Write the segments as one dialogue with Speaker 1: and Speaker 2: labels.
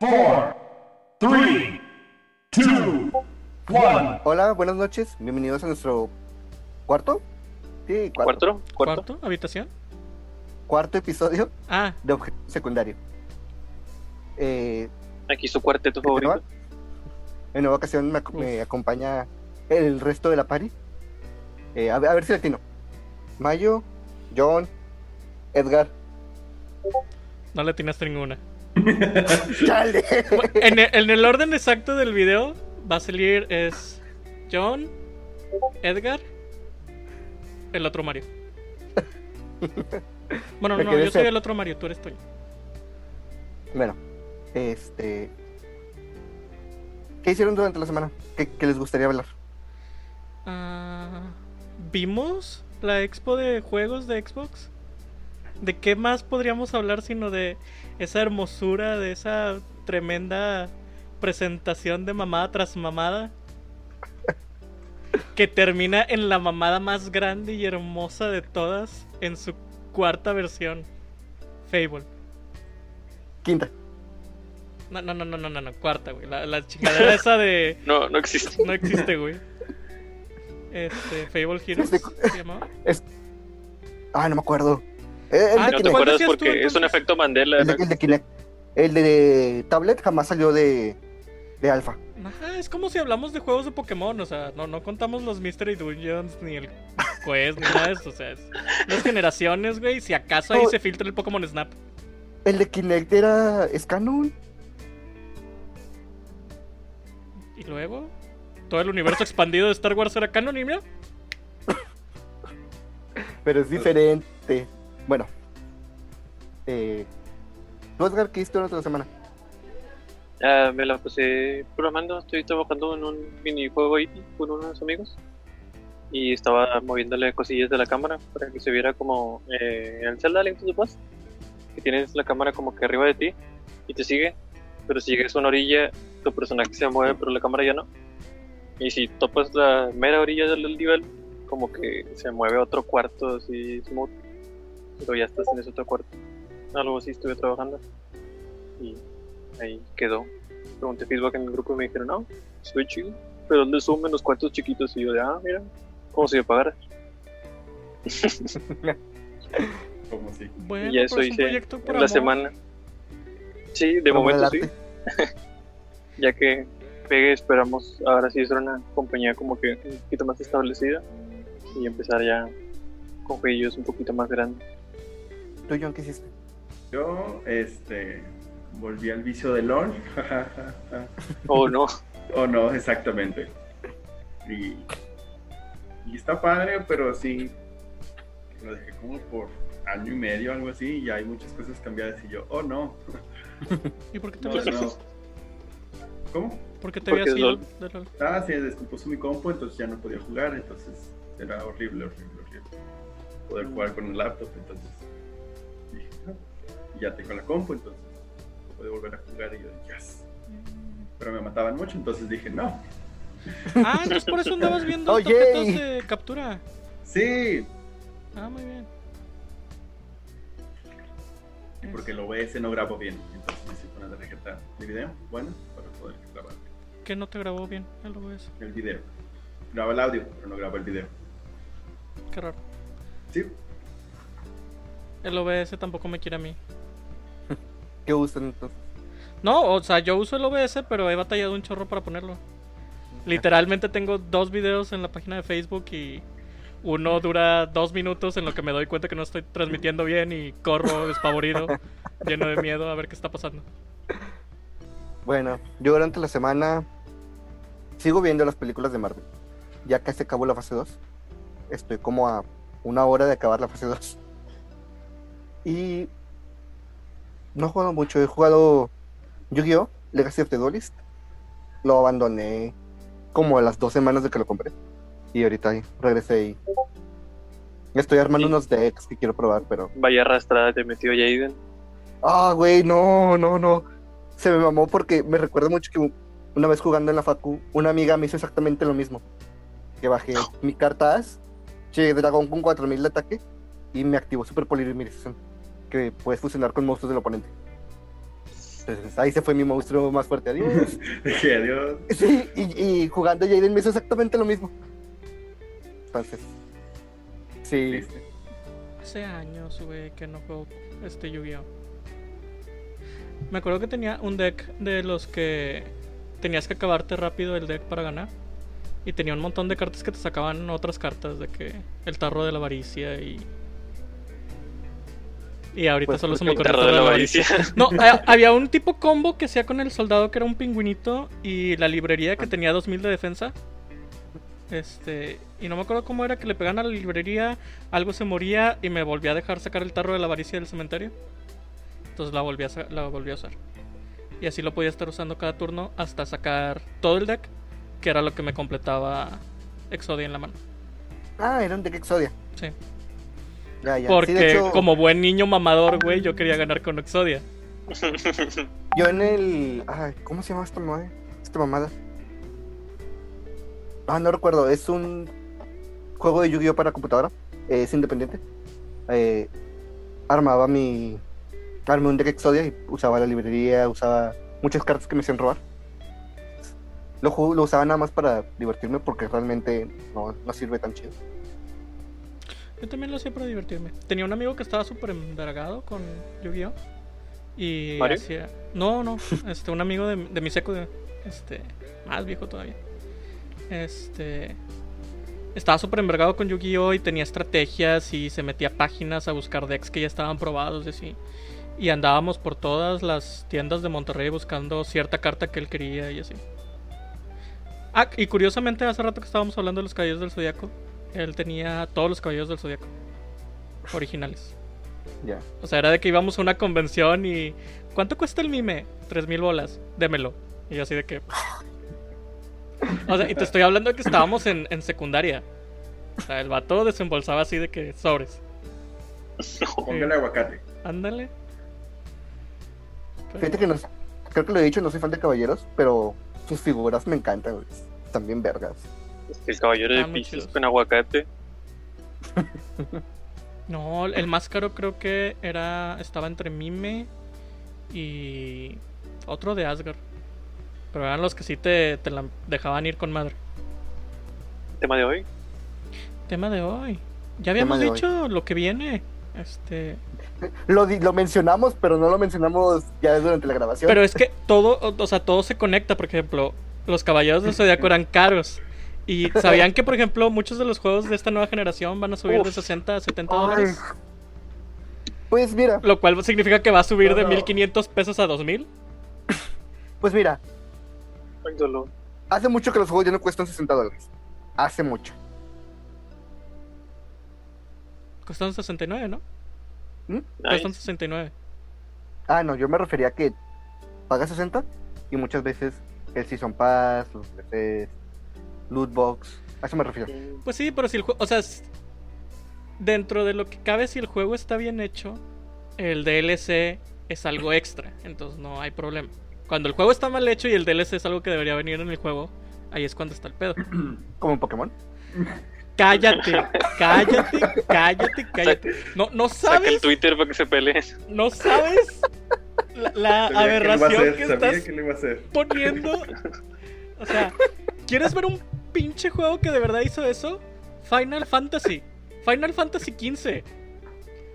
Speaker 1: four, three, two, one.
Speaker 2: Hola, buenas noches. Bienvenidos a nuestro cuarto. Sí, cuarto.
Speaker 3: ¿Cuarto? ¿Cuarto?
Speaker 4: ¿Cuarto? ¿Habitación?
Speaker 2: Cuarto episodio
Speaker 4: Ah,
Speaker 2: de objeto secundario. Eh,
Speaker 3: Aquí su cuarteto
Speaker 2: ¿en
Speaker 3: favorito.
Speaker 2: nueva- en nueva ocasión me, ac- me acompaña el resto de la party. Eh, a, ver- a ver si latino. Mayo, John, Edgar.
Speaker 4: no le tienes ninguna. En el, en el orden exacto del video va a salir es John, Edgar, el otro Mario. Bueno, no,
Speaker 2: quedé
Speaker 4: yo soy el otro Mario, tú eres Toño.
Speaker 2: bueno, este. ¿Qué hicieron durante la semana? ¿Qué, qué les gustaría hablar?
Speaker 4: Ah, ¿Vimos la expo de juegos de Xbox? ¿De qué más podríamos hablar sino de esa hermosura, de esa tremenda presentación de mamada tras mamada? Que termina en la mamada más grande y hermosa de todas en su cuarta versión. Fable.
Speaker 2: Quinta.
Speaker 4: No, no, no, no, no, no, no, cuarta, güey. La, la chingadera esa de...
Speaker 3: No, no existe.
Speaker 4: No existe, güey. Este, Fable Heroes
Speaker 2: Sí,
Speaker 4: se llamaba.
Speaker 2: Ah, no me acuerdo. Eh, el,
Speaker 4: Ah,
Speaker 2: de
Speaker 3: No te
Speaker 4: ¿cuál
Speaker 2: Kinect,
Speaker 3: acuerdas
Speaker 4: decías tú,
Speaker 3: porque es un efecto Mandela.
Speaker 2: el, de, el de Kinect. El de tablet jamás salió de, de alfa.
Speaker 4: Ajá, es como si hablamos de juegos de Pokémon, o sea, no, no contamos los Mystery Dungeons, ni el Quest, ni nada de eso, o sea, es las generaciones, güey, si acaso ahí
Speaker 2: No.
Speaker 4: se filtra el Pokémon Snap.
Speaker 2: El de Kinect era. ¿Es canon?
Speaker 4: Y luego, todo el universo expandido de Star Wars era canon, y mira,
Speaker 2: Pero es diferente. Bueno. Eh, ¿Tú, Edgar, qué hiciste durante la semana?
Speaker 3: Ah, me la pasé programando. Estoy trabajando en un minijuego ahí con unos amigos. Y estaba moviéndole cosillas de la cámara para que se viera como eh, el Zelda Link to. Que tienes la cámara como que arriba de ti y te sigue. Pero si llegas a una orilla, tu personaje se mueve, pero la cámara ya no. Y si topas la mera orilla del nivel, como que se mueve otro cuarto así smooth. Pero ya estás en ese otro cuarto. Algo así estuve trabajando. Y ahí quedó. Pregunté feedback en el grupo y me dijeron, no, estoy chido. Pero le zoom en los cuartos chiquitos y yo de, ah, mira, como si me pagara.
Speaker 5: Como si.
Speaker 4: bueno,
Speaker 3: y ya eso
Speaker 4: es un
Speaker 3: hice
Speaker 4: proyecto por
Speaker 3: en la
Speaker 4: amor.
Speaker 3: semana. Sí, de momento sí. Ya que Pegue esperamos ahora sí ser una compañía como que un poquito más establecida y empezar ya con jueguillos un poquito más grandes.
Speaker 2: ¿Tú, John, qué hiciste?
Speaker 5: Yo, este. Volví al vicio de LOL.
Speaker 3: Oh no,
Speaker 5: o no, exactamente. Y. Y está padre, pero sí. Lo dejé como por año y medio, algo así, y hay muchas cosas cambiadas. Y yo, oh no.
Speaker 4: ¿Y por qué te
Speaker 5: No, no. ¿Cómo?
Speaker 4: ¿Por qué te
Speaker 3: Porque
Speaker 4: habías
Speaker 3: es
Speaker 4: ido
Speaker 3: LOL.
Speaker 4: de LOL?
Speaker 5: Ah, se descompuso mi compu, entonces ya no podía jugar, entonces era horrible, horrible, horrible. Poder jugar con un laptop, entonces ya tengo la compu, entonces puedo volver a jugar y yo, yes. Pero me mataban mucho, entonces dije, no.
Speaker 4: Ah, entonces por eso andabas viendo
Speaker 2: Oye.
Speaker 4: tarjetas de captura.
Speaker 5: Sí,
Speaker 4: Ah, muy bien.
Speaker 5: y porque el OBS no grabo bien, entonces necesito una tarjeta de video buena para poder grabar
Speaker 4: ¿Qué no te grabó bien el OBS?
Speaker 5: el video. Graba el audio, pero no graba el video.
Speaker 4: Qué raro.
Speaker 5: Sí,
Speaker 4: El OBS tampoco me quiere a mí.
Speaker 2: ¿Qué usan entonces?
Speaker 4: No, o sea, yo uso el OBS, pero he batallado un chorro para ponerlo. Literalmente tengo dos videos en la página de Facebook y uno dura dos minutos en lo que me doy cuenta que no estoy transmitiendo bien y corro despavorido, lleno de miedo a ver qué está pasando.
Speaker 2: Bueno, yo durante la semana sigo viendo las películas de Marvel. Ya casi acabó la fase 2. Estoy como a una hora de acabar la fase 2. Y no he jugado mucho. He jugado Yu-Gi-Oh! Legacy of the Duelist. Lo abandoné como a las dos semanas de que lo compré. Y ahorita regresé y estoy armando
Speaker 3: Sí.
Speaker 2: unos decks que quiero probar, pero...
Speaker 3: vaya arrastrada te metió Jaden.
Speaker 2: Ah, güey, no, no, no. Se me mamó porque me recuerda mucho que una vez jugando en la Facu, una amiga me hizo exactamente lo mismo. Que bajé mi carta As, Che Dragón con 4000 de ataque y me activó Super Polymerización, que puedes fusionar con monstruos del oponente. Entonces ahí se fue mi monstruo más fuerte. Adiós.
Speaker 5: Dije adiós.
Speaker 2: Sí, y, y jugando Jaden me hizo exactamente lo mismo. Entonces, sí.
Speaker 5: Triste.
Speaker 4: Hace años, güey, que no juego este Yu-Gi-Oh! Me acuerdo que tenía un deck de los que tenías que acabarte rápido el deck para ganar. Y tenía un montón de cartas que te sacaban otras cartas, de que el tarro de la avaricia y. Y ahorita
Speaker 2: Pues,
Speaker 4: solo se
Speaker 2: porque
Speaker 4: me
Speaker 3: Tarro de la
Speaker 4: avaricia. No, ha- había un tipo combo que hacía con el soldado que era un pingüinito y la librería que tenía 2000 de defensa. Este, y no me acuerdo cómo era que le pegan a la librería, algo se moría y me volví a dejar sacar el tarro de la avaricia del cementerio. Entonces la volví a, la volví a usar. Y así lo podía estar usando cada turno hasta sacar todo el deck, que era lo que me completaba Exodia en la mano.
Speaker 2: Ah, era un deck Exodia.
Speaker 4: Sí.
Speaker 2: Ya, ya.
Speaker 4: Porque
Speaker 2: Sí, de hecho,
Speaker 4: como buen niño mamador, güey, yo quería ganar con Exodia.
Speaker 2: yo en el. Ay, ¿cómo se llama esta mamada? Esta mamada. Ah, no recuerdo. Es un juego de Yu-Gi-Oh! para computadora. eh, es independiente. Eh, armaba mi. Armé un deck Exodia y usaba la librería, usaba muchas cartas que me hacían robar. Lo, lo usaba nada más para divertirme porque realmente no, no sirve tan chido.
Speaker 4: Yo también lo hacía para divertirme. Tenía un amigo que estaba súper envergado con Yu-Gi-Oh! Y
Speaker 3: ¿Mario?
Speaker 4: hacía... No, no. Este, un amigo de, de mi seco, de- este, más viejo todavía. Este... Estaba súper envergado con Yu-Gi-Oh! y tenía estrategias y se metía a páginas a buscar decks que ya estaban probados y así. Y andábamos por todas las tiendas de Monterrey buscando cierta carta que él quería y así. Ah, y curiosamente hace rato que estábamos hablando de los caballeros del Zodiaco, él tenía todos los caballeros del Zodiaco originales.
Speaker 2: Ya.
Speaker 4: O sea, era de que íbamos a una convención y. ¿Cuánto cuesta el mime? Tres mil bolas. Démelo. Y yo así de que. O sea, y te estoy hablando de que estábamos en, en secundaria. O sea, el vato desembolsaba así de que sobres.
Speaker 5: Póngale aguacate.
Speaker 4: Ándale.
Speaker 2: Fíjate que no, creo que lo he dicho, no soy fan de caballeros, pero sus figuras me encantan, güey. Están bien vergas.
Speaker 3: El caballero de
Speaker 4: Ah, chidos.
Speaker 3: con aguacate.
Speaker 4: No, el más caro creo que era. Estaba entre mime y. Otro de Asgard. Pero eran los que sí te, te la dejaban ir con madre.
Speaker 3: Tema de hoy.
Speaker 4: Tema de hoy. Ya habíamos
Speaker 2: hoy.
Speaker 4: dicho lo que viene. Este.
Speaker 2: Lo, di- lo mencionamos, pero no lo mencionamos ya durante la grabación.
Speaker 4: Pero es que todo, o, sea, todo se conecta. Por ejemplo, los caballeros del Zodiaco eran caros. Y sabían que, por ejemplo, muchos de los juegos de esta nueva generación van a subir de
Speaker 2: Uf.
Speaker 4: 60 a 70
Speaker 2: Ay.
Speaker 4: dólares.
Speaker 2: Pues mira,
Speaker 4: Lo cual significa que va a subir de
Speaker 5: No.
Speaker 4: 1500 pesos a 2000.
Speaker 2: pues mira,
Speaker 3: Ay,
Speaker 2: hace mucho que los juegos ya no cuestan 60 dólares. Hace mucho.
Speaker 4: Cuestan 69, ¿no?
Speaker 3: Nice.
Speaker 4: Cuestan 69.
Speaker 2: Ah, no, yo me refería a que pagas 60 y muchas veces el Season Pass, los DLCs, Loot Box, a eso me refiero.
Speaker 4: Pues sí, pero si el juego. O sea, dentro de lo que cabe, si el juego está bien hecho, el DLC es algo extra. Entonces no hay problema. Cuando el juego está mal hecho y el DLC es algo que debería venir en el juego, ahí es cuando está el pedo.
Speaker 2: Como en Pokémon.
Speaker 4: Cállate, cállate, cállate, cállate. No, no
Speaker 3: Saca el
Speaker 4: sabes,
Speaker 3: Twitter para que se peleen.
Speaker 4: no sabes la, la
Speaker 5: Sabía que lo iba a
Speaker 4: aberración
Speaker 5: hacer,
Speaker 4: que
Speaker 5: sabía
Speaker 4: estás
Speaker 5: que lo iba a hacer.
Speaker 4: poniendo. O sea, ¿quieres ver un pinche juego que de verdad hizo eso? Final Fantasy. Final Fantasy XV.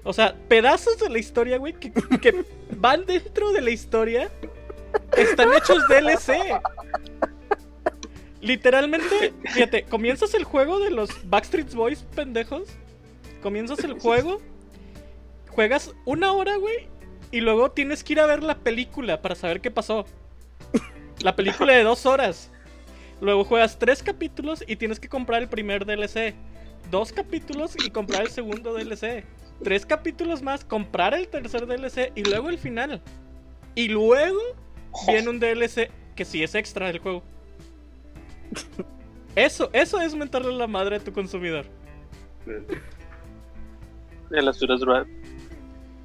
Speaker 4: O sea, pedazos de la historia, güey, que, que van dentro de la historia. Están hechos DLC. Literalmente, fíjate, comienzas el juego de los Backstreet Boys pendejos. Comienzas el juego. Juegas una hora, güey. Y luego tienes que ir a ver la película para saber qué pasó. La película de dos horas. Luego juegas tres capítulos y tienes que comprar el primer DLC. Dos capítulos y comprar el segundo DLC. Tres capítulos más, comprar el tercer DLC y luego el final. Y luego viene un DLC que sí es extra del juego. Eso, eso es mentarle la madre a tu consumidor.
Speaker 3: De las Duras Rat.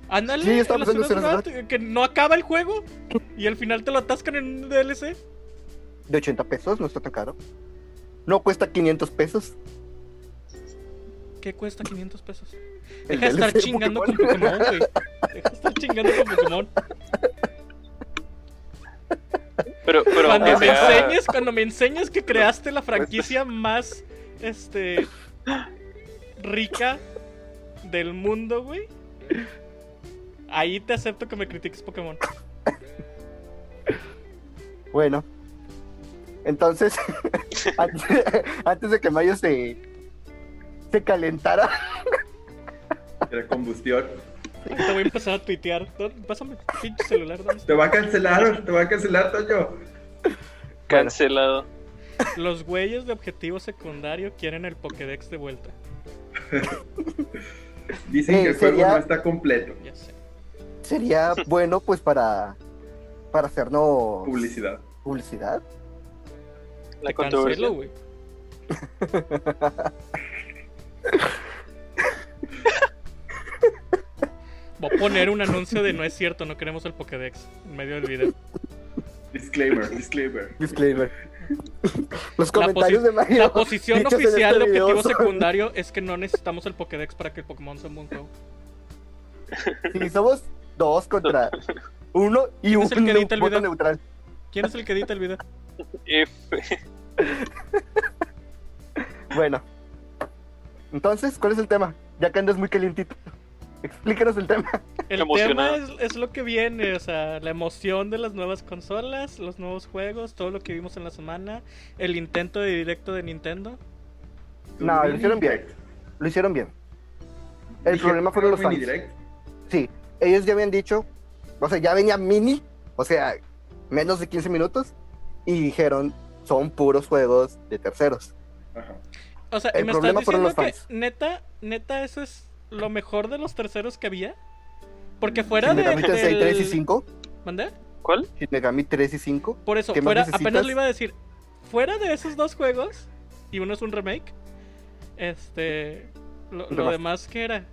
Speaker 4: Ándale,
Speaker 2: Sí,
Speaker 4: el Asura's Wrath, que no acaba el juego y al final te lo atascan en un DLC.
Speaker 2: De 80 pesos, no está tan caro. No cuesta 500 pesos.
Speaker 4: ¿Qué cuesta 500 pesos? Deja de estar chingando
Speaker 2: Pokémon.
Speaker 4: con Pokémon, güey. Deja de estar chingando con Pokémon.
Speaker 3: Pero, pero
Speaker 4: Cuando
Speaker 3: o
Speaker 4: me
Speaker 3: sea,
Speaker 4: enseñes, cuando me enseñes que creaste la franquicia más este rica del mundo, güey. Ahí te acepto que me critiques Pokémon.
Speaker 2: Bueno. Entonces, antes, antes de que Mayo se, se calentara,
Speaker 5: Era combustión.
Speaker 4: Te voy a empezar a tuitear. ¿Dónde- Pásame tu pinche celular.
Speaker 5: Te va a cancelar, te va a cancelar, Toño.
Speaker 3: cancelado.
Speaker 4: Los güeyes de objetivo secundario quieren el Pokédex de vuelta.
Speaker 5: Dicen
Speaker 2: Eh,
Speaker 5: que el juego no está completo.
Speaker 4: Ya sé.
Speaker 2: sería bueno pues para, para hacernos
Speaker 5: Publicidad.
Speaker 2: publicidad.
Speaker 3: La
Speaker 4: Te
Speaker 3: controversia.
Speaker 4: cancelo, güey. Voy a poner un anuncio de no es cierto, no queremos el Pokédex en medio del video.
Speaker 5: Disclaimer, disclaimer.
Speaker 2: Disclaimer. Los
Speaker 4: La,
Speaker 2: comentarios
Speaker 4: posi-
Speaker 2: de Mario.
Speaker 4: la posición
Speaker 2: en
Speaker 4: oficial de
Speaker 2: este
Speaker 4: objetivo
Speaker 2: son-
Speaker 4: secundario es que no necesitamos el Pokédex para que el Pokémon sea un buen juego.
Speaker 2: Si somos dos contra uno y
Speaker 4: ¿Quién
Speaker 2: un
Speaker 4: el que edita el video?
Speaker 2: neutral.
Speaker 4: ¿Quién es el que edita el video?
Speaker 3: F.
Speaker 2: Bueno. Entonces, ¿cuál es el tema? Ya que andas muy calientito. Explícanos el tema.
Speaker 4: El tema es, es lo que viene, o sea, la emoción de las nuevas consolas, los nuevos juegos, todo lo que vimos en la semana, el intento de directo de Nintendo.
Speaker 2: No, lo hicieron bien. Lo hicieron bien. El
Speaker 5: Dije,
Speaker 2: problema fueron los fans.
Speaker 5: direct.
Speaker 2: Sí, ellos ya habían dicho, o sea, ya venía mini, o sea, menos de 15 minutos, y dijeron, son puros juegos de terceros.
Speaker 5: Ajá.
Speaker 4: O sea,
Speaker 2: El
Speaker 4: ¿me estás
Speaker 2: problema fueron
Speaker 4: diciendo
Speaker 2: los
Speaker 4: que
Speaker 2: fans.
Speaker 4: neta, neta, eso es lo mejor de los terceros que había? Porque fuera
Speaker 2: Shin
Speaker 4: de...
Speaker 2: Megami Tensei 3 y
Speaker 4: del-
Speaker 2: 5,
Speaker 4: ¿Mandé?
Speaker 3: ¿Cuál?
Speaker 2: Megami 3 y 5,
Speaker 4: Por eso,
Speaker 2: ¿Qué más
Speaker 4: fuera, apenas lo iba a decir. Fuera de esos dos juegos, y uno es un remake, este. Lo, demás que era.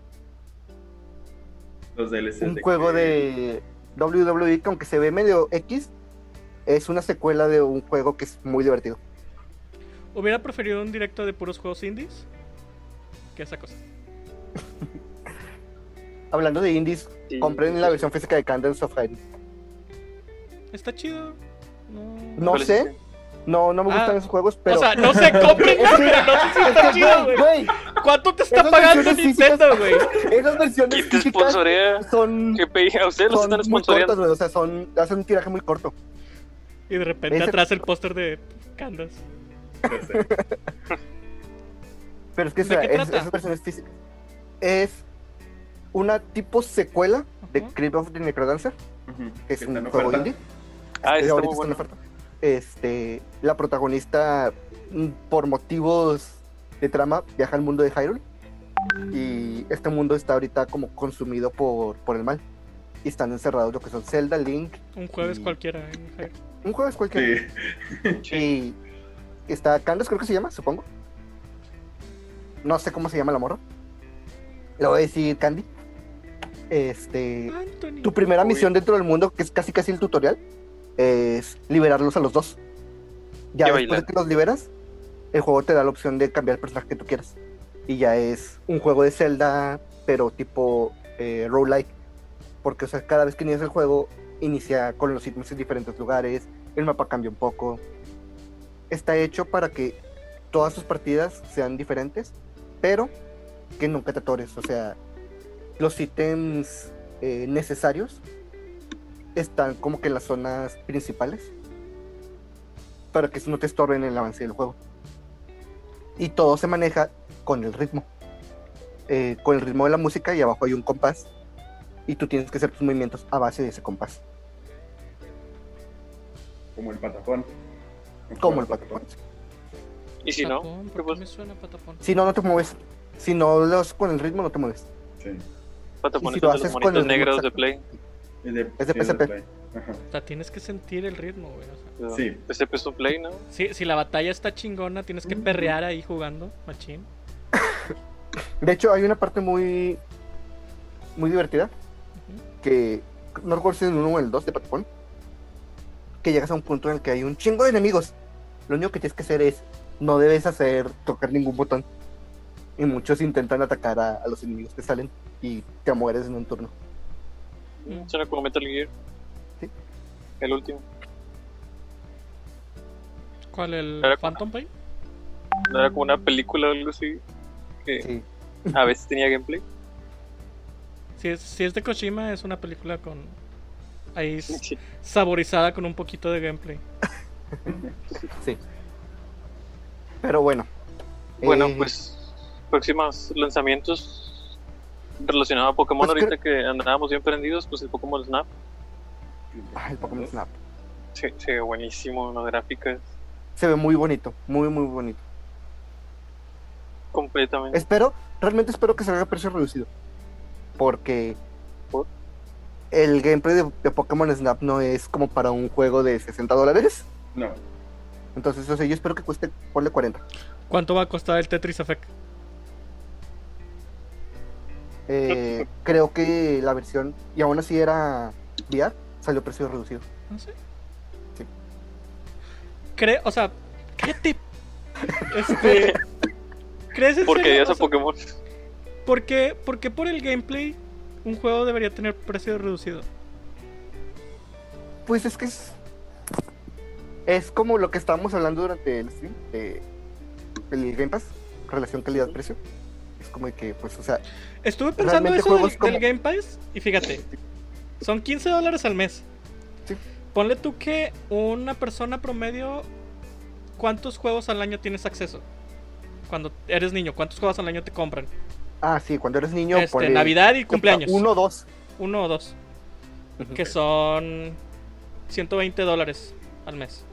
Speaker 5: Los DLCs
Speaker 2: un
Speaker 5: de
Speaker 2: juego
Speaker 5: que-
Speaker 2: de WWE que aunque se ve medio X, es una secuela de un juego que es muy divertido.
Speaker 4: Hubiera preferido un directo de puros juegos indies que esa cosa.
Speaker 2: Hablando de indies,
Speaker 3: Sí.
Speaker 2: compren la versión física de Candles of Hyrule.
Speaker 4: Está chido. No.
Speaker 2: No
Speaker 3: ¿Cuál es
Speaker 2: sé, no, no me
Speaker 4: Ah,
Speaker 2: gustan esos juegos, pero...
Speaker 4: O sea, no sé, compren,
Speaker 2: Es que-
Speaker 4: pero no sé si
Speaker 2: es
Speaker 4: está
Speaker 2: que,
Speaker 4: chido,
Speaker 2: güey,
Speaker 4: ¿Cuánto te está pagando Nintendo, güey?
Speaker 2: esas versiones
Speaker 3: ¿Quién te sponsorea?
Speaker 2: son,
Speaker 3: ¿Qué pe- A ustedes los
Speaker 2: son
Speaker 3: están sponsoreando.
Speaker 2: güey, o sea, son, hacen un tiraje muy corto.
Speaker 4: Y de repente
Speaker 2: Ese-
Speaker 4: atrás el póster de Candas.
Speaker 2: Pero es que o
Speaker 4: ¿De
Speaker 2: sea,
Speaker 4: qué
Speaker 2: es- versiones físicas. Es una tipo secuela de. Crypt of the Necrodancer, que es un juego
Speaker 5: oferta.
Speaker 2: indie.
Speaker 3: Ah, está muy bueno.
Speaker 2: oferta. Este, la protagonista, mm, por motivos de trama, viaja al mundo de Hyrule. Y este mundo está ahorita como consumido por, por el mal. Y están encerrados lo que son Zelda, Link.
Speaker 4: Un jueves
Speaker 2: Y-
Speaker 4: cualquiera. en Hyrule.
Speaker 2: Un juego es cualquier.
Speaker 5: Sí.
Speaker 2: Y está Candace, creo que se llama, supongo. No sé cómo se llama la morra. Le voy a decir Candy. Este.
Speaker 4: Anthony.
Speaker 2: Tu primera
Speaker 3: Uy.
Speaker 2: misión dentro del mundo, que es casi casi el tutorial, es liberarlos a los dos. Ya después de que los liberas, el juego te da la opción de cambiar el personaje que tú quieras. Y ya es un juego de Zelda, pero tipo eh, roguelike. Porque, o sea, cada vez que inicias el juego, inicia con los ítems en diferentes lugares, el mapa cambia un poco. Está hecho para que todas tus partidas sean diferentes, pero que nunca te atores. O sea, los ítems eh, necesarios están como que en las zonas principales para que no te estorben en el avance del juego. Y todo se maneja con el ritmo. Eh, con el ritmo de la música y abajo hay un compás. Y tú tienes que hacer tus movimientos a base de ese compás.
Speaker 5: Como el patapón.
Speaker 2: Como el patapón.
Speaker 3: Y si no,
Speaker 4: Patapón,
Speaker 3: ¿qué
Speaker 4: ¿por qué
Speaker 3: pasa?
Speaker 4: me suena patapón?
Speaker 2: Si no, no te mueves. Si no los con el ritmo, no te mueves.
Speaker 5: Sí.
Speaker 3: Patapón
Speaker 2: si
Speaker 3: es
Speaker 2: lo haces con
Speaker 3: negros de. Play.
Speaker 5: Es de,
Speaker 2: Es de
Speaker 5: sí,
Speaker 2: PSP.
Speaker 4: O sea, tienes que sentir el ritmo, güey. o sea.
Speaker 5: Sí.
Speaker 3: Este es un Play, ¿no?
Speaker 4: Si, si la batalla está chingona, tienes que perrear ahí jugando, machín.
Speaker 2: De hecho, hay una parte muy muy divertida. Que no recuerdo si es en el 1 o el 2 de Patapón. Que llegas a un punto en el que hay un chingo de enemigos. Lo único que tienes que hacer es no debes hacer tocar ningún botón. Y muchos intentan atacar a, a los enemigos que salen y te mueres en un turno.
Speaker 4: Mm.
Speaker 3: Suena como Metal Gear.
Speaker 2: Sí.
Speaker 3: El último.
Speaker 4: ¿Cuál? ¿El
Speaker 3: Era-
Speaker 4: Phantom Pain?
Speaker 3: ¿No era como una película o algo así? Que
Speaker 2: Sí.
Speaker 3: a veces tenía gameplay.
Speaker 4: Si es, si es de Kojima, es una película con. Ahí saborizada con un poquito de gameplay.
Speaker 2: Sí. Pero bueno.
Speaker 3: Bueno,
Speaker 2: Eh,
Speaker 3: pues próximos lanzamientos relacionados a Pokémon
Speaker 2: Pues
Speaker 3: ahorita que andábamos bien prendidos, pues el Pokémon Snap.
Speaker 2: ah, el Pokémon Snap.
Speaker 3: Sí, se ve buenísimo, las gráficas
Speaker 2: Se ve muy bonito, muy, muy bonito.
Speaker 3: completamente.
Speaker 2: Espero, realmente espero que salga a precio reducido. Porque
Speaker 3: ¿Por?
Speaker 2: el gameplay de, de Pokémon Snap no es como para un juego de 60 dólares.
Speaker 5: No.
Speaker 2: Entonces, o sea, yo espero que cueste, ponle 40.
Speaker 4: ¿Cuánto va a costar el Tetris Effect?
Speaker 2: Eh, creo que la versión, y aún así era VR, salió precio reducido.
Speaker 4: No sé.
Speaker 2: Sí.
Speaker 4: Creo, o sea, cállate. Este. ¿Crees en
Speaker 3: Porque
Speaker 4: serio?
Speaker 3: ya
Speaker 4: O
Speaker 3: es a
Speaker 4: sea,
Speaker 3: Pokémon.
Speaker 4: ¿Por qué, por el gameplay un juego debería tener precio reducido?
Speaker 2: Pues es que es. Es como lo que estábamos hablando durante el stream el Game Pass, relación calidad-precio. Es como que, pues, o sea,
Speaker 4: Estuve pensando eso del,
Speaker 2: como-
Speaker 4: del Game Pass y fíjate, son 15 dólares al mes.
Speaker 2: Sí.
Speaker 4: Ponle tú que una persona promedio, ¿cuántos juegos al año tienes acceso? Cuando eres niño, ¿cuántos juegos al año te compran?
Speaker 2: Ah, sí, cuando eres niño,
Speaker 4: Este,
Speaker 2: ponle-
Speaker 4: Navidad y cumpleaños.
Speaker 2: Uno o dos.
Speaker 4: Uno o dos. Que son 120 dólares al mes.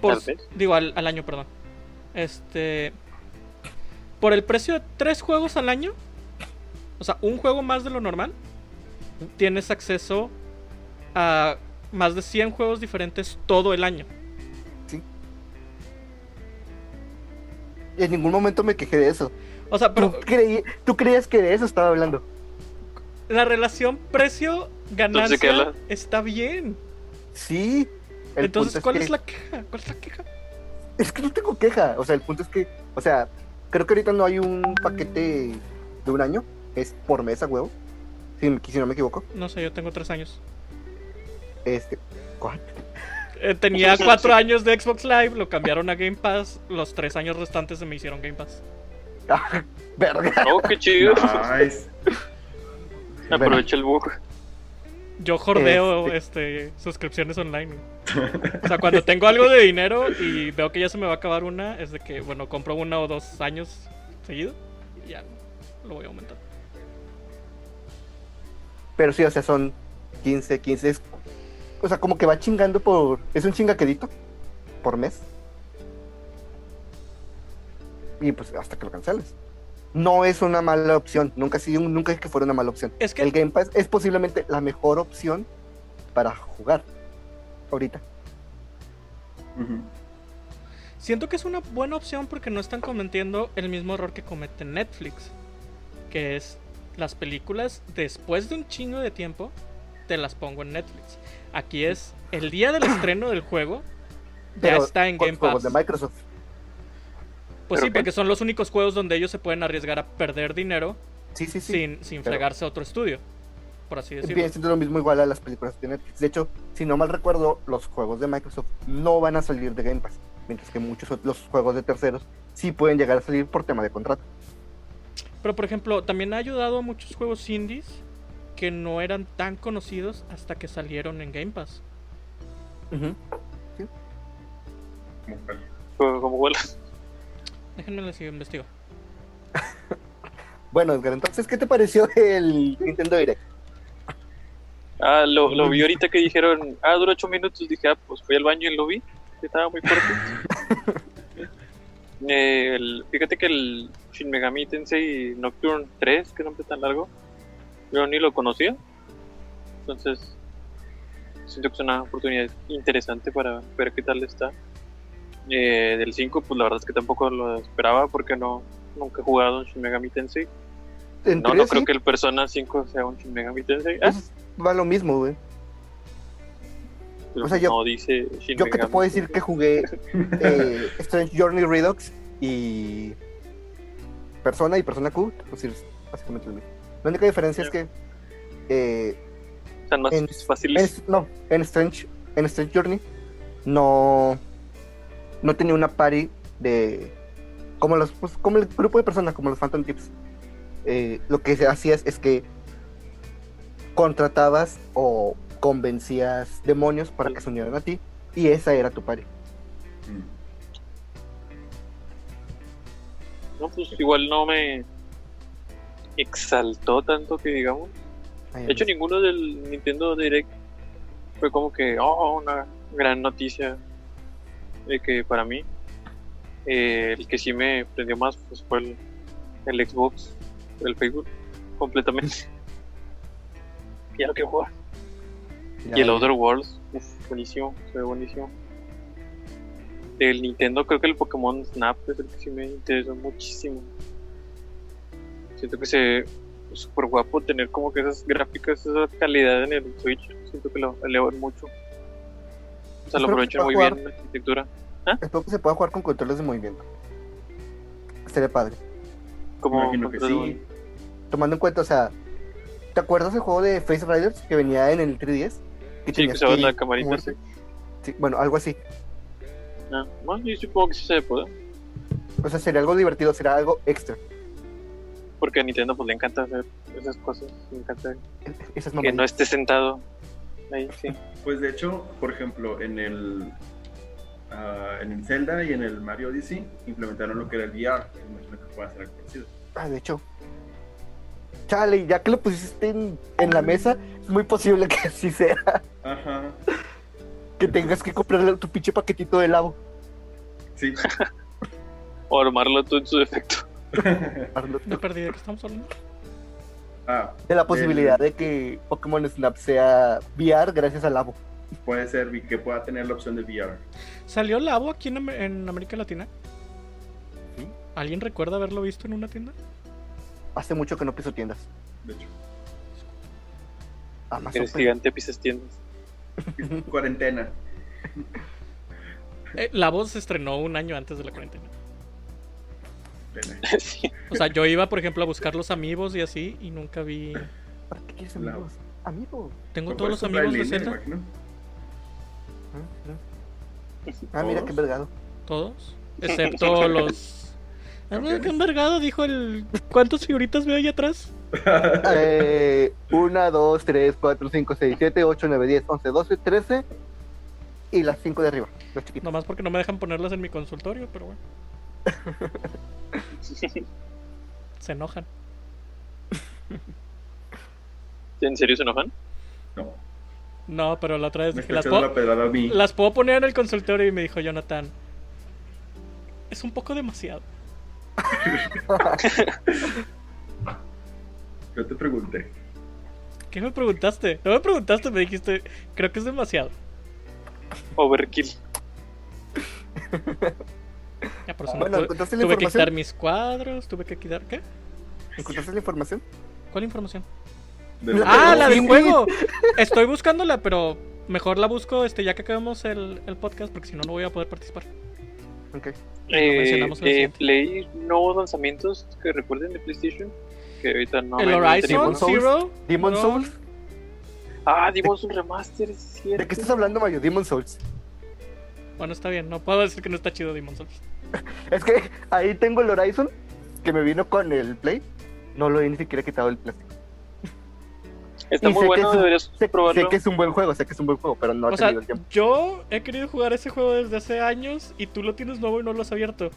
Speaker 4: Por- digo, al, al año, perdón. Este. Por el precio de tres juegos al año, o sea, un juego más de lo normal, tienes acceso a más de 100 juegos diferentes todo el año.
Speaker 2: En ningún momento me quejé de eso.
Speaker 4: O sea, pero
Speaker 2: ¿Tú, creí- tú creías que de eso estaba hablando.
Speaker 4: la relación precio-ganancia está bien.
Speaker 2: Sí.
Speaker 4: Entonces, ¿cuál
Speaker 2: que-
Speaker 4: es la queja? ¿Cuál es la queja?
Speaker 2: Es que no tengo queja. O sea, el punto es que, o sea, creo que ahorita no hay un paquete de un año. Es por mes a huevo. Si, si no me equivoco.
Speaker 4: No sé, yo tengo tres años.
Speaker 2: Este. ¿cuál?
Speaker 4: Eh, tenía cuatro años de Xbox Live, lo cambiaron a Game Pass. Los tres años restantes se me hicieron Game Pass.
Speaker 2: Ah, verga.
Speaker 3: Oh, qué chido.
Speaker 5: Nice.
Speaker 3: Aprovecha el bug.
Speaker 4: Yo jordeo este, suscripciones online. O sea, cuando tengo algo de dinero y veo que ya se me va a acabar una, es de que, bueno, compro una o dos años seguido y ya lo voy a aumentar.
Speaker 2: Pero sí, o sea, son 15, 15. O sea, como que va chingando por. Es un chingaquedito por mes. Y pues hasta que lo canceles. No es una mala opción. Nunca ha sido, nunca es que fuera una mala opción.
Speaker 4: Es que
Speaker 2: El Game Pass es posiblemente la mejor opción para jugar. Ahorita.
Speaker 4: Siento que es una buena opción porque no están cometiendo el mismo error que comete Netflix. Que es las películas después de un chingo de tiempo te las pongo en Netflix. Aquí es el día del estreno del juego. Ya está en Game Pass.
Speaker 2: de Microsoft.
Speaker 4: Pues
Speaker 3: ¿Pero
Speaker 4: sí, porque son los únicos juegos donde ellos se pueden arriesgar a perder dinero
Speaker 2: Sí, sí, sí.
Speaker 4: sin, sin
Speaker 2: pero-
Speaker 4: fregarse a otro estudio. Por así decirlo.
Speaker 2: Viene siendo lo mismo igual a las películas de Netflix. De hecho, si no mal recuerdo, los juegos de Microsoft no van a salir de Game Pass. Mientras que muchos otros juegos de terceros sí pueden llegar a salir por tema de contrato.
Speaker 4: Pero por ejemplo, también ha ayudado a muchos juegos indies que no eran tan conocidos hasta que salieron en Game Pass.
Speaker 5: Como cual.
Speaker 3: Como, como vuela.
Speaker 4: Déjenme les investigo.
Speaker 2: Bueno, Edgar, entonces, ¿qué te pareció el Nintendo Direct?
Speaker 3: Ah, lo, lo vi ahorita que dijeron, ah, dura 8 minutos. Dije, ah, pues fui al baño y lo vi. que Estaba muy corto. Eh, el- fíjate que el Shin Megami Tensei Nocturne 3, que nombre tan largo, yo ni lo conocía. Entonces, siento que es una oportunidad interesante para ver qué tal está. Eh, del 5, pues la verdad es que tampoco lo esperaba porque no nunca he jugado un Shin Megami Tensei.
Speaker 2: En
Speaker 3: No, no creo
Speaker 2: sí,
Speaker 3: que el Persona 5 sea un Shin Megami Tensei.
Speaker 2: Pues, va lo mismo, güey. o sea, yo-
Speaker 3: no dice Shin
Speaker 2: Yo que te puedo decir que jugué eh, Strange Journey Redux y Persona y Persona Q, pues es básicamente lo mismo. La única diferencia es que eh,
Speaker 3: Están más
Speaker 2: en-
Speaker 3: fáciles.
Speaker 2: en, no, en Strange, en Strange Journey no, no tenía una party de como los pues, como el grupo de personas, como los Phantom Tips. Eh, lo que se hacía es, que contratabas o convencías demonios para que se unieran a ti y esa era tu party.
Speaker 3: No, pues igual no me exaltó tanto que digamos. De hecho, ninguno del Nintendo Direct fue como que, oh, una gran noticia. De que para mí, eh, el que sí me prendió más pues, fue el, el Xbox, el Facebook, completamente. ya lo quiero jugar.
Speaker 2: Ya,
Speaker 3: Y el. Other Worlds, uf, buenísimo, se ve buenísimo. Del Nintendo, creo que el Pokémon Snap es el que sí me interesó muchísimo. Siento que se súper guapo tener como que esas gráficas, esa calidad en el Switch. Siento que lo elevan mucho. O sea, lo
Speaker 2: Espero
Speaker 3: aprovechan muy
Speaker 2: jugar.
Speaker 3: bien en la arquitectura.
Speaker 2: Espero que se pueda jugar con controles de movimiento. Sería padre.
Speaker 3: Como
Speaker 5: Imagino que sí.
Speaker 2: Tomando en cuenta, o sea, ¿te acuerdas del juego de Face Riders que venía en el 3DS? Que
Speaker 3: Sí, que
Speaker 2: ir
Speaker 3: la camarita, sí.
Speaker 2: Sí, bueno, algo así.
Speaker 3: Ah, bueno, yo supongo que sí se puede.
Speaker 2: O sea, sería algo divertido, sería algo extra.
Speaker 3: Porque a Nintendo pues le encanta hacer esas cosas. Le encanta que no esté sentado ahí, sí.
Speaker 5: Pues de hecho, por ejemplo, en el ah, en el Zelda y en el Mario Odyssey implementaron lo que era el VR. Imagino que pueda ser algo parecido.
Speaker 2: Ah, de hecho. Chale, ya que lo pusiste en, en la mesa, es muy posible que así sea.
Speaker 5: Ajá.
Speaker 2: Que tengas que comprarle tu pinche paquetito de helado.
Speaker 5: Sí.
Speaker 3: O armarlo tú en su defecto.
Speaker 4: Me perdí de qué estamos hablando.
Speaker 5: ah,
Speaker 2: De la posibilidad de que Pokémon Snap sea VR gracias al Labo.
Speaker 5: puede ser que pueda tener la opción de VR.
Speaker 4: ¿Salió Labo aquí en, Am- en América Latina?
Speaker 2: Sí.
Speaker 4: ¿Alguien recuerda haberlo visto en una tienda?
Speaker 2: Hace mucho que no piso tiendas.
Speaker 5: De hecho,
Speaker 2: Amazon.
Speaker 3: Eres gigante, pisas tiendas.
Speaker 5: cuarentena.
Speaker 4: Eh, Labo se estrenó un año antes de la cuarentena.
Speaker 3: Sí.
Speaker 4: O sea, yo iba, por ejemplo, a buscar los amigos y así, y nunca vi.
Speaker 2: ¿Para qué quieres amigos? Amigos.
Speaker 4: Tengo todos los amigos de Zelda.
Speaker 2: Ah, Ah, mira qué envergado.
Speaker 4: Todos. Excepto los. Ah, mira, qué envergado, dijo el. ¿Cuántas figuritas veo ahí atrás?
Speaker 2: Eh, 1, 2, 3, 4, 5, 6, 7, 8, 9, 10, 11, 12, 13 y las 5 de arriba, los chiquitos.
Speaker 4: Nomás porque no me dejan ponerlas en mi consultorio, pero bueno. Se enojan.
Speaker 3: ¿En serio se enojan?
Speaker 5: No,
Speaker 4: No, pero la otra vez
Speaker 5: me
Speaker 4: dije, las puedo,
Speaker 5: la pedrada a mí.
Speaker 4: las puedo poner en el consultorio y me dijo Jonathan. Es un poco demasiado.
Speaker 5: Yo te pregunté.
Speaker 4: ¿Qué me preguntaste? No me preguntaste, me dijiste, creo que es demasiado.
Speaker 3: Overkill.
Speaker 4: Ya, por eso no
Speaker 2: Bueno,
Speaker 4: tuve,
Speaker 2: ¿encontraste la
Speaker 4: tuve que
Speaker 2: información?
Speaker 4: quitar mis cuadros, tuve que quitar. ¿Qué?
Speaker 2: ¿Encontraste la información?
Speaker 4: ¿Cuál información? Ah, la del juego. Estoy buscándola, pero mejor la busco este ya que acabemos el, el podcast, porque si no, no voy a poder participar.
Speaker 2: Ok.
Speaker 3: Eh,
Speaker 4: el
Speaker 3: eh. Play nuevos lanzamientos que recuerden de PlayStation. Que ahorita no
Speaker 4: el
Speaker 3: no
Speaker 4: Horizon
Speaker 3: tenemos.
Speaker 2: Souls.
Speaker 4: Zero.
Speaker 2: Demon
Speaker 4: no,
Speaker 2: Souls.
Speaker 3: Ah, dimos un remaster.
Speaker 2: ¿De qué estás hablando, Mario? Demon Souls.
Speaker 4: Bueno, está bien, no puedo decir que no está chido Demon Souls.
Speaker 2: Es que ahí tengo el Horizon que me vino con el Play. No lo he ni siquiera quitado el plástico.
Speaker 3: Está
Speaker 2: Y
Speaker 3: muy
Speaker 2: sé que
Speaker 3: bueno,
Speaker 2: es un-
Speaker 3: deberías
Speaker 2: Sé,
Speaker 3: probarlo.
Speaker 2: sé que es un buen juego, sé que es un buen juego, pero no he
Speaker 4: sea,
Speaker 2: tenido el tiempo.
Speaker 4: yo he querido jugar ese juego desde hace años y tú lo tienes nuevo y no lo has abierto.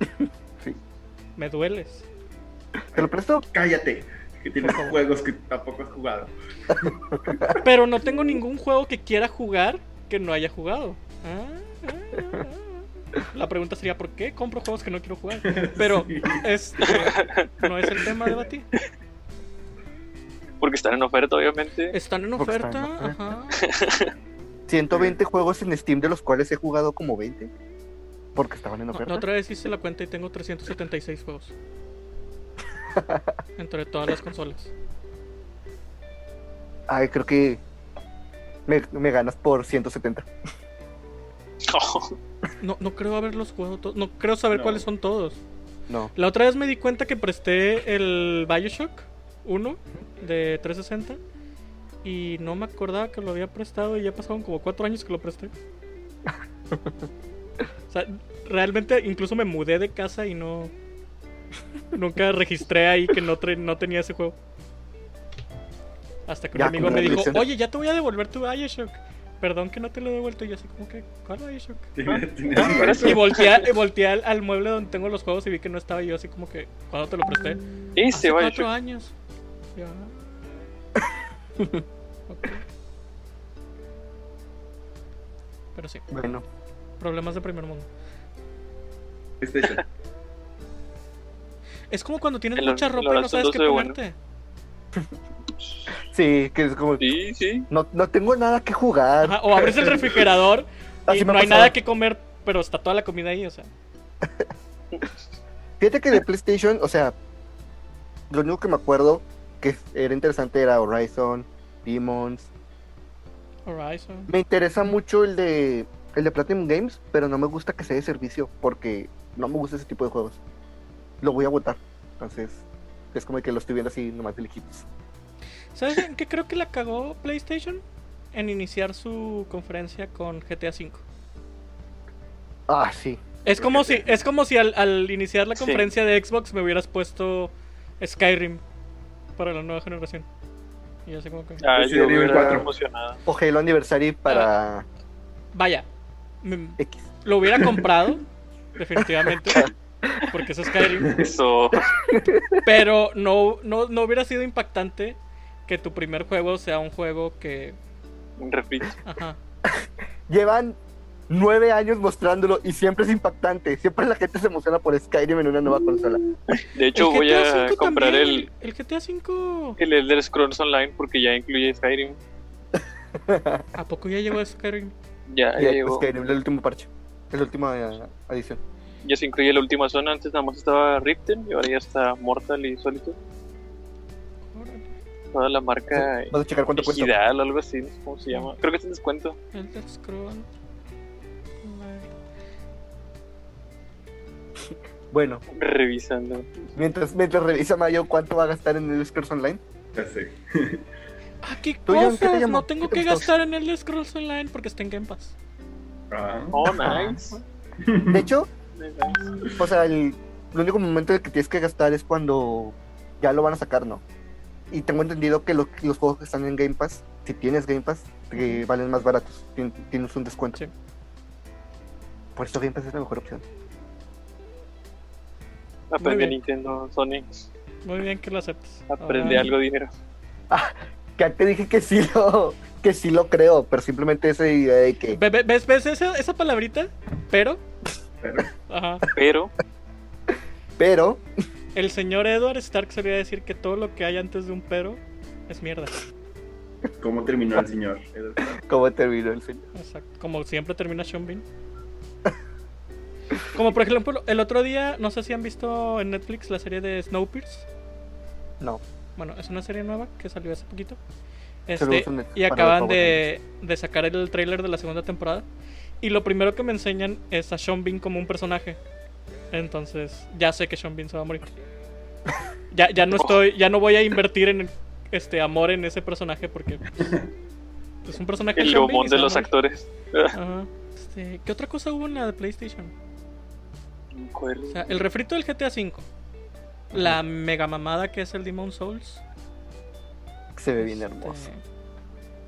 Speaker 2: Sí.
Speaker 4: Me dueles.
Speaker 2: ¿Te lo presto?
Speaker 5: Cállate, que tienes juegos que tampoco has jugado.
Speaker 4: Pero no tengo ningún juego que quiera jugar que no haya jugado. Ah. La pregunta sería ¿por qué compro juegos que no quiero jugar? Pero
Speaker 5: Sí.
Speaker 4: este no es el tema de debatir.
Speaker 3: Porque están en oferta, obviamente.
Speaker 4: Están en oferta,
Speaker 2: están en
Speaker 4: ajá.
Speaker 2: 120 juegos en Steam, de los cuales he jugado como 20. Porque estaban en oferta.
Speaker 4: la otra vez hice la cuenta y tengo 376 juegos. Entre todas las consolas.
Speaker 2: Ay, creo que me, me ganas por 170.
Speaker 4: No, no creo haberlos jugado todos. No creo saber
Speaker 5: No.
Speaker 4: cuáles son todos.
Speaker 2: No.
Speaker 4: La otra vez me di cuenta que presté el Bioshock 1 de 360 y no me acordaba que lo había prestado y ya pasaron como 4 años que lo presté. O sea, realmente incluso me mudé de casa y no. Nunca registré ahí que no, no tenía ese juego. Hasta que un
Speaker 2: Ya,
Speaker 4: amigo me dijo, oye, ya te voy a devolver tu Bioshock. Perdón que no te lo he devuelto. Y yo así como que, ¿cuál Bioshock?
Speaker 5: Tenía-
Speaker 4: Y volteé, volteé al, al mueble donde tengo los juegos y vi que no estaba y yo así como que, ¿cuándo te lo presté?
Speaker 3: Ese
Speaker 4: Hace
Speaker 3: vaya.
Speaker 4: cuatro años. Ya. Ok. Pero sí,
Speaker 2: Bueno,
Speaker 4: problemas de primer mundo.
Speaker 5: PlayStation.
Speaker 4: Es como cuando tienes
Speaker 3: El-
Speaker 4: mucha ropa y no sabes
Speaker 3: 2
Speaker 4: qué
Speaker 3: bueno.
Speaker 2: sí, que es como.
Speaker 3: Sí, sí.
Speaker 2: No, no tengo nada que jugar.
Speaker 4: Ajá, o abres el refrigerador y no
Speaker 2: ha
Speaker 4: hay nada que comer, pero está toda la comida ahí, o sea.
Speaker 2: Fíjate que de PlayStation, o sea, lo único que me acuerdo que era interesante era Horizon, Demons.
Speaker 4: Horizon.
Speaker 2: Me interesa mucho el de el de Platinum Games, pero no me gusta que sea de servicio porque no me gusta ese tipo de juegos. Lo voy a votar. Entonces, es como que lo estoy viendo así nomás de lejitos.
Speaker 4: ¿Sabes en qué creo que la cagó PlayStation? En iniciar su conferencia con GTA V.
Speaker 2: Ah, sí.
Speaker 4: Es como si, es como si al, al iniciar la
Speaker 3: Sí.
Speaker 4: conferencia de Xbox me hubieras puesto Skyrim para la nueva generación. Y así como que.
Speaker 3: Ah,
Speaker 5: Resident
Speaker 3: yo
Speaker 5: Evil
Speaker 3: hubiera
Speaker 5: 4.
Speaker 3: emocionado.
Speaker 2: O Halo Anniversary para
Speaker 4: Vaya, me-
Speaker 2: X.
Speaker 4: lo hubiera comprado, definitivamente, porque es Skyrim.
Speaker 3: Eso.
Speaker 4: Pero no, no, no hubiera sido impactante que tu primer juego sea un juego que.
Speaker 3: Un refrito.
Speaker 4: Ajá.
Speaker 2: Llevan nueve años mostrándolo y siempre es impactante. Siempre la gente se emociona por Skyrim en una nueva consola.
Speaker 3: De hecho, voy a comprar
Speaker 4: también,
Speaker 3: el,
Speaker 4: El GTA V.
Speaker 3: el Elder Scrolls Online porque ya incluye Skyrim.
Speaker 4: ¿A poco ya llegó Skyrim?
Speaker 3: Ya, ya llegó.
Speaker 2: Skyrim, el último parche. La última eh, edición.
Speaker 3: Ya se incluye la última zona. Antes nada más estaba Ripten y ahora ya está Mortal y Solitude. La marca
Speaker 2: Vas a checar cuánto cuesta.
Speaker 3: O algo así, no sé cómo se llama. Creo que está en descuento.
Speaker 4: Elder Scroll.
Speaker 2: Bueno,
Speaker 3: Revisando.
Speaker 2: mientras, mientras revisa Mayo cuánto va a gastar en el Scrolls Online.
Speaker 5: Ya sé.
Speaker 4: Ah, qué
Speaker 2: ¿Tú, John, qué te
Speaker 4: cosas. No tengo
Speaker 2: ¿Qué te
Speaker 4: que gastar en Elder Scrolls Online porque está en Game Pass.
Speaker 5: Ah.
Speaker 3: Oh, nice.
Speaker 2: De hecho,
Speaker 3: Nice.
Speaker 2: o sea, el, el único momento en el que tienes que gastar es cuando ya lo van a sacar, ¿no? Y tengo entendido que los, los juegos que están en Game Pass, si tienes Game Pass, te valen más baratos. Tien- Tienes un descuento.
Speaker 4: Sí.
Speaker 2: Por eso Game Pass es la mejor opción.
Speaker 3: Aprende
Speaker 4: bien.
Speaker 3: Nintendo, Sony.
Speaker 4: Muy bien que lo aceptes.
Speaker 3: Aprende
Speaker 4: Ah,
Speaker 3: algo dinero.
Speaker 2: Ya te dije que sí lo, que sí lo creo, pero simplemente esa idea de que
Speaker 4: Ve- ve- ¿Ves, ves esa, esa palabrita? Pero.
Speaker 5: Pero,
Speaker 4: Ajá.
Speaker 3: Pero,
Speaker 2: pero
Speaker 4: El señor Edward Stark solía decir que todo lo que hay antes de un pero es mierda.
Speaker 5: ¿cómo terminó el señor?
Speaker 2: cómo terminó el film.
Speaker 4: Exacto. Como siempre termina Sean Bean. Como por ejemplo, el otro día, no sé si han visto en Netflix la serie de Snowpiercer.
Speaker 2: No.
Speaker 4: Bueno, es una serie nueva que salió hace poquito. Este,
Speaker 2: uso en Netflix
Speaker 4: y acaban de, de sacar el tráiler de la segunda temporada. Y lo primero que me enseñan es a Sean Bean como un personaje. Entonces, ya sé que Sean Bean se va a morir. Ya, ya no estoy, ya no voy a invertir en este amor en ese personaje porque pues, es un personaje
Speaker 3: el
Speaker 4: Sean Bean
Speaker 3: de los actores.
Speaker 4: Ajá. Este, ¿Qué otra cosa hubo en la de PlayStation? O sea, el refrito del GTA V. La mega mamada que es el Demon Souls.
Speaker 2: Se ve bien
Speaker 4: Este,
Speaker 2: hermoso.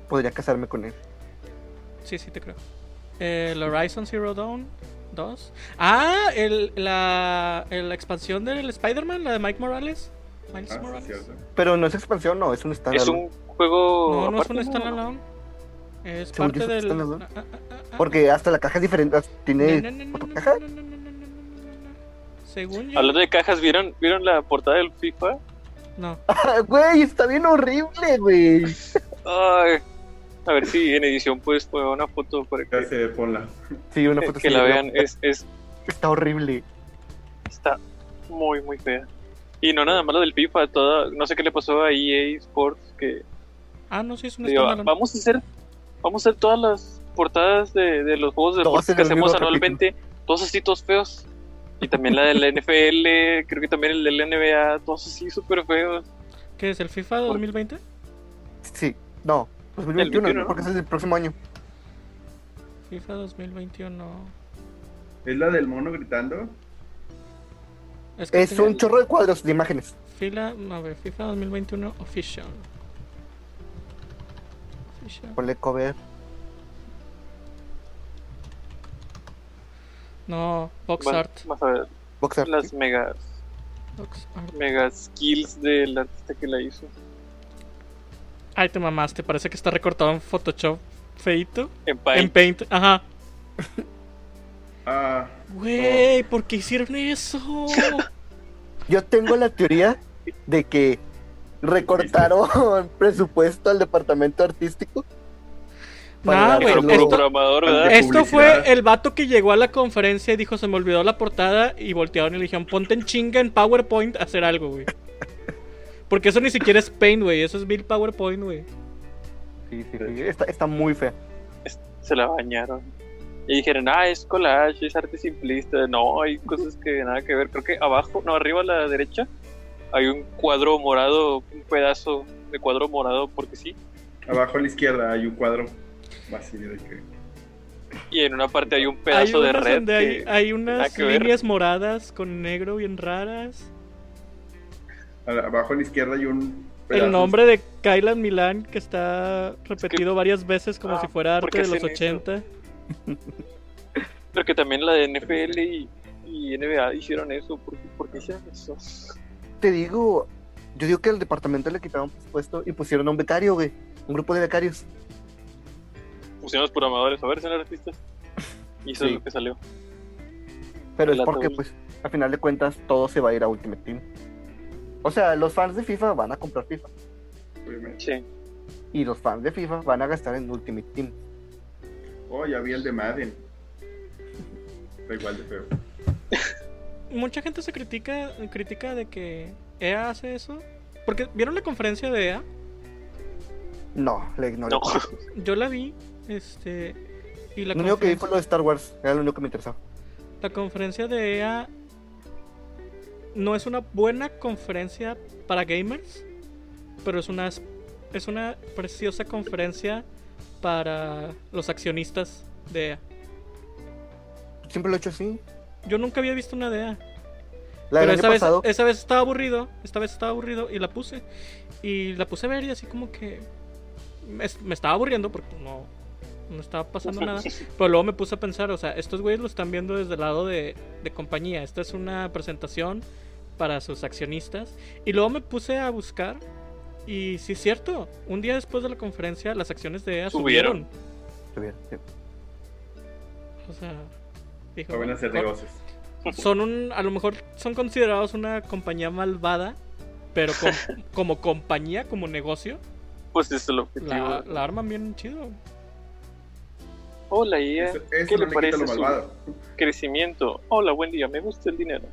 Speaker 2: Podría casarme con él.
Speaker 4: Sí, sí, te creo. El Horizon Zero Dawn 2. Ah, el, la, la expansión del Spider-Man, la de Mike Morales. Miles
Speaker 5: Ah, sí,
Speaker 4: Morales.
Speaker 2: Pero no es expansión, no, es un
Speaker 3: Es
Speaker 2: standalone.
Speaker 3: un juego.
Speaker 4: no, no es un standalone. Es
Speaker 2: Según
Speaker 4: parte
Speaker 2: es
Speaker 4: del.
Speaker 2: standalone.
Speaker 4: ah, ah, ah, ah.
Speaker 2: Porque hasta la caja es diferente. Tiene
Speaker 4: no, no,
Speaker 2: caja.
Speaker 4: Según yo.
Speaker 3: Hablando de cajas, ¿vieron, ¿vieron la portada del FIFA?
Speaker 4: No.
Speaker 2: Ah, Güey, está bien horrible, güey.
Speaker 3: Ay, a ver si en edición puedes poner una foto para
Speaker 5: Ya
Speaker 3: que,
Speaker 5: sé, ponla.
Speaker 2: Sí, una foto
Speaker 3: que la vean. Es, es,
Speaker 2: Está horrible.
Speaker 3: está muy, muy fea. Y no nada más lo del FIFA, toda, no sé qué le pasó a EA Sports que
Speaker 4: Ah, no, sí, es un
Speaker 3: digo, vamos a hacer vamos a hacer todas las portadas de, de los juegos de deportes que hacemos anualmente, todos así, todos feos. Y también la del NFL, creo que también el del NBA, todos así súper feos.
Speaker 4: ¿Qué es el FIFA 2020?
Speaker 2: Sí, no. 2021,
Speaker 3: 21, ¿no?
Speaker 2: porque ese es el próximo año.
Speaker 4: FIFA 2021.
Speaker 5: ¿Es la del mono gritando?
Speaker 4: Es, que
Speaker 2: Es
Speaker 4: tenía-
Speaker 2: un chorro de cuadros de imágenes.
Speaker 4: Fila, a ver, FIFA 2021 Official. Official.
Speaker 2: Ponle cover.
Speaker 4: No, box art.
Speaker 3: A ver las megas,
Speaker 4: Box art.
Speaker 3: mega skills del artista que la hizo.
Speaker 4: Ay, te mamaste. Parece que está recortado en Photoshop feito.
Speaker 3: En Paint.
Speaker 4: En Paint, ajá.
Speaker 5: Ah,
Speaker 4: Güey, ¿por qué hicieron eso?
Speaker 2: Yo tengo la teoría de que recortaron presupuesto al departamento artístico.
Speaker 4: Nah,
Speaker 3: El
Speaker 4: Esto, esto fue el vato que llegó a la conferencia y dijo: Se me olvidó la portada. Y voltearon y le dijeron: Ponte en chinga en PowerPoint a hacer algo, güey. Porque eso ni siquiera es Paint, güey. Eso es Bill PowerPoint, güey.
Speaker 2: Sí, sí, sí. Está, está muy fea.
Speaker 3: Se la bañaron. Y dijeron, ah, es collage, es arte simplista. No, hay cosas que nada que ver. Creo que abajo, no, arriba a la derecha, hay un cuadro morado, un pedazo de cuadro morado, porque sí.
Speaker 5: abajo a la izquierda hay un cuadro vacío de que.
Speaker 3: Y en una parte hay un
Speaker 4: Hay
Speaker 3: pedazo de red.
Speaker 4: donde hay,
Speaker 3: que-
Speaker 4: hay
Speaker 3: nada
Speaker 4: unas líneas moradas con negro bien raras.
Speaker 5: Abajo a la izquierda hay un.
Speaker 4: El nombre de Kylan Milan que está repetido varias veces como
Speaker 3: Ah,
Speaker 4: si fuera
Speaker 3: ¿por
Speaker 4: arte de los
Speaker 3: hacen eso?
Speaker 4: 80.
Speaker 3: Pero que también la de NFL y, y NBA hicieron eso. ¿Por qué, por qué hicieron eso?
Speaker 2: Te digo, yo digo que al departamento le quitaron presupuesto y pusieron a un becario, güey. Un grupo de becarios.
Speaker 3: Pusieron los programadores a ver, son artistas. Y eso
Speaker 2: Sí.
Speaker 3: es lo que salió.
Speaker 2: Pero es porque, pues, a final de cuentas, todo se va a ir a Ultimate Team. O sea, los fans de FIFA van a comprar FIFA.
Speaker 5: obviamente.
Speaker 3: Sí.
Speaker 2: Y los fans de FIFA van a gastar en Ultimate Team.
Speaker 5: Oh, ya vi el de Madden. Está igual de feo.
Speaker 4: Mucha gente se critica, critica de que EA hace eso. Porque, ¿vieron la conferencia de EA?
Speaker 2: No, le ignoré.
Speaker 3: No.
Speaker 4: Yo la vi, este... Y la
Speaker 2: Lo único que vi fue lo de Star Wars. Era lo único que me interesaba.
Speaker 4: La conferencia de EA no es una buena conferencia para gamers, pero es una es una preciosa conferencia para los accionistas de EA.
Speaker 2: Siempre lo he hecho así.
Speaker 4: Yo nunca había visto una de EA.
Speaker 2: La
Speaker 4: pero esa vez, esa vez estaba aburrido, esta vez estaba aburrido y la puse. Y la puse a ver y así como que me, me estaba aburriendo porque no, no estaba pasando nada. Pero luego me puse a pensar, o sea, estos güeyes lo están viendo desde el lado de, de compañía. Esta es una presentación para sus accionistas. Y luego me puse a buscar. Y sí es cierto, un día después de la conferencia las acciones de EA subieron.
Speaker 3: Subieron.
Speaker 2: Sí.
Speaker 4: O sea, dijo,
Speaker 5: hacer
Speaker 4: "Co-
Speaker 5: negocios.
Speaker 4: son un, a lo mejor son considerados una compañía malvada, pero com- como compañía, como negocio,
Speaker 3: Pues es el objetivo.
Speaker 4: la, la arman bien chido.
Speaker 3: Hola, IA.
Speaker 5: Eso, eso
Speaker 3: ¿Qué
Speaker 5: no
Speaker 3: le
Speaker 5: le
Speaker 3: parece su
Speaker 5: malvado.
Speaker 3: crecimiento? Hola, buen día, me gusta el dinero.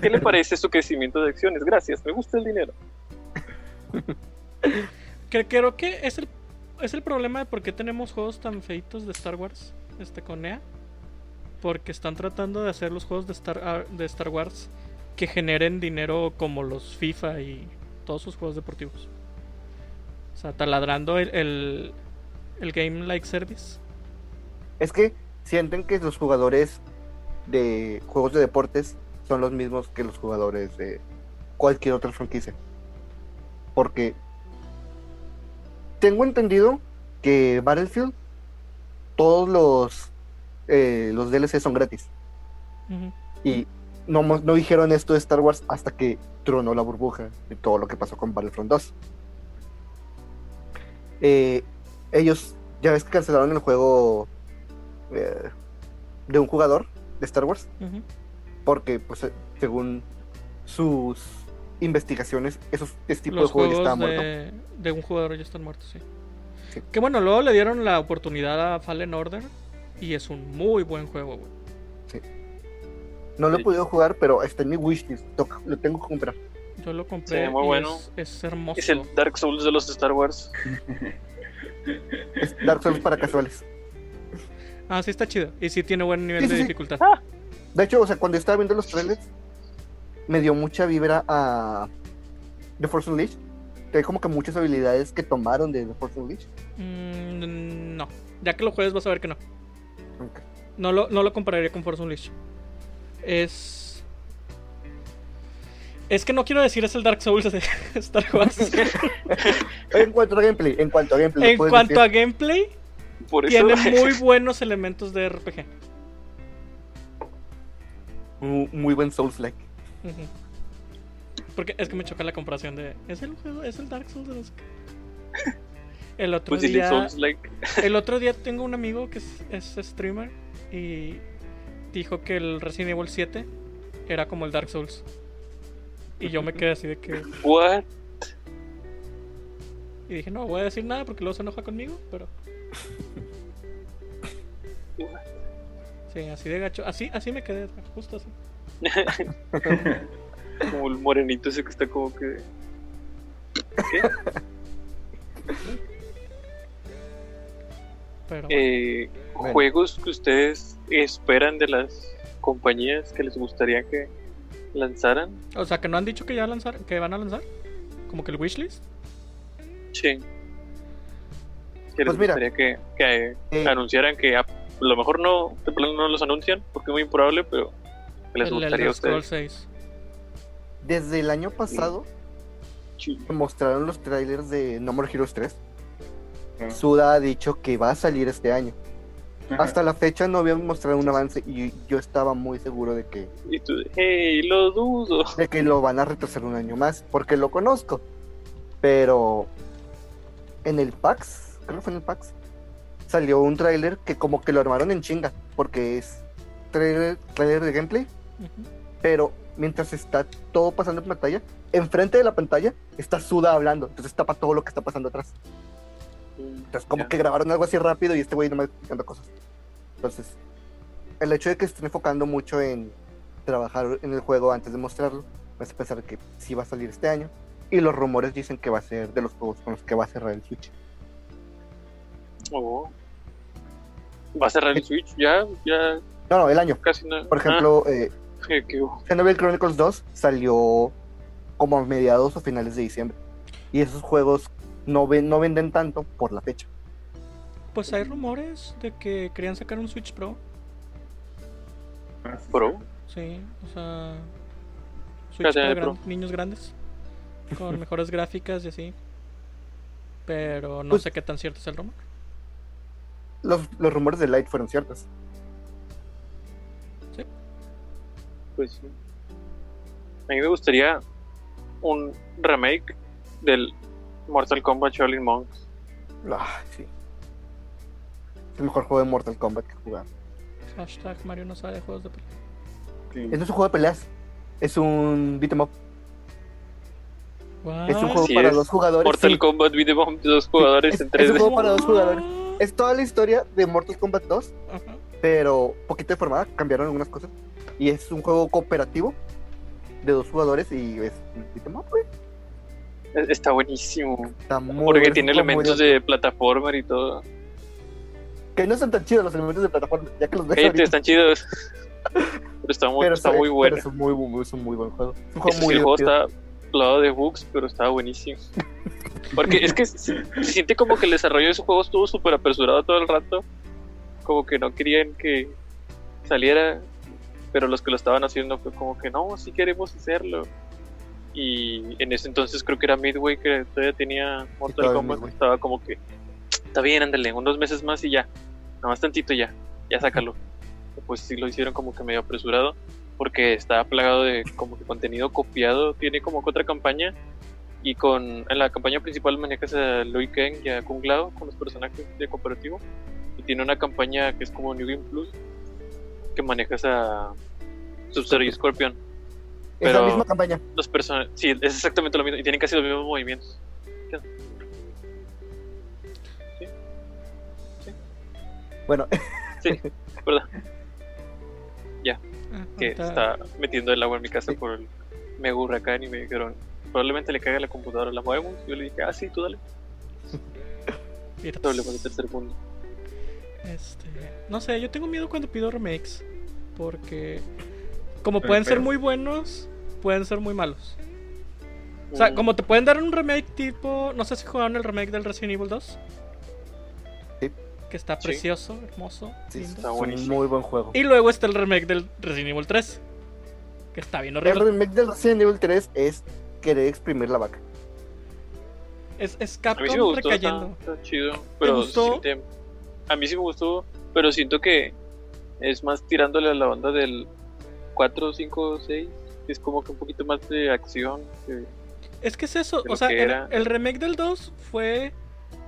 Speaker 3: ¿Qué le parece su crecimiento de acciones? Gracias, me gusta el dinero.
Speaker 4: Que creo que es el, es el problema de por qué tenemos juegos tan feitos de Star Wars este, con EA. Porque están tratando de hacer los juegos de Star, ah, de Star Wars que generen dinero como los FIFA y todos sus juegos deportivos. O sea, taladrando el, el, el Game Like Service.
Speaker 2: Es que sienten que los jugadores de juegos de deportes son los mismos que los jugadores de cualquier otra franquicia. Porque tengo entendido que Battlefield, todos los, eh, los DLC son gratis. Y no, no dijeron esto de Star Wars hasta que tronó la burbuja de todo lo que pasó con Battlefront 2. Eh, ellos, ya ves que cancelaron el juego eh, de un jugador de Star Wars. Porque pues eh, según sus investigaciones, esos ese tipo
Speaker 4: Los
Speaker 2: de juegos ya estaban muertos.
Speaker 4: de, de un jugador ya están muertos, sí.
Speaker 2: Sí.
Speaker 4: Que bueno, luego le dieron la oportunidad a Fallen Order y es un muy buen juego, güey.
Speaker 2: No lo he
Speaker 3: Sí.
Speaker 2: podido jugar, pero está en mi wishlist, lo tengo que comprar.
Speaker 4: Yo lo compré
Speaker 3: Sí, muy
Speaker 4: y
Speaker 3: bueno.
Speaker 4: es, es hermoso.
Speaker 3: Es el Dark Souls de los Star Wars.
Speaker 2: Es Dark Souls para casuales.
Speaker 4: Ah, sí está chido. Y sí tiene buen nivel
Speaker 2: Sí, sí,
Speaker 4: de
Speaker 2: sí.
Speaker 4: dificultad.
Speaker 2: De hecho, o sea, cuando yo estaba viendo los trailers, me dio mucha vibra a The Force Unleashed. Que hay como que muchas habilidades que tomaron de The Force Unleashed.
Speaker 4: Mm, no. Ya que lo juegues vas a ver que no. No lo, no lo compararía con Force Unleashed. Es. Es que no quiero decir es el Dark Souls de Star Wars.
Speaker 2: En cuanto a gameplay, en cuanto a gameplay,
Speaker 4: en
Speaker 2: ¿puedes
Speaker 4: cuanto a gameplay,
Speaker 3: Por eso.
Speaker 4: tiene muy buenos elementos de RPG.
Speaker 2: Mu- muy buen Souls-like.
Speaker 4: Porque es que me choca la comparación de. Es el juego, es el Dark Souls de los. El otro
Speaker 3: Pues
Speaker 4: día.
Speaker 3: Souls like.
Speaker 4: El otro día tengo un amigo que es, es streamer y dijo que el Resident Evil 7 era como el Dark Souls. Y yo me quedé así de que.
Speaker 3: What?
Speaker 4: Y dije, no voy a decir nada porque luego se enoja conmigo, pero. Sí, así de gacho. Así, así me quedé, justo así.
Speaker 3: Como el morenito ese que está como que. ¿Qué?
Speaker 4: Pero
Speaker 3: Eh,
Speaker 2: Bueno.
Speaker 3: Juegos que ustedes esperan de las compañías que les gustaría que lanzaran.
Speaker 4: O sea, que no han dicho que ya lanzar, que van a lanzar. Como que el wishlist.
Speaker 3: Sí. Que les
Speaker 2: Pues mira.
Speaker 3: gustaría que, que
Speaker 2: Eh.
Speaker 3: anunciaran que a lo mejor no, de plano no los anuncian, porque es muy improbable, pero les
Speaker 4: El
Speaker 3: gustaría a ustedes.
Speaker 4: 6.
Speaker 2: Desde el año pasado
Speaker 3: Sí.
Speaker 2: mostraron los trailers de No More Heroes 3.
Speaker 5: Ah.
Speaker 2: Suda ha dicho que va a salir este año.
Speaker 5: Ajá.
Speaker 2: Hasta la fecha no habían mostrado un avance y yo estaba muy seguro de que,
Speaker 3: Y tú, hey, lo dudo.
Speaker 2: de que lo van a retrasar un año más, porque lo conozco. Pero en el PAX, creo que fue en el PAX, salió un tráiler que como que lo armaron en chinga, porque es trailer, tráiler de gameplay,
Speaker 4: Ujú.
Speaker 2: pero mientras está todo pasando en pantalla, enfrente de la pantalla está Suda hablando, entonces tapa todo lo que está pasando atrás. Entonces, como
Speaker 3: Ya.
Speaker 2: que grabaron algo así rápido y este güey nomás explicando cosas. Entonces, el hecho de que estén enfocando mucho en trabajar en el juego antes de mostrarlo, me hace pensar que sí va a salir este año. Y los rumores dicen que va a ser de los juegos con los que va a cerrar el Switch.
Speaker 3: Va a cerrar el Switch, ya, ya
Speaker 2: No, no, el año.
Speaker 3: casi no.
Speaker 2: Por ejemplo, eh,
Speaker 3: Ah,
Speaker 2: Xenoblade Chronicles 2 salió como a mediados o finales de diciembre. Y esos juegos no, ven, no venden tanto por la fecha.
Speaker 4: Pues hay rumores de que querían sacar un Switch Pro.
Speaker 3: Pro.
Speaker 4: Sí, o sea. Switch para gran- niños grandes. Con mejores gráficas y así. Pero no
Speaker 2: Pues-
Speaker 4: sé qué tan cierto es el rumor.
Speaker 2: Los, los rumores de Light fueron ciertos.
Speaker 3: Pues sí. A mí me gustaría un remake del Mortal Kombat Shaolin Monks.
Speaker 2: Ah, sí. Es el mejor juego de Mortal Kombat que he jugado.
Speaker 4: Hashtag Mario no sabe de juegos de pelea.
Speaker 5: sí.
Speaker 2: Este es un juego de peleas. Es un beat 'em up. Es un juego
Speaker 3: Sí
Speaker 2: para
Speaker 3: es.
Speaker 2: dos jugadores.
Speaker 3: Mortal
Speaker 2: sí.
Speaker 3: Kombat Beat Bomb de dos jugadores
Speaker 2: Es-
Speaker 3: en
Speaker 2: es
Speaker 3: 3D.
Speaker 2: un juego para dos jugadores. Es toda la historia de Mortal Kombat 2,
Speaker 4: Ajá.
Speaker 2: pero poquito deformada, cambiaron algunas cosas. Y es un juego cooperativo de dos jugadores y es un güey.
Speaker 3: Está buenísimo.
Speaker 2: Está muy
Speaker 3: Porque tiene
Speaker 2: muy
Speaker 3: elementos de plataformer y todo.
Speaker 2: Que no son tan chidos los elementos de plataforma, ya que los ves
Speaker 3: Gente, están chidos. Pero está muy,
Speaker 2: pero
Speaker 3: está muy bueno.
Speaker 2: Pero es un muy, bu- es un muy buen juego. Es un
Speaker 3: Eso
Speaker 2: juego
Speaker 3: sí,
Speaker 2: muy
Speaker 3: el juego está plagado de bugs, pero estaba buenísimo. Porque es que se, se siente como que el desarrollo de ese juego estuvo súper apresurado todo el rato. Como que no querían que saliera, pero los que lo estaban haciendo fue como que no, sí queremos hacerlo. Y en ese entonces creo que era Midway que todavía tenía Mortal
Speaker 2: todavía
Speaker 3: Kombat. Estaba como que está bien, ándale, unos meses más y ya. Nada más tantito ya, ya sácalo. Pues sí lo hicieron como que medio apresurado porque está plagado de como que contenido copiado, tiene como que otra campaña y con en la campaña principal manejas a Liu Kang y a Kung Lao con los personajes de cooperativo y tiene una campaña que es como New Game Plus que manejas a Sub-Zero y Scorpion.
Speaker 2: Es la
Speaker 3: pero-
Speaker 2: misma campaña.
Speaker 3: Los personajes, sí, es exactamente lo mismo y tienen casi los mismos movimientos.
Speaker 2: Bueno,
Speaker 3: Sí, ¿verdad?
Speaker 4: Ah,
Speaker 3: Que está metiendo el agua en mi casa por el mega huracán y me dijeron probablemente le caiga la computadora, ¿la movemos? Yo le dije, ah, sí, tú dale. Problemas de tercer mundo.
Speaker 4: Este, no sé, yo tengo miedo cuando pido remakes. Porque como
Speaker 5: Pero-
Speaker 4: pueden ser
Speaker 5: pero-
Speaker 4: muy buenos, pueden ser muy malos. O sea,
Speaker 3: Mm,
Speaker 4: como te pueden dar un remake tipo. No sé si jugaron el remake del Resident Evil 2.
Speaker 2: Sí.
Speaker 4: que está
Speaker 3: Sí.
Speaker 4: precioso, hermoso,
Speaker 2: Sí,
Speaker 4: lindo.
Speaker 2: es un
Speaker 3: buenísimo.
Speaker 2: muy buen juego.
Speaker 4: Y luego está el remake del Resident Evil 3, que está bien
Speaker 2: El
Speaker 4: horrible.
Speaker 2: remake del Resident Evil 3 es querer exprimir la vaca.
Speaker 4: Es, es
Speaker 3: A mí sí me
Speaker 4: Capcom
Speaker 3: gustó, está,
Speaker 4: recayendo.
Speaker 3: está chido. Pero
Speaker 4: gustó?
Speaker 3: siente- a mí sí me gustó, pero siento que es más tirándole a la banda del 4, 5, 6. que Es como que un poquito más de acción. que-
Speaker 4: Es que es eso, o sea, el, el remake del 2 fue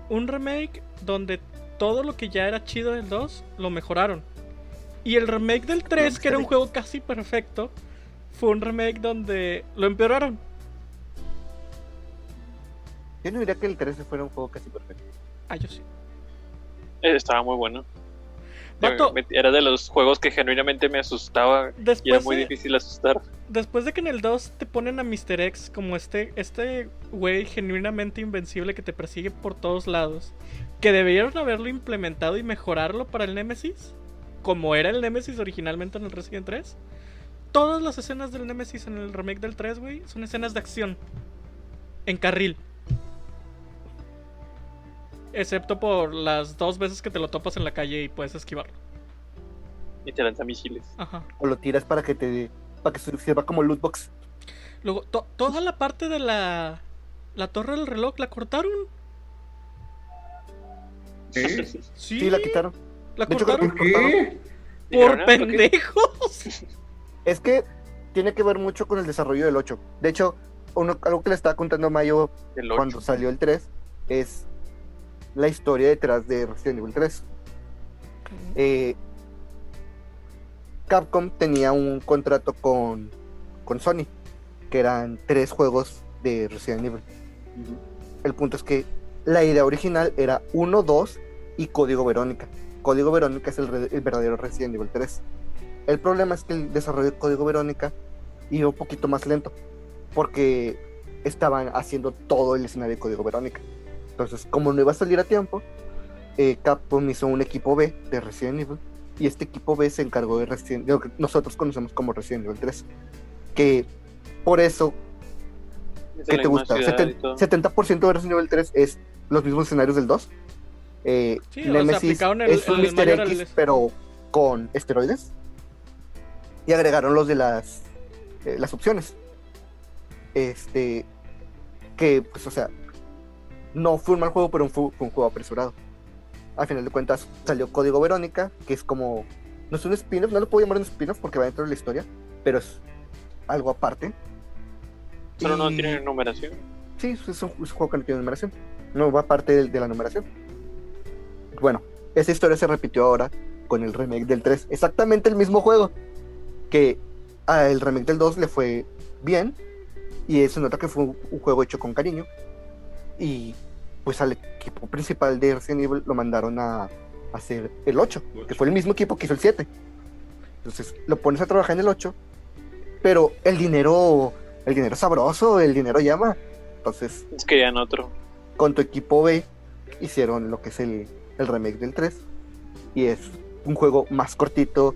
Speaker 4: un remake donde todo lo que ya era chido del 2 lo mejoraron. Y el remake del 3, que era un juego casi perfecto, fue un remake donde lo empeoraron.
Speaker 2: Yo no diría que el 13 fuera un juego casi perfecto.
Speaker 4: Ah, yo sí.
Speaker 3: eh, Estaba muy bueno.
Speaker 4: Vato,
Speaker 3: Me- Era de los juegos que genuinamente me asustaba y era muy
Speaker 4: de,
Speaker 3: difícil asustar.
Speaker 4: después de que en el 2 te ponen a Mr. X como este este güey genuinamente invencible que te persigue por todos lados, que debieron haberlo implementado y mejorarlo para el Nemesis, como era el Nemesis originalmente en el Resident 3. Todas las escenas del Nemesis en el remake del 3, güey, son escenas de acción. En carril. Excepto por las dos veces que te lo topas en la calle y puedes esquivarlo.
Speaker 3: Y te lanza misiles.
Speaker 4: Ajá.
Speaker 2: O lo tiras para que te para que sirva como loot box.
Speaker 4: Luego, to- toda la parte de la. La torre del reloj la cortaron. Sí,
Speaker 2: Sí, la quitaron.
Speaker 4: la cortaron
Speaker 5: ¿Por qué?
Speaker 4: por
Speaker 3: Dijeron, "Ah, ¿por qué?".
Speaker 4: pendejos.
Speaker 2: Es que tiene que ver mucho con el desarrollo del 8. De hecho, uno, algo que le estaba contando a Mayo cuando salió el 3 es la historia detrás de Resident Evil 3. Eh, Capcom tenía un contrato con, con Sony, que eran tres juegos de Resident Evil. El punto es que la idea original era 1, 2 y Código Verónica. Código Verónica es el, re- el verdadero Resident Evil 3. El problema es que el desarrollo de Código Verónica iba un poquito más lento, porque estaban haciendo todo el escenario de Código Verónica. Entonces, como no iba a salir a tiempo, eh, Capcom hizo un equipo B de Resident Evil y este equipo B se encargó de, Resident- que nosotros conocemos como Resident Evil 3. Que por eso
Speaker 3: Es
Speaker 2: ¿Qué te gusta? Seten-
Speaker 3: todo.
Speaker 2: 70% de Resident Evil 3 es los mismos escenarios del 2. Eh,
Speaker 4: Sí, o sea,
Speaker 2: Nemesis
Speaker 4: el-
Speaker 2: es un
Speaker 4: el
Speaker 2: Mr. X,
Speaker 4: al-
Speaker 2: pero con esteroides. Y agregaron los de las, eh, las opciones. Este. Que, pues, o sea, no fue un mal juego, pero fue, un juego apresurado. Al final de cuentas, salió Código Verónica, que es como. No es un spin-off, no lo puedo llamar un spin-off porque va dentro de la historia, pero es algo aparte.
Speaker 3: Solo no tiene numeración.
Speaker 2: Sí, es un, es un juego que no tiene numeración. No va parte de, de la numeración. Bueno, esa historia se repitió ahora con el remake del 3. Exactamente el mismo juego. Que al remake del 2 le fue bien. Y se nota que fue un, un juego hecho con cariño. Y pues al equipo principal de Resident Evil lo mandaron a hacer el 8. Que fue el mismo equipo que hizo el 7. Entonces lo pones a trabajar en el 8. Pero el dinero, el dinero sabroso, el dinero llama. Entonces
Speaker 3: Es que ya en otro.
Speaker 2: con tu equipo B hicieron lo que es el, el remake del 3 y es un juego más cortito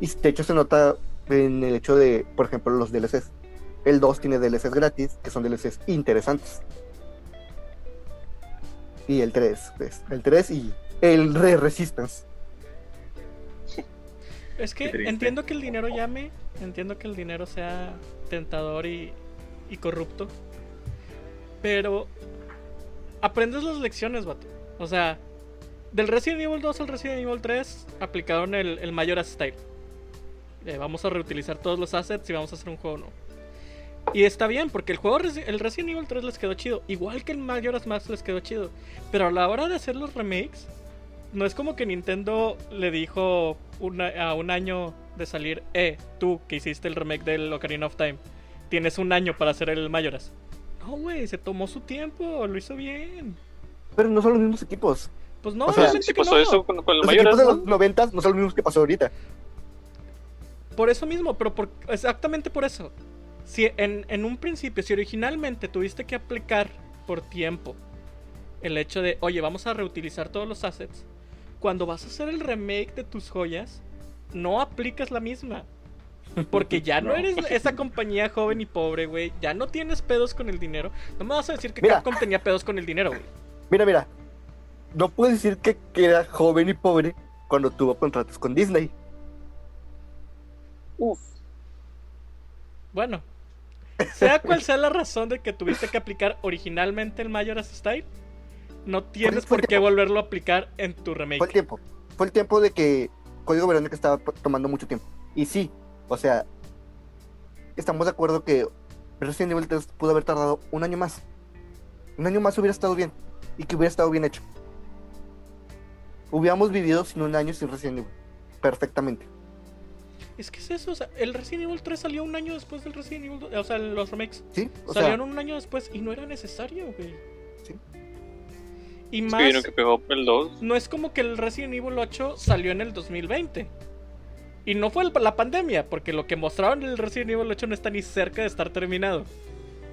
Speaker 2: y de hecho se nota en el hecho de, por ejemplo, los DLCs. El 2 tiene DLCs gratis, que son DLCs interesantes. Y el 3, pues, el 3 y el Re Resistance.
Speaker 4: Es que entiendo que el dinero llame, entiendo que el dinero sea tentador y, y corrupto, pero aprendes las lecciones, vato. O sea, del Resident Evil 2 al Resident Evil 3 aplicaron el, el Majora's Style. Eh, vamos a reutilizar todos los assets y vamos a hacer un juego nuevo. Y está bien, porque el juego el Resident Evil 3 les quedó chido, igual que el Majora's Mask les quedó chido. Pero a la hora de hacer los remakes, no es como que Nintendo le dijo una- a un año de salir, eh, tú que hiciste el remake del Ocarina of Time, tienes un año para hacer el Majora's. No, güey, se tomó su tiempo, lo hizo bien.
Speaker 2: Pero no son los mismos equipos.
Speaker 4: Pues no,
Speaker 2: O sea,
Speaker 3: Sí
Speaker 4: que
Speaker 3: pasó
Speaker 4: no.
Speaker 3: eso con, con el
Speaker 2: Los
Speaker 3: Mayoras,
Speaker 2: equipos de
Speaker 3: ¿no?
Speaker 2: los 90 no son los mismos que pasó ahorita.
Speaker 4: Por eso mismo, pero por, exactamente por eso. Si en, en un principio, si originalmente tuviste que aplicar por tiempo el hecho de, oye, vamos a reutilizar todos los assets, cuando vas a hacer el remake de tus joyas, no aplicas la misma. Porque ya no,
Speaker 5: No.
Speaker 4: eres esa compañía joven y pobre, güey. Ya no tienes pedos con el dinero. No me vas a decir que
Speaker 2: Mira.
Speaker 4: Capcom tenía pedos con el dinero, güey.
Speaker 2: Mira, mira. no puedes decir que, que era joven y pobre cuando tuvo contratos con Disney.
Speaker 3: Uf.
Speaker 4: Bueno, sea cual sea la razón de que tuviste que aplicar originalmente el Majora's Style, no tienes
Speaker 2: fue
Speaker 4: por qué volverlo a aplicar en tu
Speaker 2: Fue el
Speaker 4: remake.
Speaker 2: tiempo. Fue el tiempo de que Código Verónica estaba tomando mucho tiempo. Y sí, o sea, estamos de acuerdo que Resident Evil 3 pudo haber tardado un año más. Un año más hubiera estado bien. Y que hubiera estado bien hecho. Hubiéramos vivido sin un año sin Resident Evil. Perfectamente.
Speaker 4: Es que es eso, o sea, el Resident Evil 3 salió un año después del Resident Evil 2, o sea, los remakes.
Speaker 2: ¿Sí? O sea,
Speaker 4: Salieron un año después y no era necesario, güey.
Speaker 2: Sí.
Speaker 4: Y
Speaker 3: Es
Speaker 4: más,
Speaker 3: que que pegó el 2.
Speaker 4: no es como que el Resident Evil 8 salió en el 2020. Y no fue el- la pandemia, porque lo que mostraron en el Resident Evil 8 no está ni cerca de estar terminado.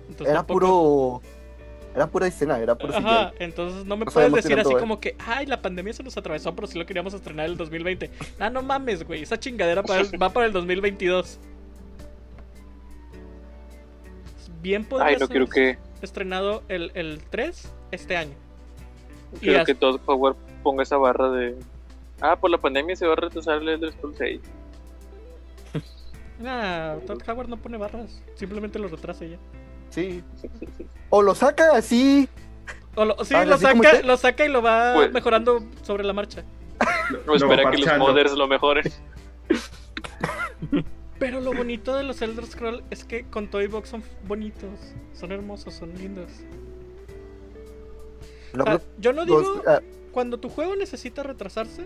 Speaker 4: Entonces,
Speaker 2: era
Speaker 4: tampoco-
Speaker 2: puro. Era pura escena, era puro
Speaker 4: Ajá, entonces no me
Speaker 2: No
Speaker 4: puedes decir así como que, ay, la pandemia se nos atravesó, pero sí lo queríamos estrenar en el 2020. Ah, no mames, güey, esa chingadera para el- va para el 2022. Bien podría
Speaker 3: Ay, no
Speaker 4: ser
Speaker 3: quiero que,
Speaker 4: estrenado el, el 3 este año. Y as-
Speaker 3: que todo Power ponga esa barra de. Ah, por la pandemia se va a retrasar el Elder Scrolls 6.
Speaker 4: Nah, Todd Howard no pone barras, simplemente lo retrasa ya.
Speaker 2: Sí. O lo saca así.
Speaker 4: O lo- sí,
Speaker 2: Ah,
Speaker 4: lo
Speaker 2: así
Speaker 4: saca,
Speaker 2: usted.
Speaker 4: lo saca y lo va
Speaker 3: Pues-
Speaker 4: mejorando sobre la marcha.
Speaker 5: Lo-
Speaker 3: O
Speaker 5: lo
Speaker 3: espera que los modders lo mejoren.
Speaker 4: Pero lo bonito de los Elder Scrolls es que con Toy Box son bonitos, son hermosos, son lindos.
Speaker 2: Lo-
Speaker 4: O sea, yo no digo,
Speaker 2: ah,
Speaker 4: cuando tu juego necesita retrasarse,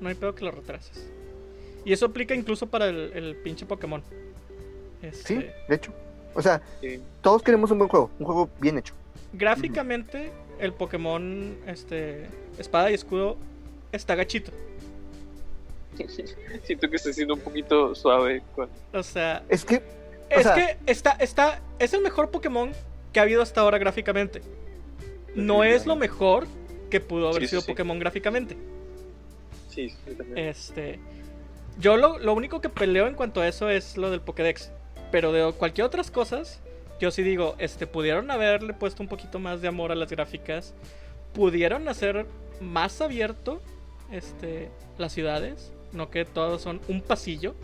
Speaker 4: no hay pedo que lo retrases. Y eso aplica incluso para el, el pinche Pokémon. Este,
Speaker 2: sí, de hecho. O sea,
Speaker 3: Sí.
Speaker 2: todos queremos un buen juego. Un juego bien hecho.
Speaker 4: Gráficamente, el Pokémon este, Espada y Escudo está gachito.
Speaker 3: Siento que estoy siendo un poquito suave con.
Speaker 4: O sea,
Speaker 2: Es que.
Speaker 4: es
Speaker 2: sea-
Speaker 4: que está, está, es el mejor Pokémon que ha habido hasta ahora gráficamente. No es lo mejor que pudo haber
Speaker 3: sí,
Speaker 4: sido
Speaker 3: sí.
Speaker 4: Pokémon gráficamente.
Speaker 3: Sí, sí, también.
Speaker 4: Este. Yo lo, lo único que peleo en cuanto a eso es lo del Pokédex. Pero de cualquier otras cosas, yo sí digo, este, pudieron haberle puesto un poquito más de amor a las gráficas. Pudieron hacer más abierto este, las ciudades. No que todas son un pasillo.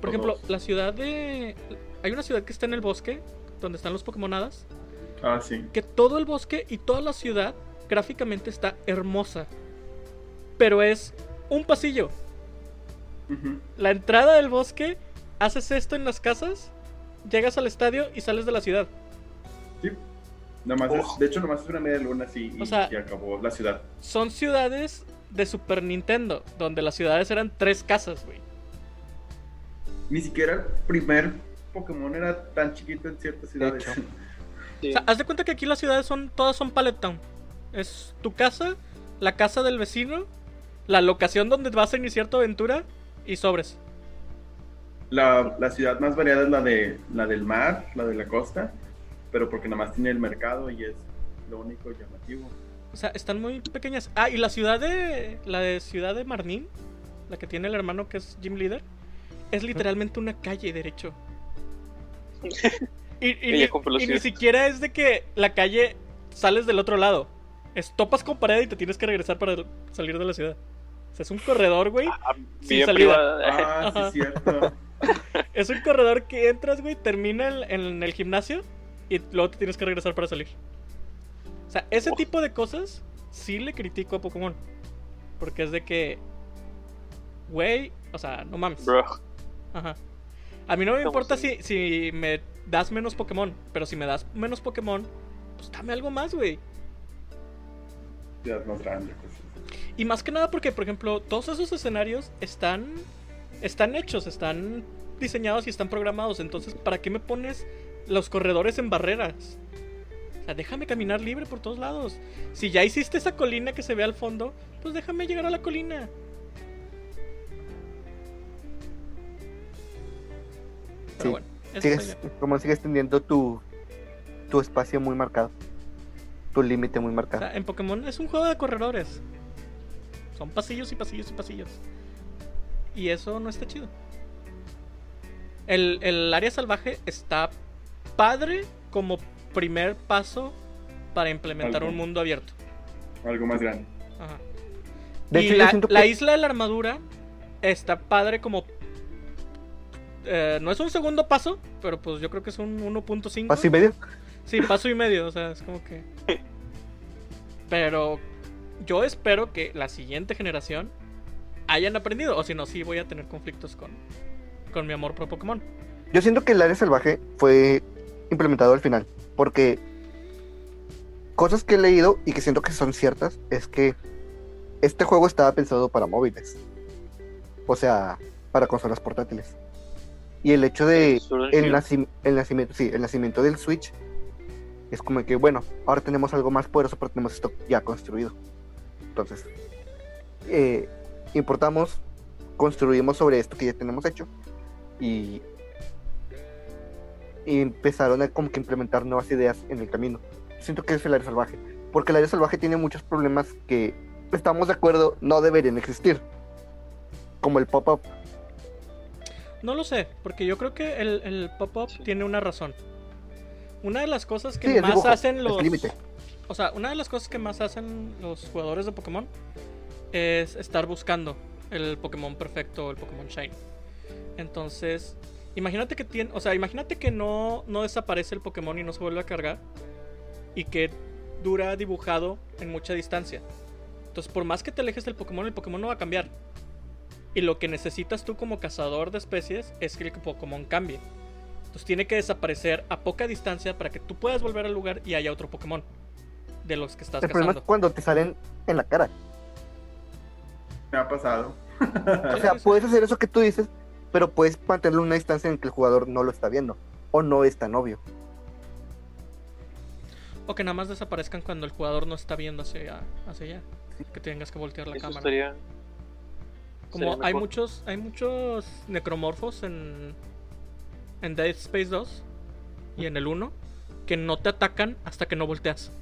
Speaker 4: Por ejemplo,
Speaker 5: Todos.
Speaker 4: la ciudad de. Hay una ciudad que está en el bosque, donde están los Pokémonadas.
Speaker 5: Ah, sí.
Speaker 4: Que todo el bosque y toda la ciudad gráficamente está hermosa. Pero es un pasillo. La entrada del bosque, haces esto en las casas, llegas al estadio y sales de la ciudad.
Speaker 5: Sí. Nada más es- de hecho, nomás es una media luna así y,
Speaker 4: O sea-
Speaker 5: y acabó la ciudad.
Speaker 4: Son ciudades de Super Nintendo, donde las ciudades eran tres casas, güey.
Speaker 5: Ni siquiera el primer Pokémon era tan chiquito en ciertas ciudades.
Speaker 2: hecho.
Speaker 3: Sí.
Speaker 4: O sea, haz de cuenta que aquí las ciudades son, todas son Pallet Town. Es tu casa, la casa del vecino, la locación donde vas a iniciar tu aventura y sobres.
Speaker 5: La, la ciudad más variada es la de la del mar, la de la costa, pero porque nada más tiene el mercado y es lo único llamativo.
Speaker 4: O sea, están muy pequeñas. Ah, y la ciudad de. La de ciudad de Marnín, la que tiene el hermano que es Gym Leader, es literalmente una calle derecho. Y, y ni, y ni siquiera es de que la calle sales del otro lado. Es topas con pared y te tienes que regresar para salir de la ciudad. O sea, es un corredor, güey.
Speaker 3: Ah,
Speaker 4: sin
Speaker 3: bien
Speaker 4: salida.
Speaker 5: Ah, sí, cierto.
Speaker 4: Es un corredor que entras, güey, termina en, en el gimnasio y luego te tienes que regresar para salir. O sea, ese
Speaker 3: Oh.
Speaker 4: tipo de cosas sí le critico a Pokémon. Porque es de que, güey, o sea, no mames.
Speaker 3: Bro.
Speaker 4: Ajá. A mí no me
Speaker 3: ¿Cómo
Speaker 4: importa si, si me das menos Pokémon, pero si me das menos Pokémon, pues dame algo más, güey.
Speaker 5: Grande. Pues.
Speaker 4: Y más que nada porque, por ejemplo, todos esos escenarios están, están hechos, están diseñados y están programados. Entonces, ¿para qué me pones los corredores en barreras? O sea, déjame caminar libre por todos lados. Si ya hiciste esa colina que se ve al fondo, pues déjame llegar a la colina. Pero
Speaker 2: Sí.
Speaker 4: bueno,
Speaker 2: Sigues, como sigues teniendo tu, tu espacio muy marcado. Tu límite muy
Speaker 4: O
Speaker 2: marcado.
Speaker 4: sea, en Pokémon es un juego de corredores. Son pasillos y pasillos y pasillos. Y eso no está chido. El, el área salvaje está padre como primer paso para implementar
Speaker 5: Algo.
Speaker 4: un mundo abierto.
Speaker 5: Algo más grande.
Speaker 4: Ajá.
Speaker 2: De
Speaker 4: y
Speaker 2: hecho,
Speaker 4: la, la
Speaker 2: que-
Speaker 4: isla de la armadura está padre como... eh, no es un segundo paso, pero pues yo creo que es un 1.5.
Speaker 2: Paso y medio.
Speaker 4: Sí, paso y medio, o sea, es como que... Pero yo espero que la siguiente generación hayan aprendido, o si no, sí voy a tener conflictos con, con mi amor por Pokémon.
Speaker 2: Yo siento que el área salvaje fue implementado al final, porque cosas que he leído y que siento que son ciertas es que este juego estaba pensado para móviles, o sea, para consolas portátiles. Y el hecho de el,
Speaker 3: Shield.
Speaker 2: naci- el nacimiento, sí, el nacimiento del Switch es como que bueno, ahora tenemos algo más poderoso, pero tenemos esto ya construido. Entonces, eh, importamos, construimos sobre esto que ya tenemos hecho y, y empezaron a como que implementar nuevas ideas en el camino. Siento que es el área salvaje, porque el área salvaje tiene muchos problemas que estamos de acuerdo no deberían existir, como el pop-up.
Speaker 4: No lo sé, porque yo creo que el, el pop-up
Speaker 3: Sí.
Speaker 4: tiene una razón. Una de las cosas que
Speaker 2: Sí,
Speaker 4: más
Speaker 2: dibujo,
Speaker 4: hacen
Speaker 2: es
Speaker 4: los... O sea, una de las cosas que más hacen los jugadores de Pokémon es estar buscando el Pokémon perfecto, el Pokémon Shine. Entonces, imagínate que tiene, o sea, imagínate que no, no desaparece el Pokémon y no se vuelve a cargar y que dura dibujado en mucha distancia. Entonces, por más que te alejes del Pokémon, el Pokémon no va a cambiar. Y lo que necesitas tú como cazador de especies es que el Pokémon cambie. Entonces tiene que desaparecer a poca distancia para que tú puedas volver al lugar y haya otro Pokémon de los que estás
Speaker 2: El problema es cuando te salen en la cara.
Speaker 5: Me ha pasado.
Speaker 2: O sea, puedes hacer eso que tú dices, pero puedes mantenerlo en una distancia en que el jugador no lo está viendo. O no es tan obvio.
Speaker 4: O que nada más desaparezcan cuando el jugador no está viendo hacia, hacia allá. Que tengas que voltear la
Speaker 3: Eso
Speaker 4: cámara.
Speaker 3: estaría.
Speaker 4: Como
Speaker 3: sería
Speaker 4: hay muchos, hay muchos necromorfos en, en Dead Space 2 y en el 1 que no te atacan hasta que no volteas.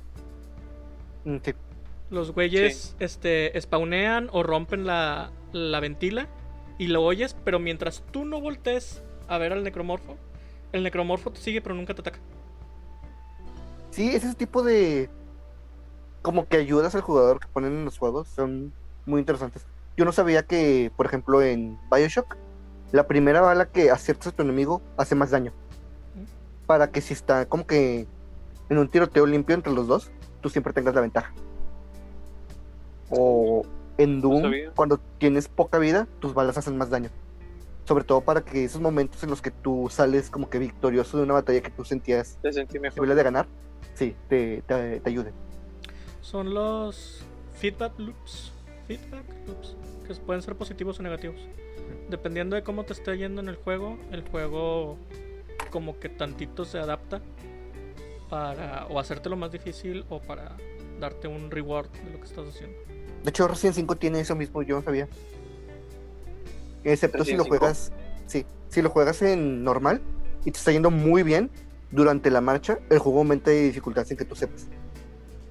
Speaker 2: Mm, Sí.
Speaker 4: Los güeyes este, spawnean o rompen la, la ventila y lo oyes, pero mientras tú no voltees a ver al necromorfo, el necromorfo te sigue pero nunca te ataca.
Speaker 2: Sí, ese tipo de. Como que ayudas al jugador que ponen en los juegos son muy interesantes. Yo no sabía que, por ejemplo, en Bioshock, la primera bala que aciertas a tu enemigo hace más daño. Para que si está como que en un tiroteo limpio entre los dos, tú siempre tengas la ventaja. O en Doom,
Speaker 3: sabía.
Speaker 2: cuando tienes poca vida, tus balas hacen más daño. Sobre todo para que esos momentos en los que tú sales como que victorioso de una batalla que tú sentías
Speaker 3: Te sentí mejor.
Speaker 2: de ganar, sí, te, te, te ayude.
Speaker 4: Son los feedback loops. Feedback loops. Que pueden ser positivos o negativos. Dependiendo de cómo te esté yendo en el juego, el juego como que tantito se adapta para o hacértelo más difícil o para darte un reward de lo que estás haciendo.
Speaker 2: De hecho, Resident 5 tiene eso mismo, yo no sabía. Excepto si lo
Speaker 3: ¿Resident 5?
Speaker 2: juegas, sí, si lo juegas en normal y te está yendo muy bien durante la marcha, el juego aumenta de dificultad sin que tú sepas.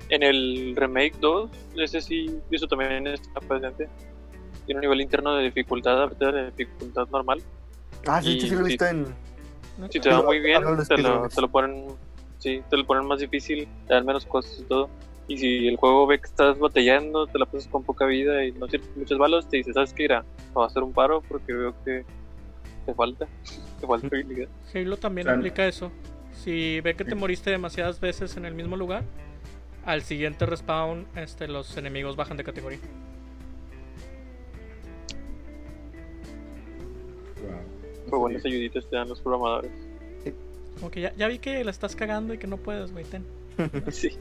Speaker 3: En el remake 2, ese sí, eso también está presente. Tiene un nivel interno de dificultad, aparte de la dificultad normal.
Speaker 2: Ah, sí,
Speaker 3: Y
Speaker 2: sí lo he
Speaker 3: sí.
Speaker 2: visto en.
Speaker 3: Si te va muy bien, te lo, te lo ponen, sí, te lo ponen más difícil, te dan menos cosas y todo. Y si el juego ve que estás batallando, te la pasas con poca vida y no tienes muchas balas, te dice, ¿sabes qué? Irá, va a hacer un paro porque veo que te falta, te falta habilidad.
Speaker 4: Halo también
Speaker 5: Claro.
Speaker 4: aplica eso. Si ve que te moriste demasiadas veces en el mismo lugar, al siguiente respawn este, los enemigos bajan de categoría.
Speaker 5: Wow.
Speaker 3: Muy buenas ayuditas te dan los programadores.
Speaker 4: Como que ya, ya vi que la estás cagando y que no puedes, güey. ten.
Speaker 3: Sí.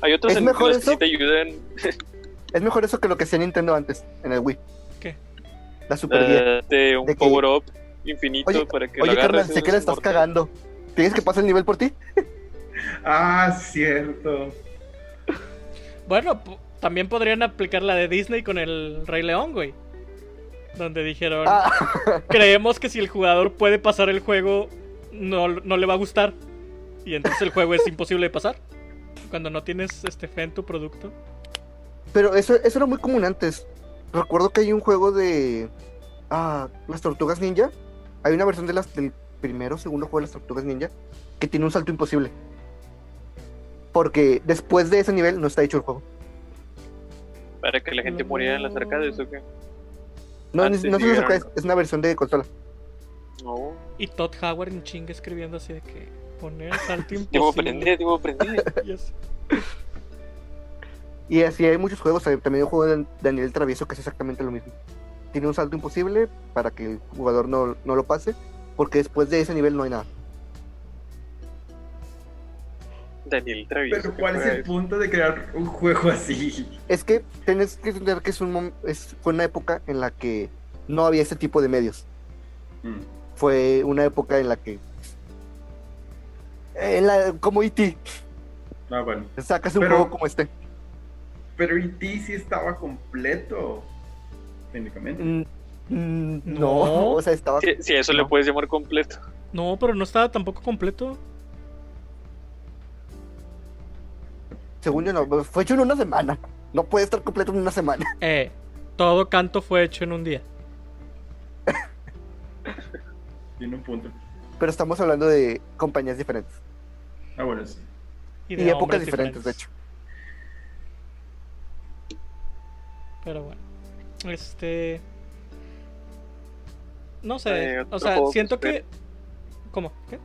Speaker 3: Hay otros
Speaker 2: ¿Es
Speaker 3: en
Speaker 2: mejor
Speaker 3: los que sí
Speaker 2: eso?
Speaker 3: te ayudan.
Speaker 2: Es mejor eso que lo que hacía Nintendo antes, en el Wii.
Speaker 4: ¿Qué?
Speaker 2: La Super
Speaker 3: eh, de un
Speaker 2: De que-
Speaker 3: power up infinito
Speaker 2: Oye,
Speaker 3: para que
Speaker 2: Oye,
Speaker 3: y
Speaker 2: sé que la estás
Speaker 3: mortal.
Speaker 2: cagando. ¿Tienes que pasar el nivel por ti?
Speaker 5: Ah, cierto.
Speaker 4: Bueno, también podrían aplicar la de Disney con el Rey León, güey. Donde dijeron,
Speaker 2: Ah,
Speaker 4: creemos que si el jugador puede pasar el juego, no, no le va a gustar. Y entonces el juego es imposible de pasar. Cuando no tienes este fe en tu producto.
Speaker 2: pero eso, eso era muy común antes. Recuerdo que hay un juego de. Ah, las tortugas ninja. Hay una versión de las, del primero o segundo juego de las tortugas ninja que tiene un salto imposible. Porque después de ese nivel no está hecho el juego.
Speaker 3: Para que la gente muriera en las arcades, ¿o qué?
Speaker 2: No,
Speaker 3: Antes
Speaker 2: no
Speaker 3: sí
Speaker 2: los
Speaker 3: eran-
Speaker 2: arcades, es una versión de consola.
Speaker 3: No.
Speaker 4: Y Todd Howard en chinga escribiendo así de que poner salto imposible.
Speaker 3: aprender, debo aprender.
Speaker 4: Ya sé.
Speaker 2: Y así hay muchos juegos, también hay un juego de Daniel Travieso que es exactamente lo mismo. Tiene un salto imposible para que el jugador no, no lo pase, porque después de ese nivel no hay nada.
Speaker 3: Daniel Travieso.
Speaker 5: Pero
Speaker 3: ¿qué
Speaker 5: ¿cuál es el punto de crear un juego así?
Speaker 2: Es que tienes que entender que es un es, fue una época en la que no había ese tipo de medios.
Speaker 5: Mm.
Speaker 2: Fue una época en la que... En la, como E.T.
Speaker 5: Ah, bueno.
Speaker 2: Sacas un
Speaker 5: Pero-
Speaker 2: juego como este.
Speaker 5: Pero E.T. sí estaba completo. Técnicamente.
Speaker 2: Mm, mm, no,
Speaker 4: No.
Speaker 2: o sea, estaba...
Speaker 3: Si, eso le
Speaker 2: No.
Speaker 3: puedes llamar completo.
Speaker 4: No, pero no estaba tampoco completo.
Speaker 2: Según yo no, fue hecho en una semana. No puede estar completo en una semana.
Speaker 4: Eh, todo canto fue hecho en un día.
Speaker 5: Tiene un punto.
Speaker 2: Pero estamos hablando de compañías diferentes.
Speaker 5: Ah, bueno, sí.
Speaker 2: Y,
Speaker 4: de
Speaker 2: épocas diferentes, de hecho.
Speaker 4: Pero bueno. Este. No sé.
Speaker 3: Eh,
Speaker 4: o sea,
Speaker 3: que
Speaker 4: siento que. ¿Cómo? ¿Qué?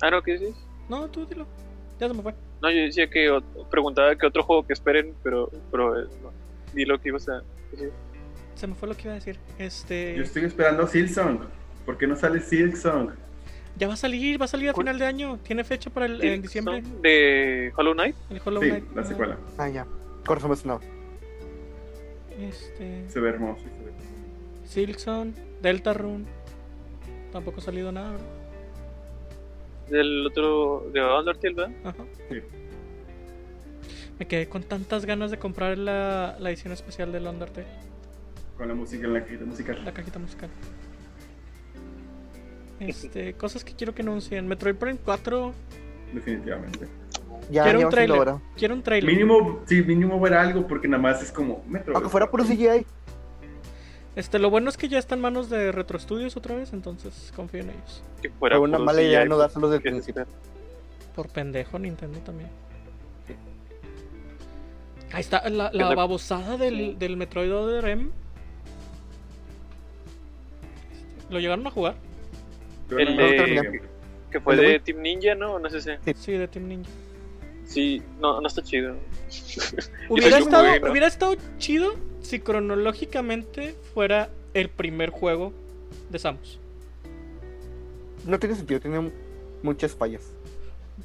Speaker 3: Ah, no, ¿qué dices?
Speaker 4: No, tú dilo. Ya se me fue.
Speaker 3: No, yo decía que preguntaba que otro juego que esperen, pero, pero eh, no. di lo que ibas a decir.
Speaker 4: Se me fue lo que iba a decir. Este.
Speaker 5: Yo estoy esperando Silksong. ¿Por qué no sale Silksong?
Speaker 4: Ya va a salir, va a salir a final de año. Tiene fecha para el en diciembre.
Speaker 3: ¿Son ¿De Hollow Knight?
Speaker 4: El Hollow
Speaker 5: Sí,
Speaker 4: Knight.
Speaker 5: la secuela.
Speaker 2: Ah, ya. Corazón emocionado.
Speaker 4: Este.
Speaker 5: Se ve hermoso. se ve-
Speaker 4: Silkson, Deltarune. Tampoco ha salido nada, ¿verdad?
Speaker 3: Del otro. de Undertale, ¿verdad?
Speaker 4: Ajá.
Speaker 5: Sí.
Speaker 4: Me quedé con tantas ganas de comprar la, la edición especial del Undertale,
Speaker 5: Con la música en la cajita
Speaker 4: la
Speaker 5: musical.
Speaker 4: cajita musical. Este, cosas que quiero que anuncien. Metroid Prime 4.
Speaker 5: Definitivamente.
Speaker 2: Ya,
Speaker 4: quiero
Speaker 2: ya
Speaker 4: un trailer. Quiero un trailer.
Speaker 5: Mínimo, sí, mínimo ver algo porque nada más es como Metro.
Speaker 2: Aunque fuera puro CGI.
Speaker 4: Este, lo bueno es que ya está en manos de Retro Studios otra vez, entonces confío en ellos.
Speaker 3: Que fuera
Speaker 2: Fue una mala idea no dárselos del principio.
Speaker 4: Por pendejo, Nintendo también. Ahí está la, babosada del, del Metroid Other M. ¿Lo llegaron a jugar?
Speaker 3: El de-. Que fue
Speaker 2: ¿El de?
Speaker 3: Team Ninja, ¿no? No sé si.
Speaker 4: Sí, de Team Ninja.
Speaker 3: Sí, no, no está chido.
Speaker 4: Hubiera estado, hubiera estado chido si cronológicamente fuera el primer juego de Samus.
Speaker 2: No tiene sentido, tiene muchas fallas.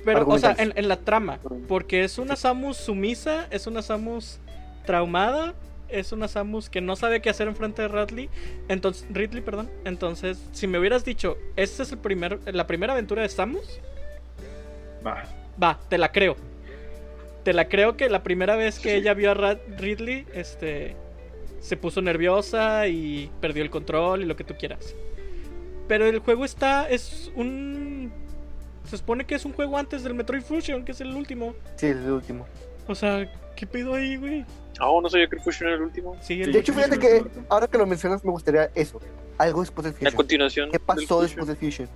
Speaker 4: Pero, o sea, en, en la trama. Porque es una Samus sumisa, es una Samus traumada, es una Samus que no sabe qué hacer enfrente de Ridley. Entonces, Ridley, perdón. Entonces, si me hubieras dicho, esta es el primer, la primera aventura de Samus,
Speaker 5: Va.
Speaker 4: va, te la creo. Te la creo que la primera vez que ella vio a Ridley, este, se puso nerviosa y perdió el control y lo que tú quieras. Pero el juego está, es un... Se supone que es un juego antes del Metroid Fusion, que es el último.
Speaker 2: Sí, es el último.
Speaker 4: O sea, ¿qué pedo ahí, güey?
Speaker 3: Ah, no sabía que el Fusion era el último.
Speaker 4: Sí, el
Speaker 2: De hecho, fíjate que ahora que lo mencionas, me gustaría eso. Algo después del
Speaker 3: La
Speaker 2: Fusion.
Speaker 3: continuación.
Speaker 2: ¿Qué pasó después del Fusion?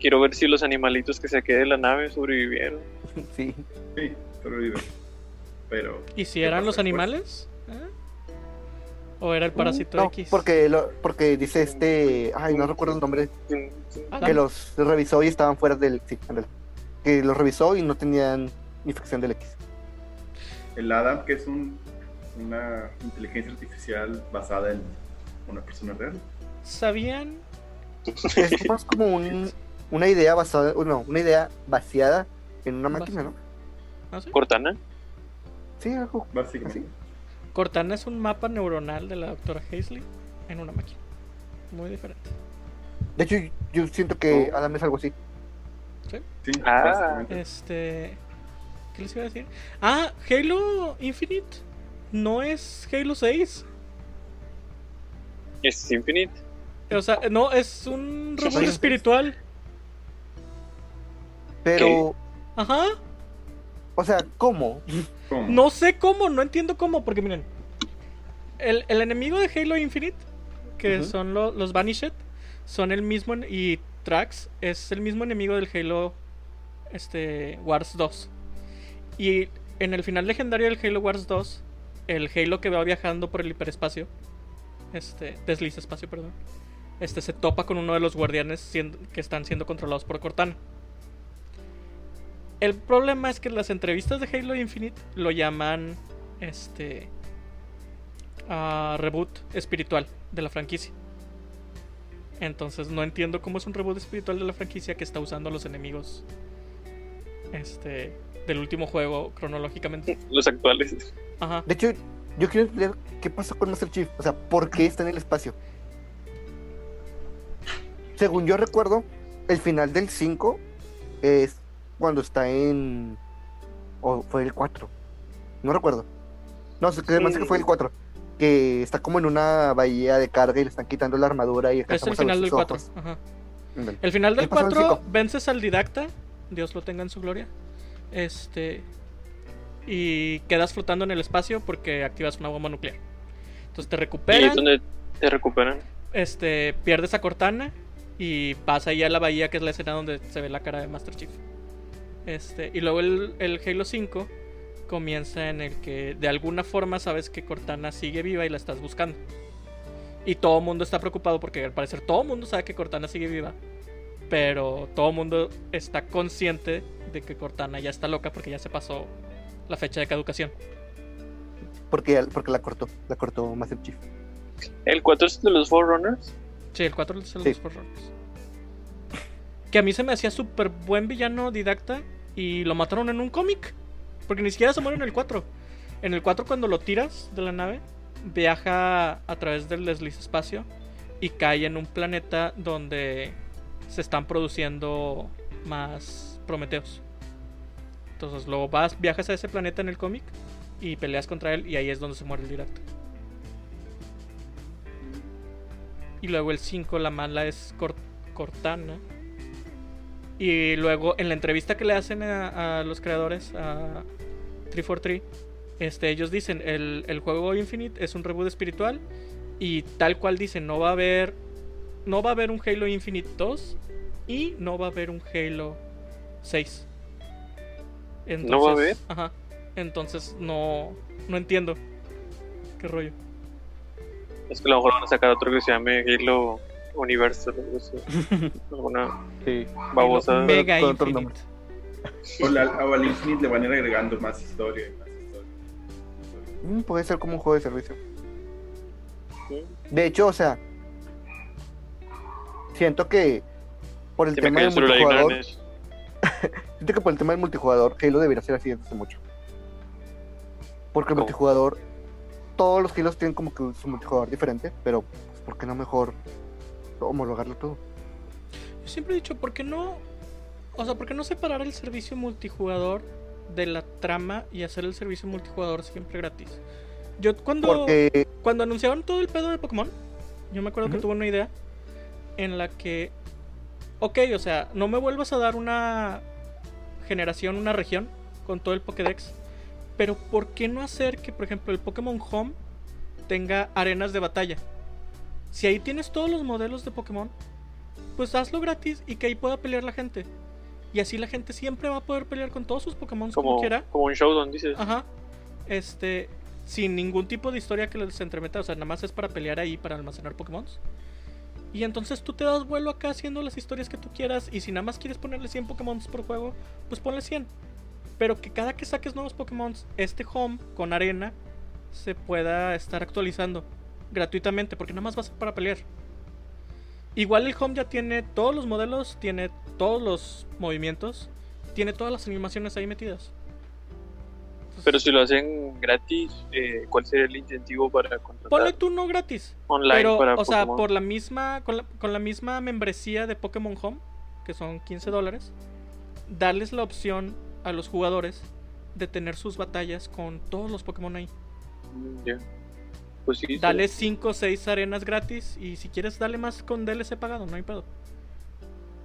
Speaker 3: Quiero ver si los animalitos que saqué de la nave sobrevivieron.
Speaker 2: Sí.
Speaker 5: Sí, sobrevive. Pero.
Speaker 4: ¿Y si
Speaker 5: ¿qué
Speaker 4: eran los
Speaker 5: después?
Speaker 4: animales? ¿Eh? ¿O era el parásito
Speaker 2: No,
Speaker 4: X?
Speaker 2: porque, lo, porque dice este. Ay, no recuerdo el nombre. Que los revisó y estaban fuera del. Sí. Que los revisó y no tenían infección del X.
Speaker 5: El Adam, que es un, una inteligencia artificial basada en una persona real.
Speaker 4: ¿Sabían?
Speaker 2: Es más como un, una idea basada. No, una idea vaciada en una máquina, ¿no?
Speaker 4: ¿Ah, sí?
Speaker 3: Cortana.
Speaker 2: Sí, algo.
Speaker 5: Básicamente.
Speaker 2: Así.
Speaker 4: Cortana es un mapa neuronal de la doctora Hazley en una máquina. Muy diferente.
Speaker 2: De hecho, yo siento que
Speaker 5: Oh.
Speaker 2: Adam es algo así.
Speaker 5: Sí,
Speaker 3: Ah.
Speaker 5: básicamente.
Speaker 4: Este. ¿Qué les iba a decir? Ah, Halo Infinite no es Halo 6.
Speaker 3: Es Infinite.
Speaker 4: O sea, no, es un reboot
Speaker 2: Halo
Speaker 4: espiritual.
Speaker 2: Pero,
Speaker 4: Ajá.
Speaker 2: o sea, ¿cómo?
Speaker 5: ¿Cómo?
Speaker 4: No sé cómo, no entiendo cómo, porque miren. El, el enemigo de Halo Infinite, que son lo- los Vanished, son el mismo. Y Trax es el mismo enemigo del Halo este, Wars 2. Y en el final legendario del Halo Wars 2, el Halo que va viajando por el hiperespacio, este, desliza espacio, perdón, este se topa con uno de los guardianes que están siendo controlados por Cortana. El problema es que las entrevistas de Halo Infinite lo llaman este reboot espiritual de la franquicia. Entonces no entiendo cómo es un reboot espiritual de la franquicia que está usando a los enemigos este del último juego cronológicamente.
Speaker 3: Los actuales.
Speaker 4: Ajá.
Speaker 2: De hecho, yo quiero entender qué pasó con Master Chief. O sea, ¿por qué está en el espacio? Según yo recuerdo, el final del 5 es cuando está en. O fue el 4. No recuerdo. No, sé que fue el 4. Que está como en una bahía de carga y le están quitando la armadura y
Speaker 4: Es el final del
Speaker 2: sus
Speaker 4: 4.
Speaker 2: ojos.
Speaker 4: Ajá.
Speaker 2: Ándale.
Speaker 4: El final del
Speaker 2: ¿Qué pasó en el
Speaker 4: 4
Speaker 2: cinco?
Speaker 4: vences al didacta, Dios lo tenga en su gloria. Este y quedas flotando en el espacio porque activas una bomba nuclear. Entonces te
Speaker 3: Y
Speaker 4: recuperan,
Speaker 3: es donde te recuperan.
Speaker 4: este pierdes a Cortana y vas ahí a la bahía que es la escena donde se ve la cara de Master Chief. Este, y luego el, el Halo 5 comienza en el que de alguna forma sabes que Cortana sigue viva y la estás buscando. Y todo el mundo está preocupado porque al parecer todo el mundo sabe que Cortana sigue viva. Pero todo el mundo está consciente de que Cortana ya está loca porque ya se pasó la fecha de caducación.
Speaker 2: Porque, porque la cortó. La cortó Master Chief.
Speaker 3: El 4 es de los Forerunners.
Speaker 4: Sí, el 4 es
Speaker 2: Sí.
Speaker 4: de los Forerunners. Que a mí se me hacía súper buen villano didacta y lo mataron en un cómic. Porque ni siquiera se muere en el 4. En el 4 cuando lo tiras de la nave, viaja a través del desliz espacio y cae en un planeta donde se están produciendo más Prometeos. Entonces luego vas, viajas a ese planeta en el cómic y peleas contra él y ahí es donde se muere el didacta. Y luego el 5, la mala es Cor- Cortana. Y luego en la entrevista que le hacen a, a los creadores, a 343, este, ellos dicen, el, el juego Infinite es un reboot espiritual. Y tal cual dicen, no va a haber. No va a haber un Halo Infinite 2 y no va a haber un Halo 6. Entonces,
Speaker 3: ¿No va a haber?
Speaker 4: Ajá. Entonces no, no entiendo. ¿Qué rollo?
Speaker 3: Es que a lo mejor van a sacar otro que se llame Halo Universal. o. Alguna
Speaker 2: Sí.
Speaker 3: babosa.
Speaker 2: Me-
Speaker 4: Mega
Speaker 2: con otro
Speaker 4: Infinite.
Speaker 5: O la, a al Infinite le van a ir agregando más historia y más historia.
Speaker 2: Mm, puede ser como un juego de servicio.
Speaker 3: Sí.
Speaker 2: De hecho, o sea, siento que por el
Speaker 3: Se
Speaker 2: tema del multijugador, siento que por el tema del multijugador, Halo debería ser así desde hace mucho. Porque el
Speaker 3: ¿Cómo?
Speaker 2: multijugador, todos los Halos tienen como que su multijugador diferente, pero pues, ¿por qué no mejor homologarlo todo?
Speaker 4: Yo siempre he dicho, ¿por qué no? O sea, ¿por qué no separar el servicio multijugador de la trama y hacer el servicio multijugador siempre gratis? Yo cuando,
Speaker 2: Porque
Speaker 4: cuando anunciaron todo el pedo de Pokémon, yo me acuerdo que tuve una idea en la que, ok, o sea, no me vuelvas a dar una generación, una región con todo el Pokédex, pero ¿por qué no hacer que, por ejemplo, el Pokémon Home tenga arenas de batalla? Si ahí tienes todos los modelos de Pokémon, pues hazlo gratis y que ahí pueda pelear la gente. Y así la gente siempre va a poder pelear con todos sus Pokémon como,
Speaker 3: Como,
Speaker 4: quiera.
Speaker 3: como un showdown, dices.
Speaker 4: Ajá. Este, sin ningún tipo de historia que les entremeta, o sea, nada más es para pelear ahí, para almacenar Pokémon. Y entonces tú te das vuelo acá haciendo las historias que tú quieras. Y si nada más quieres ponerle 100 Pokémon por juego, pues ponle 100. Pero que cada que saques nuevos Pokémon, este home con arena se pueda estar actualizando gratuitamente, porque nada más va a ser para pelear. Igual el home ya tiene todos los modelos, tiene todos los movimientos, tiene todas las animaciones ahí metidas. Entonces,
Speaker 3: Pero si lo hacen gratis, eh, ¿cuál sería el incentivo para contratar
Speaker 4: Ponle tú no gratis.
Speaker 3: online
Speaker 4: Pero,
Speaker 3: para
Speaker 4: o sea, por la misma, con la, con la misma membresía de Pokémon Home, que son 15 dólares, darles la opción a los jugadores de tener sus batallas con todos los Pokémon ahí.
Speaker 3: Mm, ya. Pues sí, sí.
Speaker 4: Dale 5 o 6 arenas gratis y si quieres dale más con DLC pagado, no hay pedo.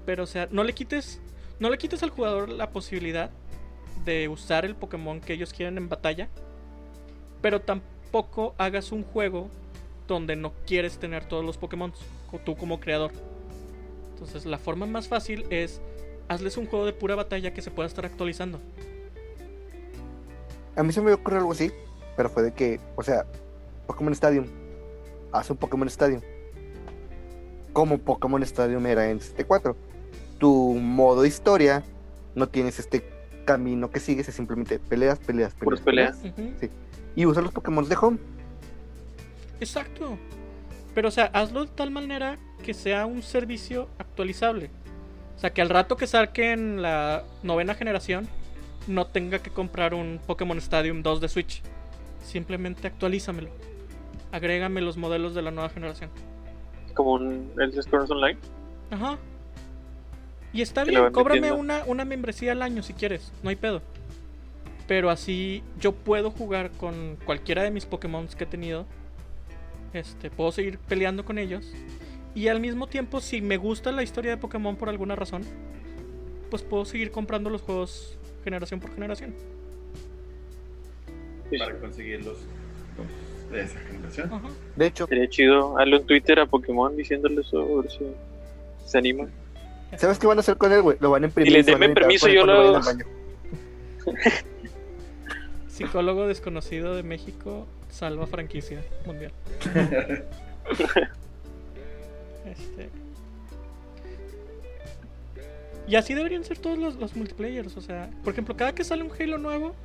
Speaker 4: Pero o sea, no le quites no le quites al jugador la posibilidad de usar el Pokémon que ellos quieren en batalla, pero tampoco hagas un juego donde no quieres tener todos los Pokémon tú como creador. Entonces, la forma más fácil es hazles un juego de pura batalla que se pueda estar actualizando.
Speaker 2: a mí se me ocurrió algo así, pero fue de que, o sea, Pokémon Stadium hace un Pokémon Stadium. Como Pokémon Stadium era en 64. Tu modo historia no tienes este camino que sigues, es simplemente peleas, peleas, peleas.
Speaker 3: Puras peleas.
Speaker 4: Ujú.
Speaker 2: Y usas los Pokémon de home.
Speaker 4: Exacto. Pero, o sea, hazlo de tal manera que sea un servicio actualizable. O sea, que al rato que saquen la novena generación, no tenga que comprar un Pokémon Stadium 2 de Switch. Simplemente actualízamelo. Agrégame los modelos de la nueva generación.
Speaker 3: Como un Elder Scrolls Online.
Speaker 4: Ajá. Y está
Speaker 3: Que
Speaker 4: bien, cóbrame una, una membresía al año si quieres, no hay pedo. Pero así yo puedo jugar con cualquiera de mis Pokémon que he tenido. Este, puedo seguir peleando con ellos. Y al mismo tiempo, si me gusta la historia de Pokémon por alguna razón, pues puedo seguir comprando los juegos generación por generación.
Speaker 5: Para conseguir los, los de esa generación.
Speaker 4: Ajá.
Speaker 2: De hecho,
Speaker 3: Sería chido. Hazlo en Twitter a Pokémon diciéndole eso, a ver si se anima.
Speaker 2: ¿Sabes qué van a hacer con él, güey? Lo van a imprimir.
Speaker 3: Y les denme permiso, yo lo-.
Speaker 4: Psicólogo desconocido de México salva franquicia mundial. Este. Y así deberían ser todos los, los multiplayers. O sea, por ejemplo, cada que sale un Halo nuevo,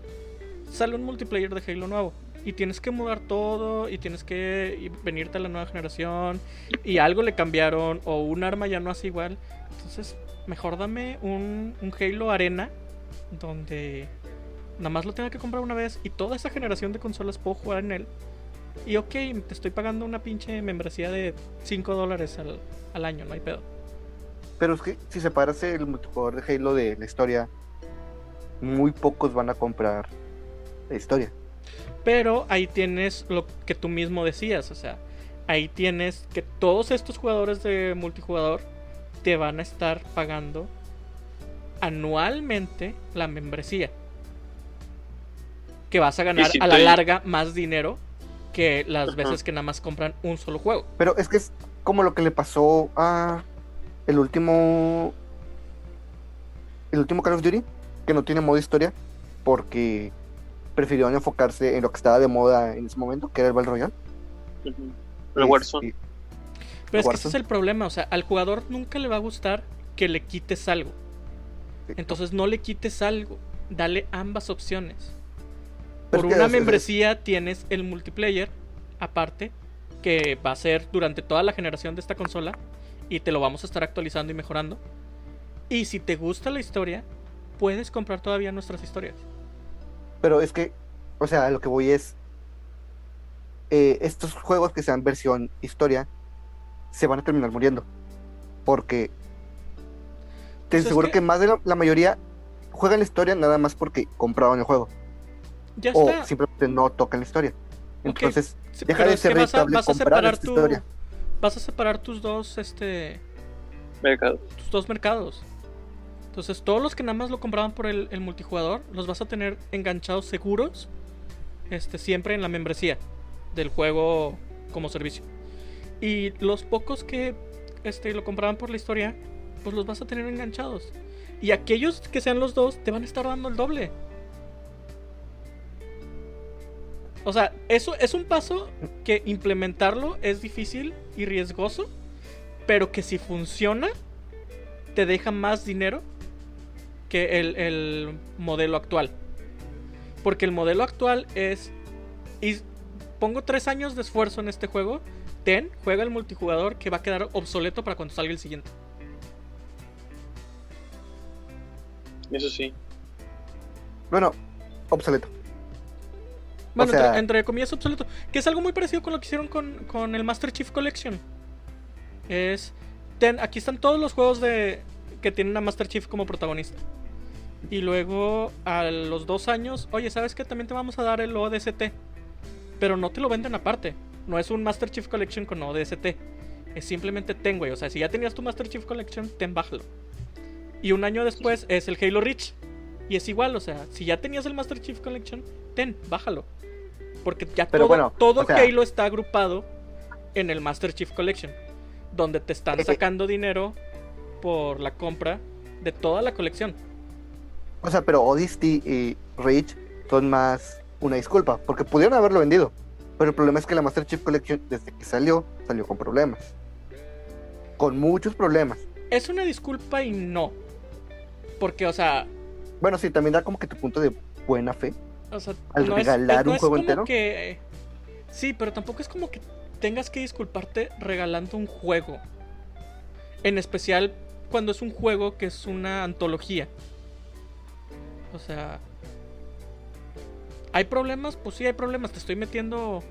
Speaker 4: sale un multiplayer de Halo nuevo. Y tienes que mudar todo, y tienes que venirte a la nueva generación, y algo le cambiaron, o un arma ya no hace igual. Entonces, mejor dame un, un Halo Arena, donde nada más lo tenga que comprar una vez, y toda esa generación de consolas puedo jugar en él. Y ok, te estoy pagando una pinche membresía de 5 dólares al, al año, no hay pedo.
Speaker 2: Pero es que si separas el multijugador de Halo de la historia, muy pocos van a comprar la historia.
Speaker 4: Pero ahí tienes lo que tú mismo decías, o sea, ahí tienes que todos estos jugadores de multijugador te van a estar pagando anualmente la membresía. Que vas a ganar
Speaker 3: si
Speaker 4: a la
Speaker 3: te-
Speaker 4: larga más dinero que las
Speaker 3: Ajá.
Speaker 4: veces que nada más compran un solo juego.
Speaker 2: Pero es que es como lo que le pasó a el último el último Call of Duty, que no tiene modo historia, porque prefirieron enfocarse en lo que estaba de moda en ese momento, que era el Battle Royale.
Speaker 3: El Warzone.
Speaker 2: Y-
Speaker 4: Pero es que ese es el problema, o sea, al jugador nunca le va a gustar que le quites algo.
Speaker 2: Sí.
Speaker 4: Entonces no le quites algo, dale ambas opciones.
Speaker 2: Pero
Speaker 4: Por
Speaker 2: es
Speaker 4: una
Speaker 2: es- es-
Speaker 4: membresía tienes el multiplayer aparte, que va a ser durante toda la generación de esta consola y te lo vamos a estar actualizando y mejorando. Y si te gusta la historia, puedes comprar todavía nuestras historias.
Speaker 2: Pero es que, o sea, lo que voy es. eh, estos juegos que sean versión historia se van a terminar muriendo. Porque. Te
Speaker 4: Pues es
Speaker 2: aseguro
Speaker 4: que-
Speaker 2: que... más de la, la mayoría juegan la historia nada más porque compraron el juego.
Speaker 4: Ya
Speaker 2: O
Speaker 4: está.
Speaker 2: simplemente no tocan la historia. Entonces,
Speaker 4: Sí,
Speaker 2: deja
Speaker 4: pero
Speaker 2: de ser
Speaker 4: vas a,
Speaker 2: rentable
Speaker 4: vas a
Speaker 2: comprar
Speaker 4: separar
Speaker 2: esta
Speaker 4: tu,
Speaker 2: historia.
Speaker 4: vas a separar tus dos este
Speaker 3: Mercado.
Speaker 4: tus dos mercados. Entonces, todos los que nada más lo compraban por el, multijugador, los vas a tener enganchados seguros, este, siempre en la membresía del juego como servicio. Y los pocos que este, lo compraban por la historia, pues los vas a tener enganchados. Y aquellos que sean los dos, te van a estar dando el doble. O sea, eso es un paso que implementarlo es difícil y riesgoso, pero que si funciona, te deja más dinero que el, el modelo actual. Porque el modelo actual es. Y pongo tres años de esfuerzo en este juego. Ten, juega el multijugador que va a quedar obsoleto para cuando salga el siguiente.
Speaker 3: Eso sí.
Speaker 2: Bueno, obsoleto.
Speaker 4: Bueno,
Speaker 2: sea-
Speaker 4: entre, entre comillas obsoleto. Que es algo muy parecido con lo que hicieron con, con el Master Chief Collection. Es. Ten, aquí están todos los juegos de. Que tienen a Master Chief como protagonista. Y luego, a los dos años, oye, ¿sabes qué? También te vamos a dar el ODST. Pero no te lo venden aparte. No es un Master Chief Collection con ODST. Es simplemente ten, güey. O sea, si ya tenías tu Master Chief Collection, ten, bájalo. Y un año después es el Halo Reach. Y es igual, o sea, si ya tenías el Master Chief Collection, ten, bájalo. Porque ya
Speaker 2: Pero
Speaker 4: todo,
Speaker 2: bueno,
Speaker 4: todo
Speaker 2: o sea-
Speaker 4: Halo está agrupado en el Master Chief Collection. Donde te están sacando dinero por la compra de toda la colección.
Speaker 2: O sea, pero Odyssey y Reach son más una disculpa, porque pudieron haberlo vendido. Pero el problema es que la Master Chief Collection, desde que salió, salió con problemas. Con muchos problemas.
Speaker 4: Es una disculpa y no. Porque, o sea,
Speaker 2: Bueno, sí, también da como que tu punto de buena fe.
Speaker 4: o sea
Speaker 2: Al
Speaker 4: no es-
Speaker 2: regalar
Speaker 4: no
Speaker 2: un
Speaker 4: es
Speaker 2: juego
Speaker 4: como
Speaker 2: entero.
Speaker 4: que- Sí, pero tampoco es como que tengas que disculparte regalando un juego. En especial cuando es un juego que es una antología. O sea... ¿Hay problemas? Pues sí hay problemas. Te estoy metiendo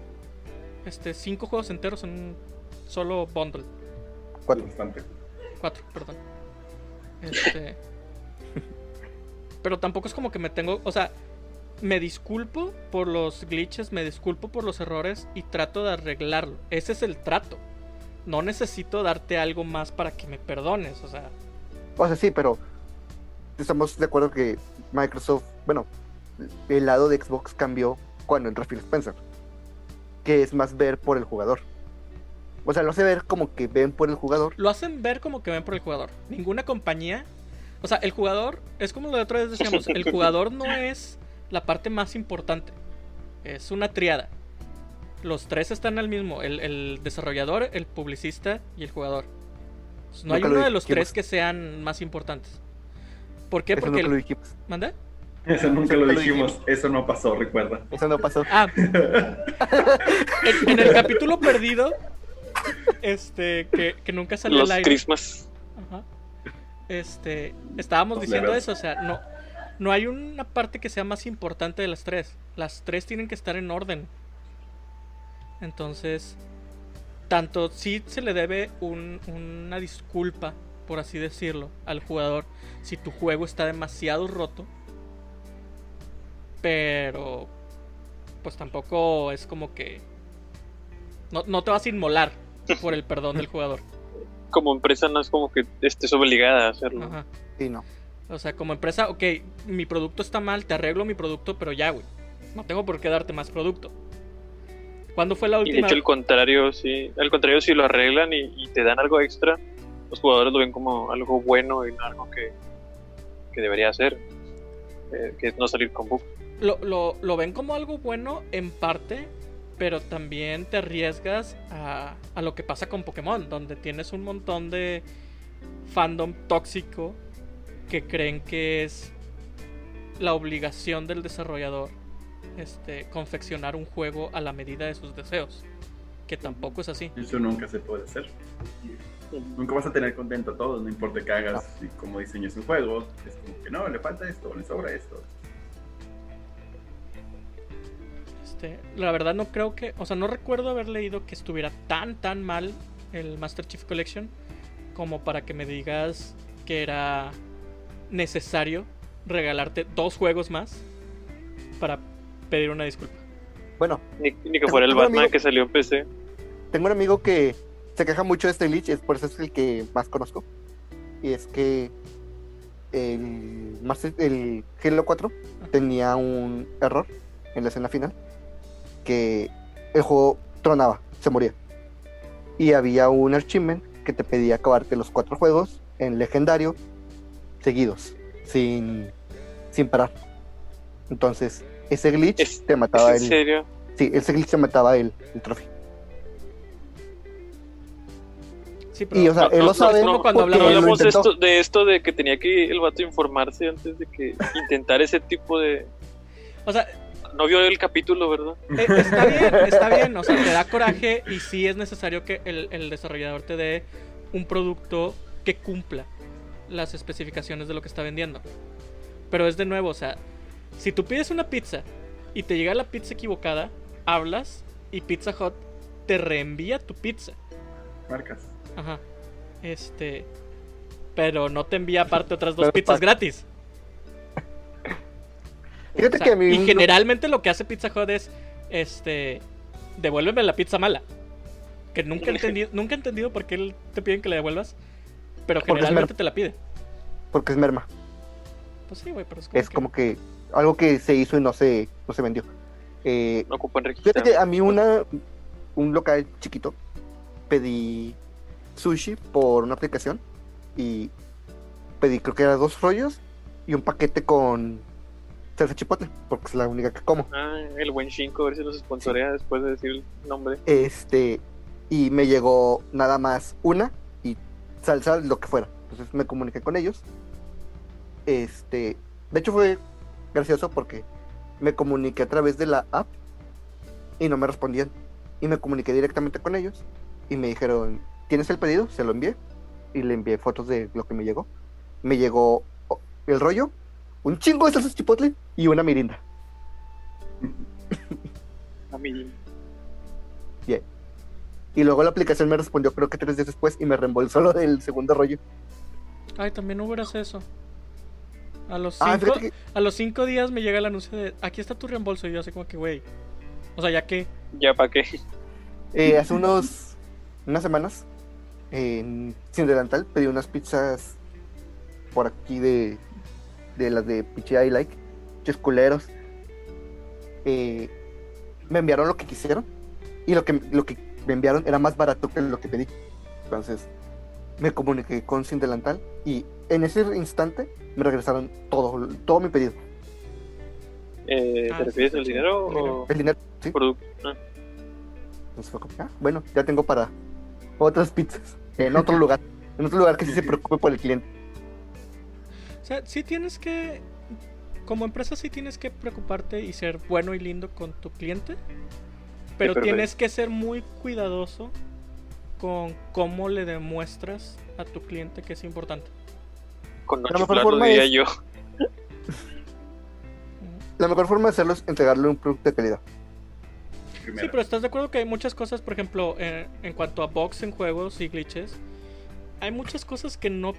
Speaker 4: este cinco juegos enteros en un solo bundle.
Speaker 2: Cuatro.
Speaker 5: Bastante.
Speaker 4: Cuatro, perdón. Este. Pero tampoco es como que me tengo. O sea, me disculpo por los glitches, me disculpo por los errores y trato de arreglarlo. Ese es el trato. No necesito darte algo más para que me perdones. O sea,
Speaker 2: O sea, sí, pero estamos de acuerdo que Microsoft, bueno, el lado de Xbox cambió cuando entró Phil Spencer. Que es más ver por el jugador. O sea, lo hace ver como que ven por el jugador.
Speaker 4: lo hacen ver como que ven por el jugador. Ninguna compañía. O sea, el jugador. Es como lo de otra vez decíamos. El jugador no es la parte más importante. Es una triada. Los tres están al mismo. El, el desarrollador, el publicista y el jugador. No hay uno de los tres que sean más importantes. ¿Por qué?
Speaker 2: Eso
Speaker 4: Porque
Speaker 2: nunca lo dijimos.
Speaker 4: ¿Manda?
Speaker 5: Eso nunca lo
Speaker 2: lo
Speaker 5: dijimos. Eso no pasó, recuerda.
Speaker 2: Eso no pasó.
Speaker 4: Ah. en, en el capítulo perdido. Este. Que, que nunca salió
Speaker 3: Los
Speaker 4: al aire.
Speaker 3: Christmas.
Speaker 4: Ajá. Este, estábamos
Speaker 5: Los
Speaker 4: diciendo eso, o sea, no, no hay una parte que sea más importante de las tres. Las tres tienen que estar en orden. Entonces, tanto sí se le debe un- una disculpa, por así decirlo, al jugador si tu juego está demasiado roto. Pero, pues tampoco es como que... No, no te vas a inmolar por el perdón del jugador.
Speaker 3: Como empresa no es como que estés obligada a hacerlo.
Speaker 4: Ajá.
Speaker 2: Sí, no.
Speaker 4: O sea, como empresa, ok, mi producto está mal, te arreglo mi producto, pero ya, güey. No tengo por qué darte más producto. ¿Cuándo fue la
Speaker 3: Y de
Speaker 4: última?
Speaker 3: hecho, el contrario, sí. Al contrario, si lo arreglan y, y te dan algo extra, los jugadores lo ven como algo bueno y no algo que, que debería hacer. eh, que es no salir con bugs.
Speaker 4: Lo, lo- lo ven como algo bueno en parte, pero también te arriesgas a, a lo que pasa con Pokémon, donde tienes un montón de fandom tóxico que creen que es la obligación del desarrollador este, confeccionar un juego a la medida de sus deseos. Que tampoco es así.
Speaker 5: Eso nunca se puede hacer. Nunca vas a tener contento a todos, no importa que hagas y cómo diseñes un juego. Es como que no, le falta esto, le sobra esto.
Speaker 4: Este, la verdad no creo que, o sea, no recuerdo haber leído que estuviera tan tan mal el Master Chief Collection como para que me digas que era necesario regalarte dos juegos más para pedir una disculpa.
Speaker 2: Bueno,
Speaker 3: Ni, ni que fuera el
Speaker 2: Tengo un
Speaker 3: Batman
Speaker 2: amigo-
Speaker 3: que salió en PC.
Speaker 2: tengo un amigo que se queja mucho de este glitch, es por eso es el que más conozco. Y es que el, Master- el Halo 4 tenía un error en la escena final. Que el juego tronaba, se moría. Y había un achievement que te pedía acabarte los cuatro juegos en legendario seguidos, sin, sin parar. Entonces, ese glitch
Speaker 3: Es-
Speaker 2: te
Speaker 3: ¿Es
Speaker 2: mataba
Speaker 3: en
Speaker 2: el.
Speaker 3: serio?
Speaker 2: Sí, ese glitch te mataba el, el trofeo.
Speaker 4: Sí, pero
Speaker 2: Y o sea,
Speaker 3: No,
Speaker 2: él
Speaker 3: no,
Speaker 2: lo sabe
Speaker 4: no, cuando hablamos
Speaker 2: él
Speaker 3: de esto, de esto de que tenía que el vato informarse antes de que intentar ese tipo de...
Speaker 4: o sea,
Speaker 3: No vio el capítulo, ¿verdad?
Speaker 4: eh, está bien, está bien, o sea, te da coraje y sí es necesario que el, el desarrollador te dé un producto que cumpla las especificaciones de lo que está vendiendo. Pero es de nuevo, o sea, si tú pides una pizza y te llega la pizza equivocada, hablas y Pizza Hut te reenvía tu pizza.
Speaker 5: Marcas.
Speaker 4: Ajá. Este. Pero no te envía aparte otras dos
Speaker 2: Pero
Speaker 4: pizzas gratis.
Speaker 2: Fíjate
Speaker 4: O sea,
Speaker 2: que a mí
Speaker 4: y generalmente lo que hace Pizza Hut es. Este. Devuélveme la pizza mala. Que nunca he entendido, nunca he entendido por qué te piden que la devuelvas. Pero generalmente te la pide.
Speaker 2: porque es merma.
Speaker 4: Pues sí, güey, pero es como.
Speaker 2: Es
Speaker 4: que-
Speaker 2: como que algo que se hizo y no se, no se vendió. Eh,
Speaker 3: No
Speaker 2: fíjate que a mí una un local chiquito pedí sushi por una aplicación y pedí creo que eran dos rollos y un paquete con salsa chipotle, porque es la única que como.
Speaker 3: Ah, el buen Shinko, a ver si nos sponsorea después de decir el nombre.
Speaker 2: Este, y me llegó nada más una y salsa, lo que fuera. Entonces me comuniqué con ellos. Este, de hecho fue gracioso porque me comuniqué a través de la app y no me respondían. Y me comuniqué directamente con ellos y me dijeron, ¿tienes el pedido? Se lo envié y le envié fotos de lo que me llegó. Me llegó oh, el rollo, un chingo de salsa chipotle y una mirinda.
Speaker 3: A mí.
Speaker 2: Bien. Y luego la aplicación me respondió creo que tres días después y me reembolsó lo del segundo rollo.
Speaker 4: Ay, también Uber hace eso. A los
Speaker 2: Ah,
Speaker 4: cinco,
Speaker 2: que
Speaker 4: a los cinco días me llega el anuncio de aquí está tu reembolso y yo así como que, güey. O sea, ya que
Speaker 3: Ya para qué.
Speaker 2: eh, hace unos unas semanas en Sin Delantal pedí unas pizzas por aquí de, de las de Pichi I Like, culeros. Eh, me enviaron lo que quisieron y lo que, lo que me enviaron era más barato que lo que pedí. Entonces me comuniqué con Sin Delantal y en ese instante me regresaron todo, todo mi pedido.
Speaker 3: Eh,
Speaker 4: Ah,
Speaker 3: ¿Te refieres
Speaker 4: sí,
Speaker 3: al
Speaker 4: sí,
Speaker 3: dinero o
Speaker 2: El dinero, sí.
Speaker 3: producto? Ah,
Speaker 2: ah, bueno, ya tengo para otras pizzas en otro lugar. En otro lugar que sí se preocupe por el cliente.
Speaker 4: O sea, sí tienes que. Como empresa, sí tienes que preocuparte y ser bueno y lindo con tu cliente. Pero
Speaker 3: pero-
Speaker 4: tienes que ser muy cuidadoso con cómo le demuestras a tu cliente que es importante.
Speaker 3: Con
Speaker 2: La mejor forma
Speaker 3: diría
Speaker 2: es-
Speaker 3: yo.
Speaker 2: La mejor forma de hacerlo es entregarle un producto de calidad.
Speaker 4: Sí, pero estás de acuerdo que hay muchas cosas, por ejemplo, eh, en cuanto a bugs en juegos y glitches, hay muchas cosas que no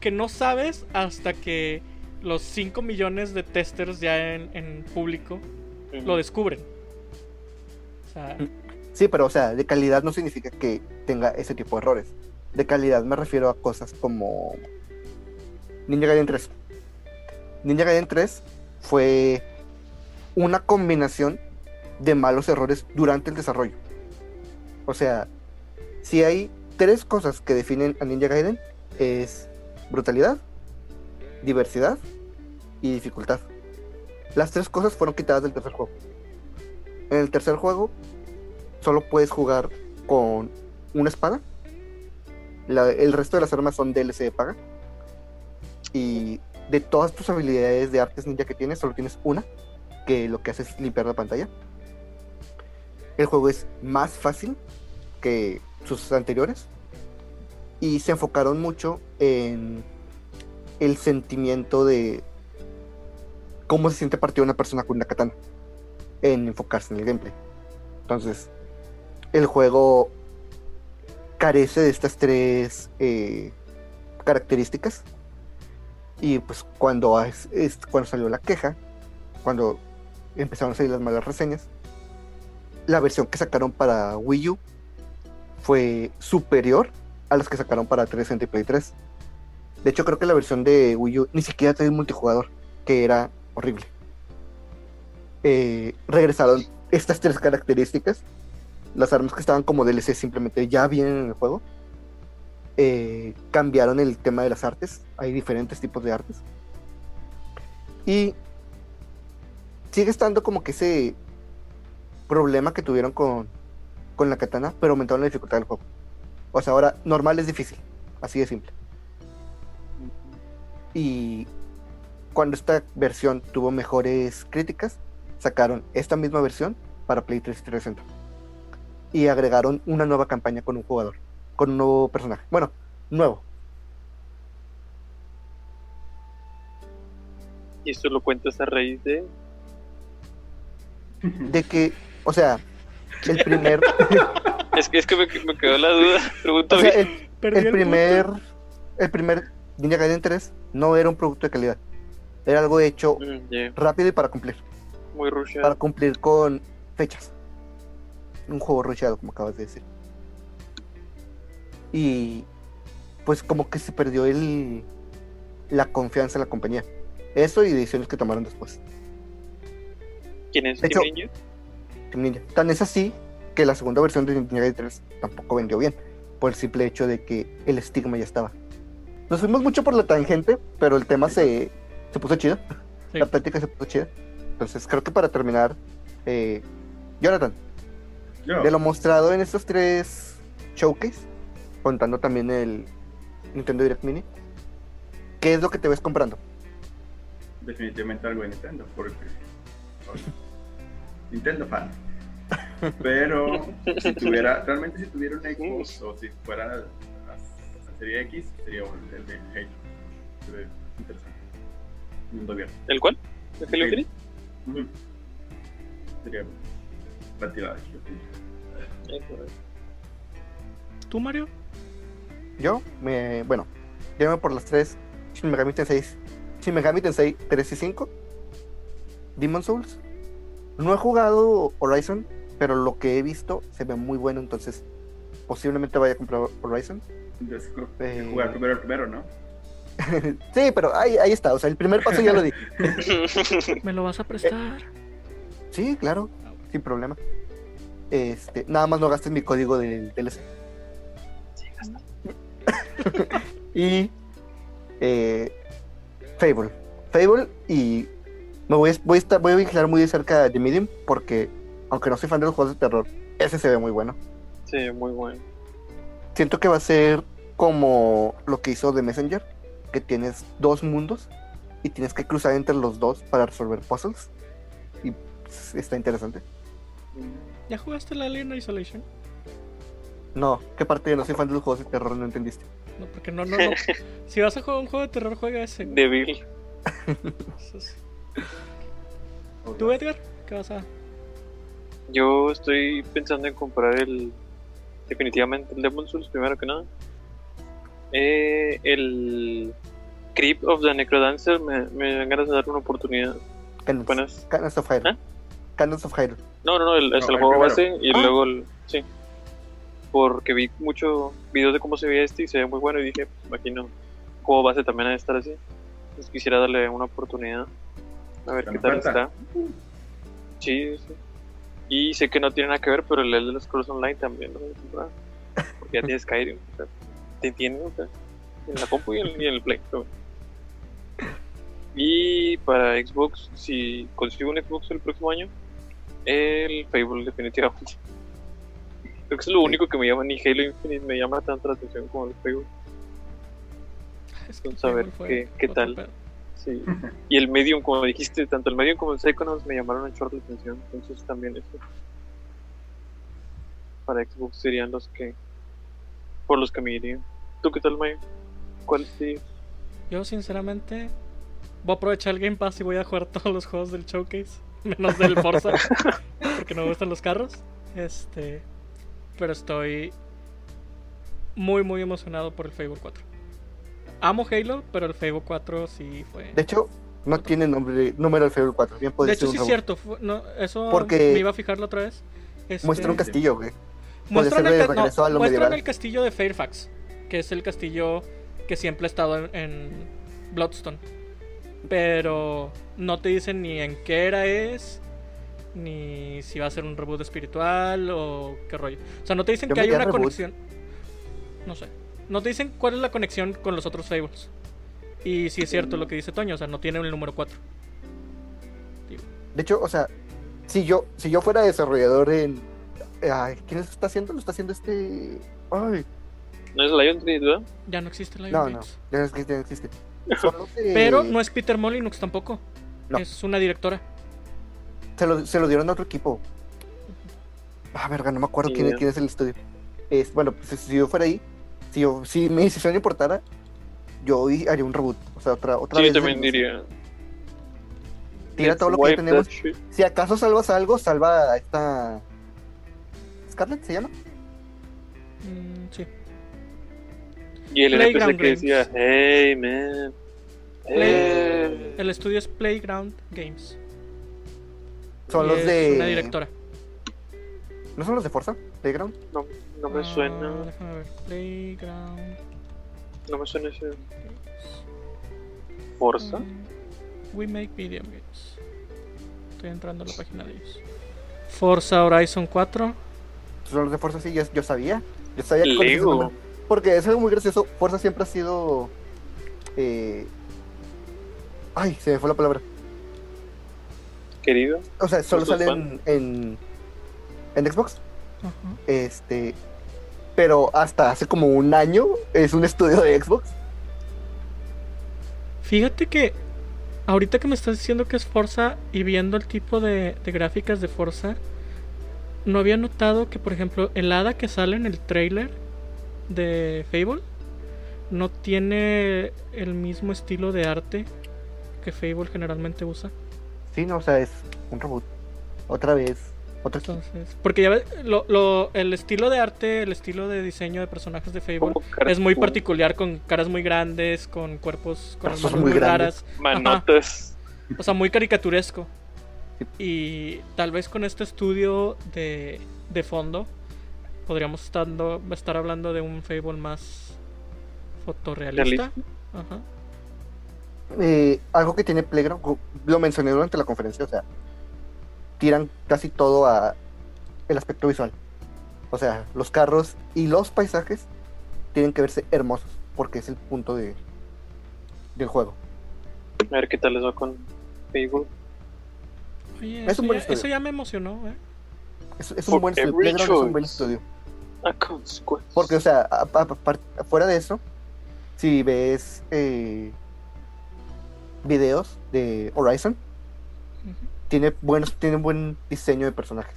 Speaker 4: que no sabes hasta que los 5 millones de testers ya en, en público lo descubren. O sea,
Speaker 2: Sí, pero o sea, de calidad no significa que tenga ese tipo de errores. De calidad me refiero a cosas como Ninja Gaiden 3. Ninja Gaiden 3 fue una combinación de malos errores durante el desarrollo. O sea, si hay tres cosas que definen a Ninja Gaiden es brutalidad, diversidad y dificultad. Las tres cosas fueron quitadas del tercer juego. En el tercer juego solo puedes jugar con una espada. El resto de las armas son DLC de paga. Y de todas tus habilidades de artes ninja que tienes, solo tienes una, que lo que hace es limpiar la pantalla. El juego es más fácil que sus anteriores. Y se enfocaron mucho en el sentimiento de cómo se siente partido una persona con una katana. En enfocarse en el gameplay. Entonces, el juego carece de estas tres eh, características. Y pues cuando, cuando salió la queja, cuando empezaron a salir las malas reseñas, la versión que sacaron para Wii U fue superior a las que sacaron para 360 y Play 3. De hecho, creo que la versión de Wii U ni siquiera trae multijugador, que era horrible. Eh, regresaron estas tres características. Las armas que estaban como DLC simplemente ya vienen en el juego. Eh, cambiaron el tema de las artes. Hay diferentes tipos de artes. Y sigue estando como que ese problema que tuvieron con, con la katana, pero aumentaron la dificultad del juego. O sea, ahora normal es difícil. Así de simple. Y cuando esta versión tuvo mejores críticas, sacaron esta misma versión para Play 3 y 360. Y agregaron una nueva campaña con un jugador, con un nuevo personaje. Bueno, nuevo.
Speaker 3: Y esto lo cuentas a raíz de.
Speaker 2: De que, o sea, el primer,
Speaker 3: Es que, es que me, me quedó la duda.
Speaker 2: o
Speaker 3: Pregúntame.
Speaker 2: sea, el, el
Speaker 4: el
Speaker 2: primer,
Speaker 4: punto.
Speaker 2: el primer Ninja Gaiden 3 no era un producto de calidad. Era algo hecho
Speaker 3: Mm,
Speaker 2: rápido y para cumplir.
Speaker 3: Muy rushado.
Speaker 2: Para cumplir con fechas. Un juego rusheado, como acabas de decir. Y pues como que se perdió el la confianza en la compañía. Eso y decisiones que tomaron después.
Speaker 3: ¿Quién es
Speaker 2: de
Speaker 3: Team
Speaker 2: hecho-
Speaker 3: Ninja?
Speaker 2: Team Ninja. Tan es así que la segunda versión de Ninja Gaiden 3 tampoco vendió bien. Por el simple hecho de que el estigma ya estaba. Nos fuimos mucho por la tangente, pero el tema se, se puso chido.
Speaker 4: Sí.
Speaker 2: La plática se puso chida. Entonces, creo que para terminar, eh, Jonathan,
Speaker 5: Yo,
Speaker 2: de lo mostrado en estos tres showcase, contando también el Nintendo Direct Mini, ¿qué es lo que te ves comprando?
Speaker 5: definitivamente algo de Nintendo, porque soy Nintendo fan. Pero si tuviera, realmente si tuviera un Xbox o si fuera la, la serie X, sería un- el de Halo. Se ve interesante. Mundo abierto.
Speaker 3: ¿El cuál? ¿El Halo Infinite?
Speaker 5: Sería tirada de Halo Infinite.
Speaker 4: ¿Tú, Mario?
Speaker 2: Yo, me, bueno, llévame por las tres Shin Megami Tensei, Shin Megami Tensei 3 y 5, Demon Souls. No he jugado Horizon, pero lo que he visto se ve muy bueno, entonces posiblemente vaya a comprar Horizon. Eh.
Speaker 5: jugar primero el primero, ¿no?
Speaker 2: sí, pero ahí, ahí está, o sea, el primer paso ya lo di.
Speaker 4: ¿Me lo vas a prestar?
Speaker 2: Sí, claro, sin problema. Este, nada más no gastes mi código del DLC. y eh, Fable. Fable y me voy, a- voy a estar, voy a vigilar muy de cerca de Medium porque aunque no soy fan de los juegos de terror, ese se ve muy bueno.
Speaker 3: Sí, muy bueno.
Speaker 2: Siento que va a ser como lo que hizo The Messenger, que tienes dos mundos y tienes que cruzar entre los dos para resolver puzzles. Y está interesante.
Speaker 4: ¿Ya jugaste la Alien Isolation?
Speaker 2: No, ¿qué parte de no soy fan de los juegos de terror no entendiste?
Speaker 4: No, porque no, no, no. si vas a jugar un juego de terror, juega ese. güey. Es- ¿Tú, Edgar? ¿Qué vas a...?
Speaker 3: Yo estoy pensando en comprar el. Definitivamente el Demon Souls, primero que nada. Eh, el. Creep of the Necrodancer me, me dan ganas de dar una oportunidad.
Speaker 2: Candles of Hyrule.
Speaker 3: ¿Eh?
Speaker 2: Candles of Hyrule.
Speaker 3: No, no, no, el, es el
Speaker 5: el
Speaker 3: juego
Speaker 5: primero.
Speaker 3: base y
Speaker 2: Ah.
Speaker 3: luego el. Sí. Porque vi mucho videos de cómo se veía este y se ve muy bueno y dije, pues, imagino, juego base también de estar así. Entonces quisiera darle una oportunidad. A ver qué tal está. Sí, sí. Y sé que no tiene nada que ver, pero el de los Scrolls Online también lo voy a comprar. Porque ya tiene Skyrim. o sea, te entiendo, o sea, en la compu y en, y en el Play. pero. Y para Xbox, si consigo un Xbox el próximo año, el Fable definitivamente. Creo que es lo único que me llama, ni Halo Infinite me llama tanto la atención como el Fable.
Speaker 4: Es que
Speaker 3: Vamos a ver
Speaker 4: Fable fue
Speaker 3: qué- qué tal.
Speaker 4: pedo.
Speaker 3: Sí. Y el Medium, como dijiste, tanto el Medium como el Psychonauts me llamaron a chorro la atención. Entonces también eso. Para Xbox serían los que. Por los que me iría. ¿Tú qué tal, Mayo? ¿Cuál sí?
Speaker 4: Yo, sinceramente, voy a aprovechar el Game Pass y voy a jugar todos los juegos del Showcase. Menos del Forza. porque no me gustan los carros. Este. Pero estoy muy, muy emocionado por el Fable 4. Amo Halo, pero el Fable 4 sí fue.
Speaker 2: De hecho, no tiene nombre, número el Fable 4. Bien
Speaker 4: De hecho, sí es cierto. no, eso
Speaker 2: Porque
Speaker 4: me iba a fijar la otra vez. Este,
Speaker 2: Muestra un castillo, güey.
Speaker 4: muestran el, no, muestran el castillo de Fairfax, que es el castillo que siempre ha estado en, en Bloodstone. Pero no te dicen ni en qué era es, ni si va a ser un reboot espiritual o qué rollo. O sea, no te dicen
Speaker 2: Yo
Speaker 4: que hay una
Speaker 2: reboot.
Speaker 4: conexión. No sé. No te dicen cuál es la conexión con los otros Fables. Y si es cierto lo que dice Toño, o sea, no tiene el número 4.
Speaker 2: De hecho, o sea, si yo, si yo fuera desarrollador en. Ay, ¿Quién lo está haciendo? Lo está haciendo este. Ay,
Speaker 3: ¿No es Lion Tree, verdad?
Speaker 4: Ya no existe la
Speaker 2: no, no. Ya no existe, ya no existe.
Speaker 4: Pero no es Peter Molyneux tampoco.
Speaker 2: No.
Speaker 4: Es una directora.
Speaker 2: Se lo, se lo dieron a otro equipo. Ah, verga, no me acuerdo
Speaker 3: Ni
Speaker 2: quién, quién es el estudio. Es, bueno, pues si yo fuera ahí, si, yo, si mi decisión importara, yo haría un reboot. O sea, otra, otra
Speaker 3: Sí,
Speaker 2: vez.
Speaker 3: yo también diría.
Speaker 2: Tira
Speaker 3: let's
Speaker 2: todo lo que tenemos. Si acaso salvas algo, salva a esta. ¿Scarlett se llama?
Speaker 4: Mm, sí.
Speaker 3: Y el NPC que decía, hey man. Hey.
Speaker 4: El estudio es Playground Games.
Speaker 2: Son los
Speaker 4: es
Speaker 2: de.
Speaker 4: Una directora.
Speaker 2: ¿No son los de Forza? Playground.
Speaker 3: No, no me
Speaker 4: Ah,
Speaker 3: suena.
Speaker 4: déjame ver. Playground.
Speaker 3: No me suena ese. Forza.
Speaker 4: Mm, We make video games. Estoy entrando a la página de ellos. Forza Horizon 4.
Speaker 2: Son los de Forza, sí, yo, yo sabía. Yo sabía que
Speaker 3: Lego.
Speaker 2: Porque es algo muy gracioso. Forza siempre ha sido. eh, Ay, se me fue la palabra.
Speaker 3: Querido.
Speaker 2: O sea, solo
Speaker 3: ¿No sos
Speaker 2: sale en, en, en Xbox. Este. Pero hasta hace como un año es un estudio de Xbox.
Speaker 4: Fíjate que ahorita que me estás diciendo que es Forza y viendo el tipo de, de gráficas de Forza, no había notado que, por ejemplo, el hada que sale en el trailer de Fable no tiene el mismo estilo de arte que Fable generalmente usa.
Speaker 2: Sí, no, o sea, es un reboot. Otra vez. Otra
Speaker 4: Entonces, porque ya ves, lo, lo- el estilo de arte, el estilo de diseño de personajes de Fable es muy particular, con caras muy grandes, con cuerpos, con manos
Speaker 2: muy
Speaker 4: muy
Speaker 2: grandes.
Speaker 4: raras.
Speaker 3: Manotas.
Speaker 4: O sea, muy caricaturesco. Y tal vez con este estudio de, de fondo podríamos estando, estar hablando de un Fable más fotorrealista.
Speaker 3: Realista.
Speaker 4: Ajá.
Speaker 2: Eh, algo que tiene Playground, lo mencioné durante la conferencia, o sea, tiran casi todo a el aspecto visual. O sea, los carros y los paisajes tienen que verse hermosos, porque es el punto de del juego.
Speaker 3: A ver qué tal les va con.
Speaker 4: Oye,
Speaker 2: Es
Speaker 4: eso,
Speaker 2: un buen
Speaker 4: ya,
Speaker 2: estudio.
Speaker 4: eso ya me emocionó, ¿eh?
Speaker 2: Es, es un buen estudio.
Speaker 3: every
Speaker 2: Playground es un buen
Speaker 3: choice.
Speaker 2: estudio.
Speaker 3: A consequence.
Speaker 2: Porque, o sea, a- fuera de eso, si ves eh, videos de Horizon,
Speaker 4: Ujú.
Speaker 2: tiene buenos, tiene buen diseño de personajes.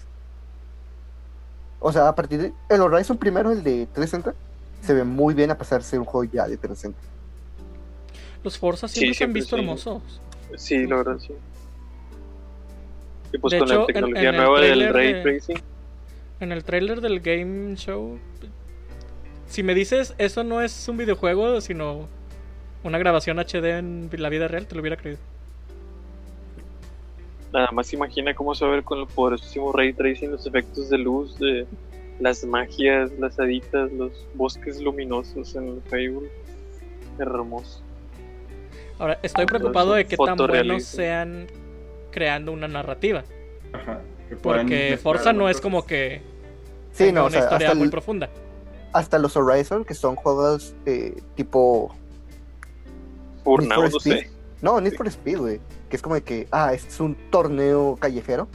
Speaker 2: O sea, a partir de el Horizon primero, el de 360, se ve muy bien a pasar de ser un juego ya de 360.
Speaker 4: Los Forza
Speaker 3: Sí,
Speaker 4: siempre se han
Speaker 3: siempre
Speaker 4: visto
Speaker 3: sí.
Speaker 4: hermosos.
Speaker 3: Sí, la verdad, sí. Y pues
Speaker 4: De
Speaker 3: con
Speaker 4: hecho,
Speaker 3: la
Speaker 4: en-
Speaker 3: tecnología
Speaker 4: en el
Speaker 3: nueva del Ray
Speaker 4: de-
Speaker 3: Tracing.
Speaker 4: En el trailer del Game Show, si me dices eso no es un videojuego, sino una grabación HD en la vida real, te lo hubiera creído.
Speaker 3: Nada más imagina cómo se va a ver con el poderosísimo Ray Tracing, los efectos de luz, de las magias, las haditas, los bosques luminosos en el Fable. Hermoso.
Speaker 4: Ahora, estoy preocupado de que tan buenos sean creando una narrativa.
Speaker 5: Ajá.
Speaker 4: Porque Forza no es como que
Speaker 2: Sí, no, o
Speaker 4: una
Speaker 2: sea,
Speaker 4: historia
Speaker 2: hasta,
Speaker 4: muy
Speaker 2: el-
Speaker 4: profunda.
Speaker 2: hasta los Horizon, que son juegos eh, tipo.
Speaker 3: Burnout,
Speaker 2: for
Speaker 3: no
Speaker 2: Speed.
Speaker 3: sé.
Speaker 2: No, Need for Speed, güey. Que es como de que, ah, este es un torneo callejero.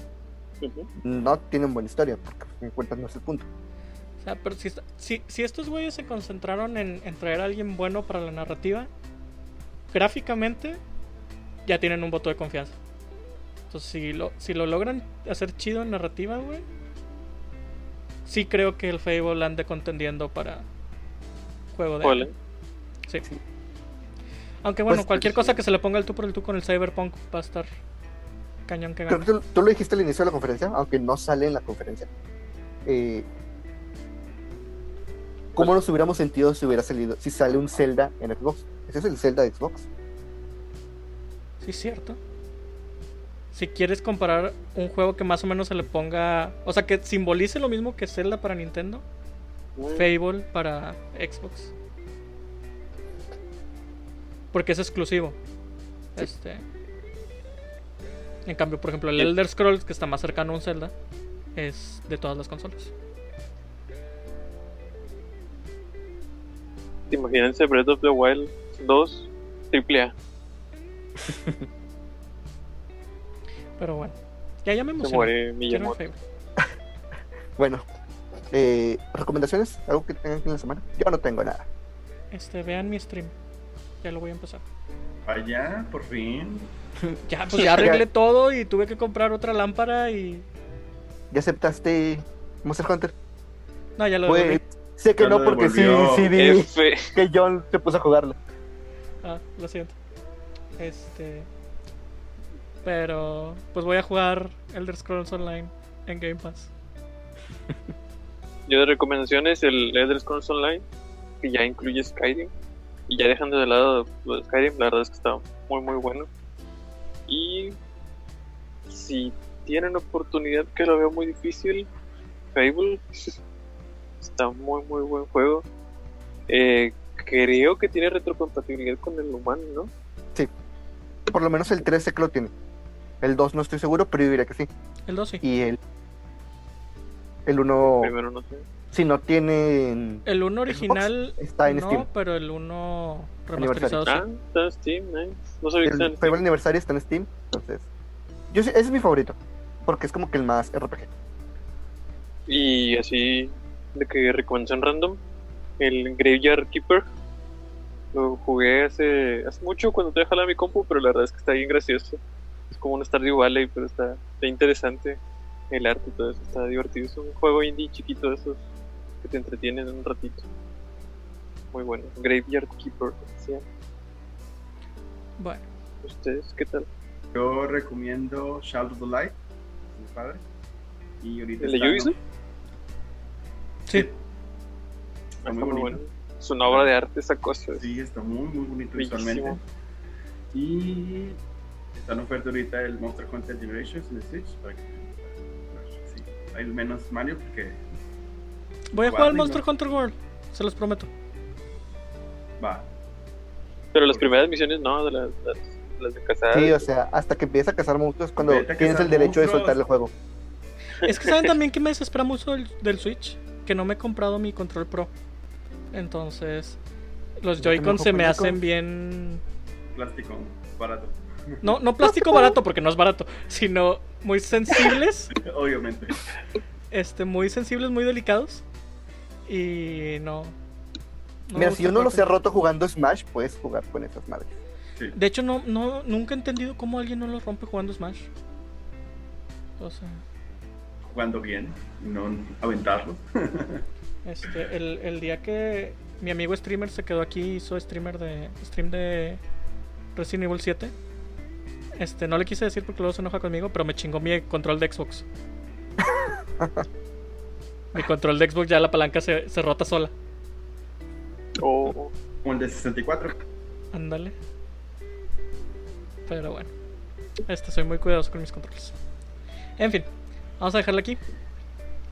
Speaker 3: Ujú.
Speaker 2: No tiene una buena historia, porque en cuentas no es el punto.
Speaker 4: O sea, pero si, esta- si, si estos güeyes se concentraron en, en traer a alguien bueno para la narrativa, gráficamente ya tienen un voto de confianza. Entonces, si lo, si lo logran hacer chido en narrativa, güey, sí creo que el Fable ande contendiendo para juego de.
Speaker 3: Órale.
Speaker 4: Sí. Aunque bueno,
Speaker 2: Pues,
Speaker 4: cualquier
Speaker 2: pues,
Speaker 4: cosa que se le ponga el tú por el tú con el Cyberpunk va a estar cañón que
Speaker 2: Creo
Speaker 4: gane.
Speaker 2: que tú, tú lo dijiste al inicio de la conferencia, aunque no sale en la conferencia. Eh, ¿Cómo nos hubiéramos sentido si hubiera salido, si sale un Zelda en Xbox? Ese es el Zelda de Xbox.
Speaker 4: Sí, es cierto. Si quieres comparar un juego que más o menos se le ponga. O sea, que simbolice lo mismo que Zelda para Nintendo, Fable para Xbox. Porque es exclusivo.
Speaker 2: Sí.
Speaker 4: Este. En cambio, por ejemplo, el. Elder Scrolls, que está más cercano a un Zelda, es de todas las consolas.
Speaker 3: Imagínense Breath of the Wild 2 AAA.
Speaker 4: Pero bueno, ya, ya me emocioné.
Speaker 2: Bueno, eh, ¿recomendaciones? ¿Algo que tengan en la semana? Yo no tengo nada.
Speaker 4: Este, vean mi stream. Ya lo voy a empezar.
Speaker 5: Allá, por fin.
Speaker 4: Ya, pues ya arreglé todo y tuve que comprar otra lámpara y.
Speaker 2: ¿Ya aceptaste Monster Hunter?
Speaker 4: No, ya lo
Speaker 2: Güey,
Speaker 4: devolví.
Speaker 2: sé que
Speaker 5: Ya
Speaker 2: no, porque sí, sí vi
Speaker 3: F.
Speaker 2: que John se puso a jugarlo.
Speaker 4: Ah, lo siento. Este. Pero. Pues voy a jugar Elder Scrolls Online en Game Pass.
Speaker 3: Yo de recomendaciones el Elder Scrolls Online, que ya incluye Skyrim. Y ya dejando de lado lo de Skyrim, la verdad es que está muy muy bueno. Y si tienen oportunidad, que lo veo muy difícil, Fable está muy muy buen juego. Eh, creo que tiene retrocompatibilidad con el humano, ¿no?
Speaker 2: Por lo menos el 3 sé que lo tiene. El 2 no estoy seguro, pero yo diría que sí.
Speaker 4: El 2 sí.
Speaker 2: Y el, el 1,
Speaker 3: Primero no sé.
Speaker 2: Si no tiene...
Speaker 4: El 1 original.
Speaker 2: está en
Speaker 4: no,
Speaker 2: Steam.
Speaker 4: pero el 1 remasterizado
Speaker 3: Ah, está en Steam, nice. No sabía que
Speaker 2: El
Speaker 3: en
Speaker 2: Fable
Speaker 3: Steam.
Speaker 2: Aniversario está en Steam, entonces Yo ese es mi favorito. Porque es como que el más RPG.
Speaker 3: Y así, de que recomendación random, el Graveyard Keeper. Lo jugué hace, hace mucho cuando te jalaba mi compu, pero la verdad es que está bien gracioso. Es como un Stardew Valley, pero está, está interesante. El arte y todo eso está divertido. Es un juego indie chiquito de esos que te entretienen un ratito. Muy bueno. Graveyard Keeper. llama.
Speaker 4: Bueno,
Speaker 3: ¿Ustedes qué tal?
Speaker 5: Yo recomiendo Shadow of the Light, muy padre. Y ahorita
Speaker 3: ¿El de. Ubisoft?
Speaker 4: sí.
Speaker 5: Está muy bonito.
Speaker 3: Es una obra de arte esa cosa.
Speaker 5: Sí, está muy, muy bonito
Speaker 3: Bellísimo.
Speaker 5: visualmente. Y está en oferta ahorita el Monster Hunter Generations en el Switch. Para que, para- sí, hay menos Mario porque
Speaker 4: Voy a jugar al Monster. Hunter World, se los prometo.
Speaker 5: va.
Speaker 3: Pero las primeras misiones no, de las, las, las de cazar.
Speaker 2: Sí, o sea, hasta que empieza a cazar monstruos cuando tienes el derecho de soltar el juego.
Speaker 4: Es que saben también que me desespera mucho del, del Switch, que no me he comprado mi control pro. Entonces, los Joy-Con se me hacen bien...
Speaker 5: Plástico barato.
Speaker 4: No, no plástico barato, porque no es barato, sino muy sensibles,
Speaker 5: Obviamente.
Speaker 4: este, muy sensibles, muy delicados. Y no...
Speaker 2: Mira, si yo no los he roto jugando Smash, puedes jugar con esas madres.
Speaker 5: Sí.
Speaker 4: De hecho, no, no, nunca he entendido cómo alguien no los rompe jugando Smash. O sea...
Speaker 5: Jugando bien, no aventarlo.
Speaker 4: Este, el, el día que mi amigo streamer se quedó aquí, hizo streamer de stream de Resident Evil 7. Este, no le quise decir porque luego se enoja conmigo, pero me chingó mi control de Xbox. mi control de Xbox ya la palanca se, se rota sola.
Speaker 3: O
Speaker 5: Como el de 64.
Speaker 4: Ándale. Pero bueno. Este, soy muy cuidadoso con mis controles. En fin, vamos a dejarlo aquí.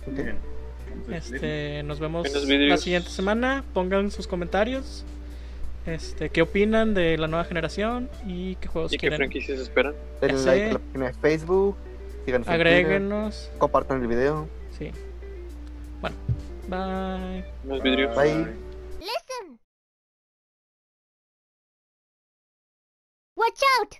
Speaker 5: Muy bien.
Speaker 4: Este, nos vemos la siguiente semana. Pongan sus comentarios. Este, qué opinan de la nueva generación y qué juegos
Speaker 3: ¿Y qué
Speaker 4: quieren.
Speaker 3: franquicias esperan?
Speaker 2: Denle like a la página de Facebook, síganos en Twitter,
Speaker 4: Agréguenos.
Speaker 2: compartan el video.
Speaker 4: Sí. Bueno, bye.
Speaker 3: Los vidrios.
Speaker 2: Bye.
Speaker 6: Listen. Watch out!